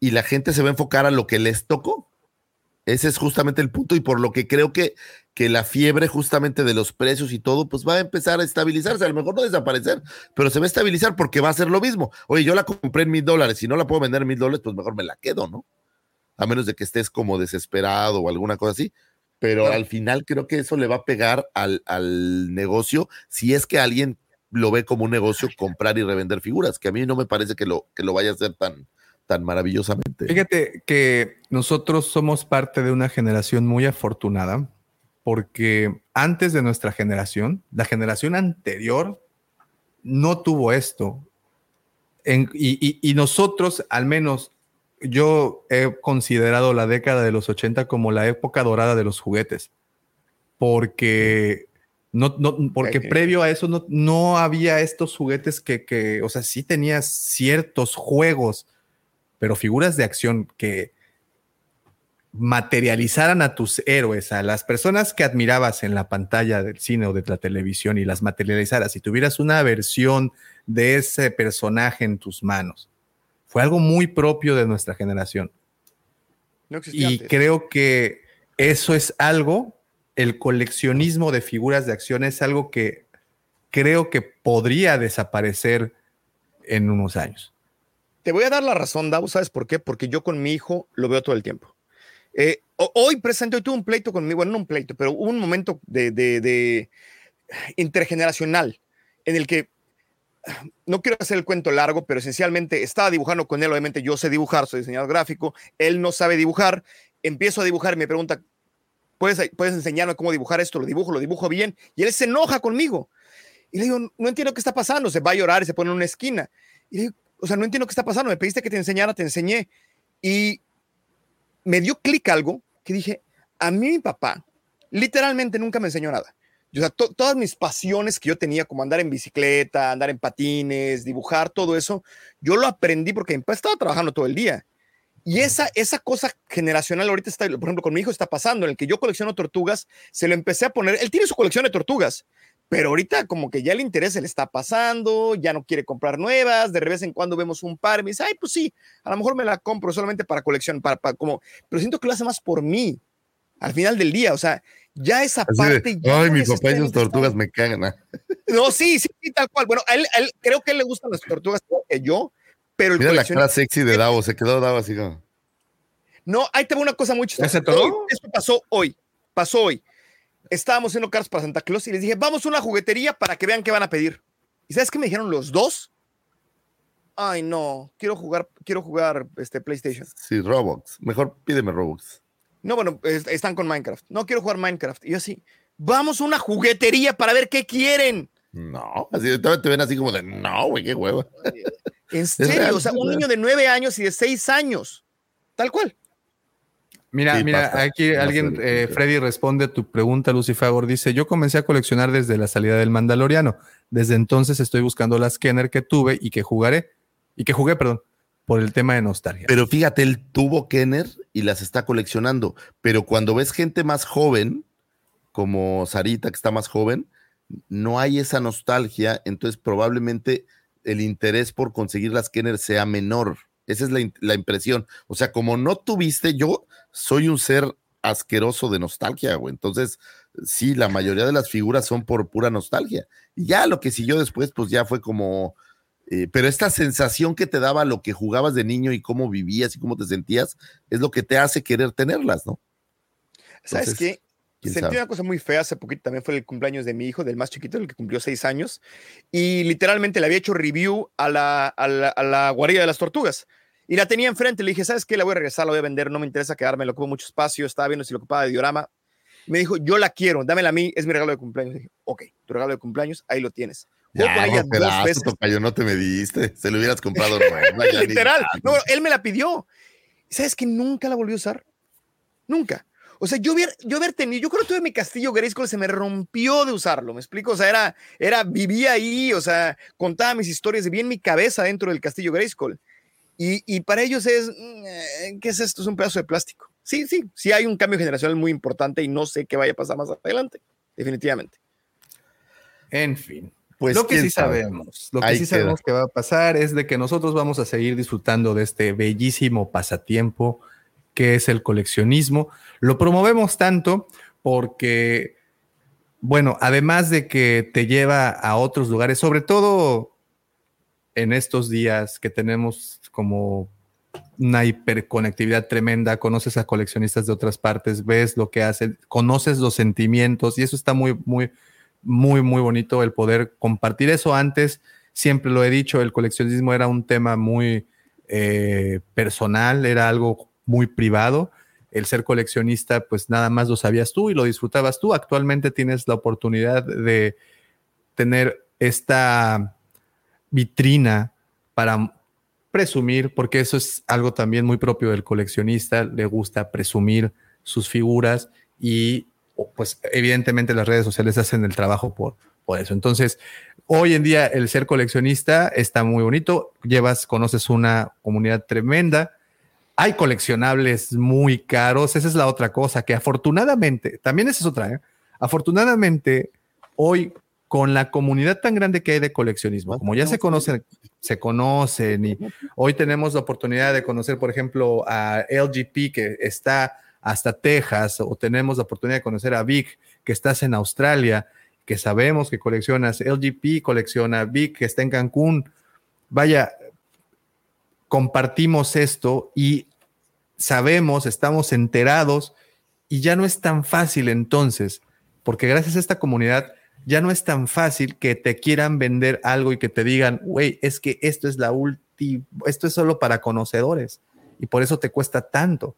y la gente se va a enfocar a lo que les tocó. Ese es justamente el punto, y por lo que creo que, que la fiebre justamente de los precios y todo, pues va a empezar a estabilizarse, a lo mejor no desaparecer, pero se va a estabilizar porque va a ser lo mismo. Oye, yo la compré en mil dólares, si no la puedo vender en mil dólares, pues mejor me la quedo, ¿no? A menos de que estés como desesperado o alguna cosa así. Pero Claro. al final creo que eso le va a pegar al, al negocio si es que alguien lo ve como un negocio comprar y revender figuras, que a mí no me parece que lo, que lo vaya a hacer tan, tan maravillosamente. Fíjate que nosotros somos parte de una generación muy afortunada porque antes de nuestra generación, la generación anterior no tuvo esto. En- y, y- y nosotros, al menos, yo he considerado la década de los 80 como la época dorada de los juguetes, porque, no, no- porque previo a eso no, no había estos juguetes que, que, o sea, sí tenías ciertos juegos, pero figuras de acción que materializaran a tus héroes, a las personas que admirabas en la pantalla del cine o de la televisión y las materializaras y tuvieras una versión de ese personaje en tus manos. Fue algo muy propio de nuestra generación. No Y antes. creo que eso es algo, el coleccionismo de figuras de acción es algo que creo que podría desaparecer en unos años. Te voy a dar la razón, Davo, ¿sabes por qué? Porque yo con mi hijo lo veo todo el tiempo. Eh, ho- hoy presente, hoy tuve un pleito conmigo, bueno, no un pleito, pero hubo un momento de, de- de intergeneracional en el que no quiero hacer el cuento largo, pero esencialmente estaba dibujando con él. Obviamente, yo sé dibujar, soy diseñador gráfico. Él no sabe dibujar. Empiezo a dibujar y me pregunta: ¿Puedes, ¿Puedes enseñarme cómo dibujar esto? Lo dibujo, lo dibujo bien. Y él se enoja conmigo. Y le digo: No entiendo qué está pasando. Se va a llorar y se pone en una esquina. Y le digo: O sea, no entiendo qué está pasando. Me pediste que te enseñara, te enseñé. Y me dio clic algo que dije, a mí mi papá literalmente nunca me enseñó nada. O sea, to- todas mis pasiones que yo tenía, como andar en bicicleta, andar en patines, dibujar, todo eso, yo lo aprendí porque estaba trabajando todo el día. Y esa, esa cosa generacional ahorita está, por ejemplo, con mi hijo está pasando, en el que yo colecciono tortugas, se lo empecé a poner, él tiene su colección de tortugas, pero ahorita como que ya el interés se le está pasando, ya no quiere comprar nuevas, de vez en cuando vemos un par y me dice, ay, pues sí, a lo mejor me la compro solamente para colección, para, para como, pero siento que lo hace más por mí, al final del día, o sea, ya esa Así parte... de, ya Ay, no mi papá y sus tortugas me cagan. ah". No, sí, sí, sí, tal cual. Bueno, a él, a él- creo que a él le gustan las tortugas que yo, pero el Mira la cara sexy de Davo, se quedó Davo así como. No, ahí te va una cosa muy ¿Ya se chistosa. Esto pasó hoy. Pasó hoy. Estábamos haciendo cartas para Santa Claus y les dije, vamos a una juguetería para que vean qué van a pedir. ¿Y sabes qué me dijeron los dos? Ay, no, quiero jugar, quiero jugar este PlayStation. Sí, Robux. Mejor pídeme Robux. No, bueno, es- están con Minecraft. No quiero jugar Minecraft. Y yo así, vamos a una juguetería para ver qué quieren. No, así te ven así como de, no, güey, qué hueva. En serio, real, o sea, un niño de nueve años y de seis años. Tal cual. Mira, Sí, mira, aquí alguien, eh, Freddy responde a tu pregunta, Lucifagor. Dice: Yo comencé a coleccionar desde la salida del Mandaloriano. Desde entonces estoy buscando las Kenner que tuve y que jugaré, y que jugué, perdón, por el tema de nostalgia. Pero fíjate, él tuvo Kenner y las está coleccionando. Pero cuando ves gente más joven, como Sarita, que está más joven, no hay esa nostalgia. Entonces, probablemente el interés por conseguir las Kenner sea menor. Esa es la, la impresión. O sea, como no tuviste, yo soy un ser asqueroso de nostalgia, güey. Entonces, sí, la mayoría de las figuras son por pura nostalgia. Y ya lo que siguió después, pues ya fue como, eh, pero esta sensación que te daba lo que jugabas de niño y cómo vivías y cómo te sentías, es lo que te hace querer tenerlas, ¿no? ¿Sabes qué? Sentí sabe. una cosa muy fea hace poquito, también fue el cumpleaños de mi hijo, del más chiquito, el que cumplió seis años, y literalmente le había hecho review a la, a la, a la guarida de las tortugas. Y la tenía enfrente, le dije, ¿sabes qué? La voy a regresar, la voy a vender, no me interesa quedarme, lo ocupo mucho espacio, estaba viendo si lo ocupaba de diorama. Me dijo, yo la quiero, dámela a mí, es mi regalo de cumpleaños. Le dije, ok, tu regalo de cumpleaños, ahí lo tienes. Ya, ella dos veces. tocayo, no te me diste. Se lo hubieras comprado <laughs> Literal. No, él me la pidió. ¿Sabes que nunca la volvió a usar? Nunca. O sea, yo hubiera, yo haber tenido, yo creo que tuve mi castillo Grayskull, se me rompió de usarlo, ¿me explico? O sea, era, era, vivía ahí, o sea, contaba mis historias, vivía en mi cabeza dentro del castillo Grayskull. Y, y para ellos es, mm, ¿qué es esto? Es un pedazo de plástico. Sí, sí, sí hay un cambio generacional muy importante y no sé qué vaya a pasar más adelante, definitivamente. En fin. Pues, lo que sí sabe. sabemos, lo que Ahí sí queda. sabemos que va a pasar es de que nosotros vamos a seguir disfrutando de este bellísimo pasatiempo que es el coleccionismo. Lo promovemos tanto porque, bueno, además de que te lleva a otros lugares, sobre todo en estos días que tenemos como una hiperconectividad tremenda, conoces a coleccionistas de otras partes, ves lo que hacen, conoces los sentimientos y eso está muy, muy, muy, muy bonito el poder compartir eso. Antes, siempre lo he dicho, el coleccionismo era un tema muy eh, personal, era algo muy privado. El ser coleccionista, pues nada más lo sabías tú y lo disfrutabas tú. Actualmente tienes la oportunidad de tener esta vitrina para presumir, porque eso es algo también muy propio del coleccionista, le gusta presumir sus figuras y pues evidentemente las redes sociales hacen el trabajo por, por eso. Entonces, hoy en día el ser coleccionista está muy bonito, llevas, conoces una comunidad tremenda, hay coleccionables muy caros, esa es la otra cosa, que afortunadamente, también esa es otra, ¿eh? afortunadamente hoy con la comunidad tan grande que hay de coleccionismo, como ya se conocen, se conocen y hoy tenemos la oportunidad de conocer, por ejemplo, a LGP que está hasta Texas, o tenemos la oportunidad de conocer a Vic que estás en Australia, que sabemos que coleccionas, LGP colecciona, Vic que está en Cancún. Vaya, compartimos esto y sabemos, estamos enterados y ya no es tan fácil entonces, porque gracias a esta comunidad ya no es tan fácil que te quieran vender algo y que te digan, güey, es que esto es la última, esto es solo para conocedores y por eso te cuesta tanto.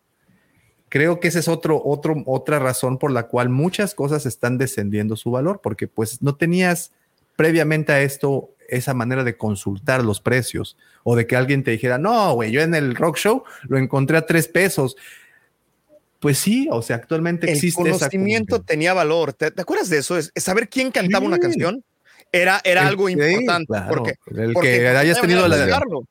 Creo que esa es otro, otro, otra razón por la cual muchas cosas están descendiendo su valor, porque pues no tenías previamente a esto esa manera de consultar los precios o de que alguien te dijera, no, güey, yo en el rock show lo encontré a tres pesos. Pues sí, o sea, actualmente El existe esa conocimiento tenía valor. ¿Te, te acuerdas de eso? Es, es saber quién cantaba una canción era, era El- algo sí, importante. claro. porque, El porque que hayas tenido de la- negarlo.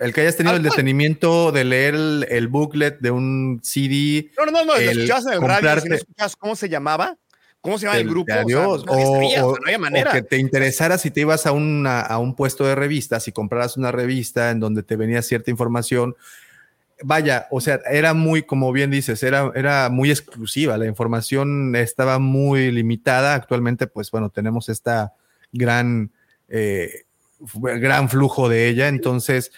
El que hayas tenido el cual. detenimiento de leer el, el booklet de un CD. No, no, no, no, lo el escuchabas en el radio, si no comprarte- cómo se llamaba, cómo se llama el grupo. de o sea, adiós, no o, sabías, o- no había o manera. que te interesara si te ibas a, una- a un puesto de revistas y compraras una revista en donde te venía cierta información. Vaya, o sea, era muy, como bien dices, era, era muy exclusiva, la información estaba muy limitada. Actualmente, pues bueno, tenemos esta gran, eh, gran flujo de ella, entonces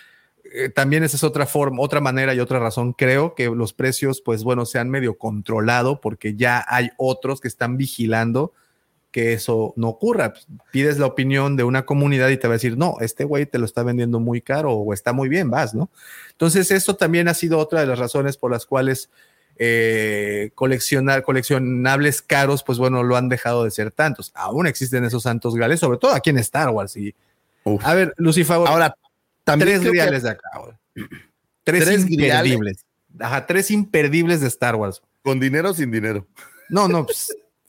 eh, también esa es otra forma, otra manera y otra razón. Creo que los precios, pues bueno, se han medio controlado porque ya hay otros que están vigilando que eso no ocurra. Pues, Pides la opinión de una comunidad y te va a decir, no, este güey te lo está vendiendo muy caro o está muy bien, vas, ¿no? Entonces, eso también ha sido otra de las razones por las cuales eh, coleccionar, coleccionables caros, pues bueno, lo han dejado de ser tantos. Aún existen esos santos gales, sobre todo aquí en Star Wars. Y, Uf. a ver, Lucifer, Ahora, también tres creo que- griales de acá, güey. <clears throat> Tres, ¿Tres imperdibles. Ajá, tres imperdibles de Star Wars. con dinero o sin dinero. No, no, pues,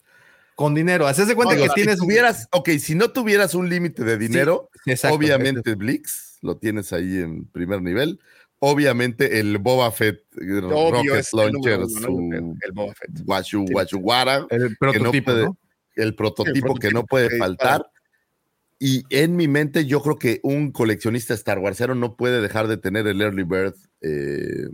<laughs> con dinero. Haces de cuenta Digo, que si tienes. tuvieras, ok, si no tuvieras un límite de dinero, Sí, exacto. obviamente Blix lo tienes ahí en primer nivel. Obviamente el Boba Fett eh, Obvio, Rocket el Launcher, uno, su el- el Boba Fett. Guachu. Guachuguara, El que no prototipo, puede- ¿no? el prototipo que no prototipo, puede faltar. Y en mi mente, yo creo que un coleccionista Star Warsero no puede dejar de tener el Early Bird. eh,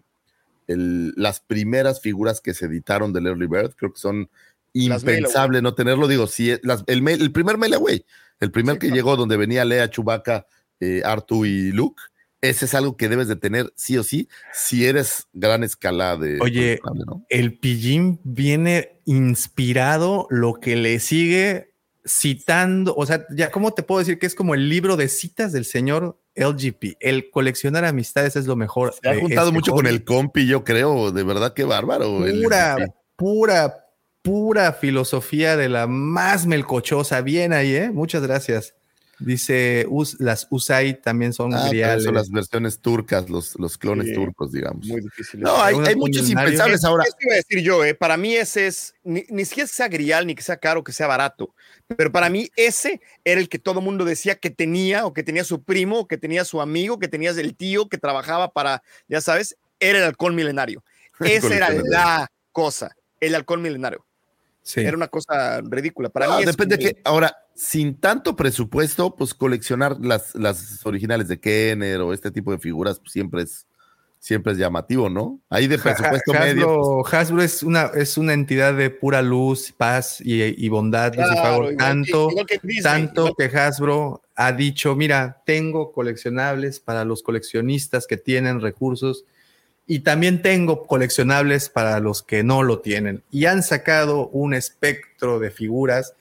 el- las primeras figuras que se editaron del Early Bird, creo que son Las Mail impensable no tenerlo. Digo, si es- las- el, el primer Mail Away, el primer Sí, que claro. llegó donde venía Lea, Chewbacca, eh, Artu y Luke, ese es algo que debes de tener sí o sí, si eres gran escala de. Oye, ¿no? El pillín viene inspirado, lo que le sigue citando, o sea, ya, ¿cómo te puedo decir que es como el libro de citas del señor LGP? El coleccionar amistades es lo mejor. Se ha juntado este mucho con el compi, yo creo, de verdad que bárbaro. el- Pura, pura, pura filosofía de la más melcochosa. Bien ahí, ¿eh? Muchas gracias. Dice, "Us- las USAI también son Ah, griales. son las versiones turcas, los, los clones Sí, turcos, digamos. Muy difícil. No, hay, hay muchos impensables ahora. Eso iba a decir yo, eh. para mí ese es, ni, ni siquiera que sea grial, ni que sea caro, que sea barato, pero para mí ese era el que todo mundo decía que tenía, o que tenía su primo, o que tenía su amigo, que tenías el tío que trabajaba para, ya sabes, era el halcón milenario. <laughs> Esa era la cosa, el halcón milenario. Sí. Era una cosa ridícula. Para No, mí depende como- que, ahora, sin tanto presupuesto, pues coleccionar las, las originales de Kenner o este tipo de figuras pues, siempre es siempre es llamativo, ¿no? Ahí de Ha- presupuesto Hasbro, medio. pues, Hasbro es una, es una entidad de pura luz, paz y, y bondad. Claro, igual tanto igual que Disney, tanto igual- que Hasbro ha dicho, mira, tengo coleccionables para los coleccionistas que tienen recursos y también tengo coleccionables para los que no lo tienen. Y han sacado un espectro de figuras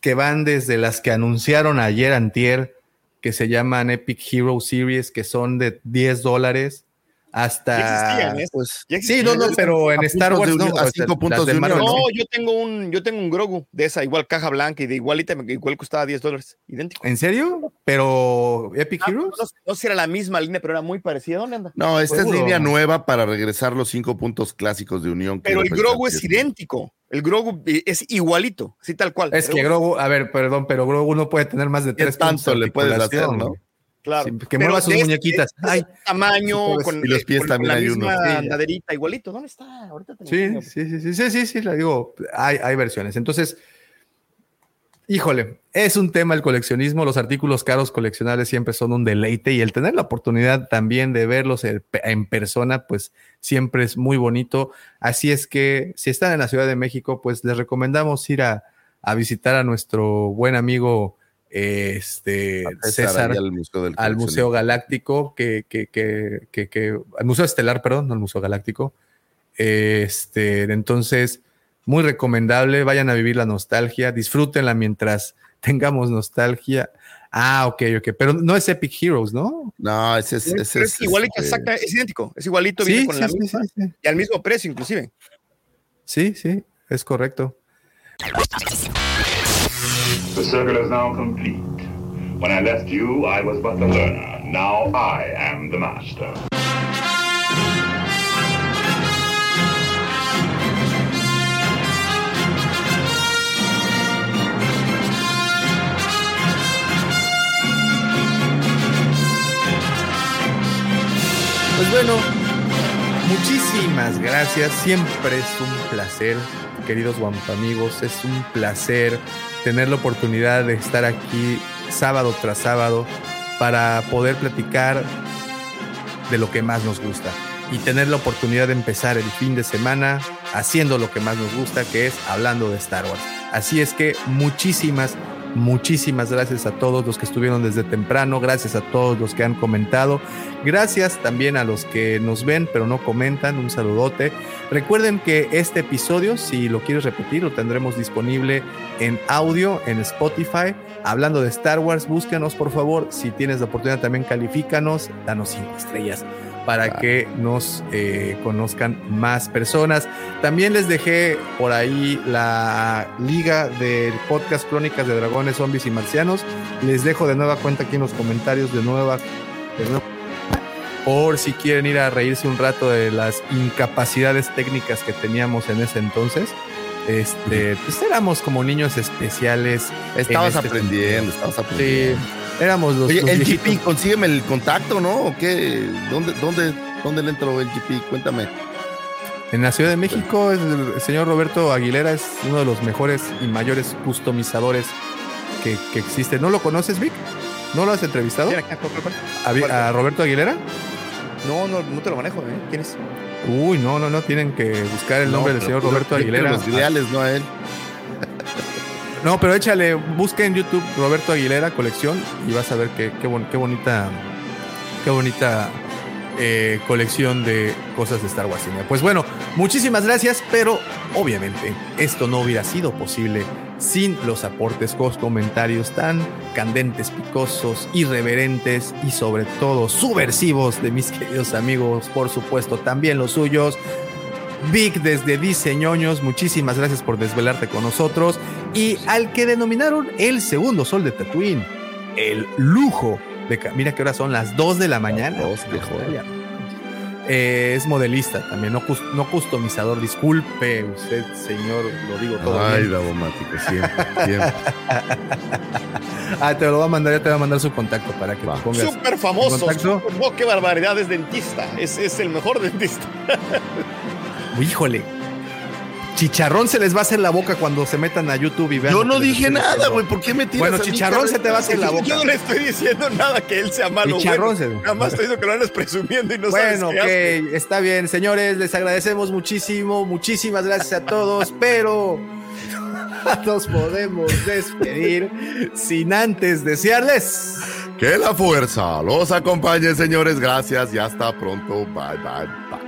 que van desde las que anunciaron ayer antier, que se llaman Epic Hero Series, que son de 10 dólares, hasta... Ya existían, ¿eh? pues, Ya Sí, no, no, existían. pero en Star puntos Wars no. a cinco puntos de Marvel no. No, yo tengo un, yo tengo un Grogu de esa, igual caja blanca y de igualita, igual costaba 10 dólares, idéntico. ¿En serio? Pero Epic Ah, Heroes. no, sé- no si era la misma línea, pero era muy parecida. ¿Dónde anda? No, esta es línea nueva para regresar los cinco puntos clásicos de unión. que Pero el Grogu es idéntico. El Grogu eh, es igualito, así tal cual. Es Pero- que Grogu, a ver, perdón, pero Grogu no puede tener más de ¿Qué tres puntos tanto de le puedes hacer, no? Claro. Sí, que mueva sus muñequitas. ese Ay. tamaño, pobres- con, y los pies con- también con la hay uno. misma Sí. andaderita, igualito. ¿Dónde está? Ahorita te Sí, enseño. sí, sí, sí, sí, sí, sí, la digo, hay, hay versiones. Entonces, híjole, es un tema el coleccionismo, los artículos caros coleccionables siempre son un deleite y el tener la oportunidad también de verlos en, en persona, pues siempre es muy bonito. Así es que si están en la Ciudad de México, pues les recomendamos ir a, a visitar a nuestro buen amigo este, César al Museo del al Museo Coleccionista. Galáctico, que, que, que, que, que- al Museo Estelar, perdón, no al Museo Galáctico. Este, entonces, muy recomendable, vayan a vivir la nostalgia, disfrútenla mientras <laughs> tengamos nostalgia. Ah, ok, ok, pero no es Epic Heroes, ¿no? No, ese es. Ese es igualito, este, exacta, es idéntico. Es igualito, viene con sí, la sí, misma sí, sí. y al mismo precio, inclusive. Sí, sí, es correcto. The circle is now complete. When I left you, I was but the learner. Now I am the master. Pues bueno, muchísimas gracias. Siempre es un placer, queridos Wampa amigos. Es un placer tener la oportunidad de estar aquí sábado tras sábado para poder platicar de lo que más nos gusta y tener la oportunidad de empezar el fin de semana haciendo lo que más nos gusta, que es hablando de Star Wars. Así es que muchísimas, muchísimas gracias a todos los que estuvieron desde temprano, gracias a todos los que han comentado, gracias también a los que nos ven pero no comentan, un saludote. Recuerden que este episodio, si lo quieres repetir, lo tendremos disponible en audio en Spotify. Hablando de Star Wars, búscanos por favor. Si tienes la oportunidad también califícanos, danos cinco estrellas para que nos eh, conozcan más personas. También les dejé por ahí la liga del podcast Crónicas de Dragones, Zombies y Marcianos. Les dejo de nueva cuenta aquí en los comentarios de nueva, de nueva por si quieren ir a reírse un rato de las incapacidades técnicas que teníamos en ese entonces. Este, pues éramos como niños especiales. Estabas este aprendiendo, estabas aprendiendo. Sí, éramos los. Oye, los el viejitos. GP, consígueme el contacto, ¿no? ¿O qué? ¿Dónde, dónde, dónde le entró el GP? Cuéntame. En la Ciudad de México, el señor Roberto Aguilera es uno de los mejores y mayores customizadores que, que existe. ¿No lo conoces, Vic? ¿No lo has entrevistado? ¿A, Roberto Aguilera? No, no, no te lo manejo, ¿eh? ¿Quién es? Uy, no, no, no, tienen que buscar el nombre No, del señor tú- Roberto Aguilera. Los griales, no a él. No, pero échale, busca en YouTube Roberto Aguilera colección y vas a ver qué, qué, bon- qué bonita, qué bonita eh, colección de cosas de Star Wars. Pues bueno, muchísimas gracias, pero obviamente esto no hubiera sido posible sin los aportes, los comentarios tan candentes, picosos, irreverentes y sobre todo subversivos de mis <laughs> queridos amigos, por supuesto, también los suyos. Vic desde Diseñoños, muchísimas gracias por desvelarte con nosotros. Y al que denominaron el segundo sol de Tatooine, el lujo de... Mira que ahora son las 2 de la mañana. Joder. Eh, es modelista también, no, no customizador. Disculpe usted, señor, lo digo todo Ay, bien. Davomático, siempre, siempre. <laughs> Ah, te lo va a mandar, ya te va a mandar su contacto para que te pongas. Súper famoso. oh, qué barbaridad, es dentista. Es, es el mejor dentista. <laughs> Híjole. Chicharrón se les va a hacer la boca cuando se metan a YouTube y vean. Yo no dije nada, güey. ¿Por qué me tiras Bueno, a mí, chicharrón se te va a hacer la boca. Yo no le estoy diciendo nada que él sea malo. Chicharrón se- Nada más estoy diciendo que lo andas presumiendo y no Bueno, sabes ok, qué hace. está bien, señores, les agradecemos muchísimo, muchísimas gracias a todos, <laughs> pero <laughs> nos podemos despedir sin antes desearles. Que la fuerza los acompañe, señores. Gracias y hasta pronto. Bye, bye, bye.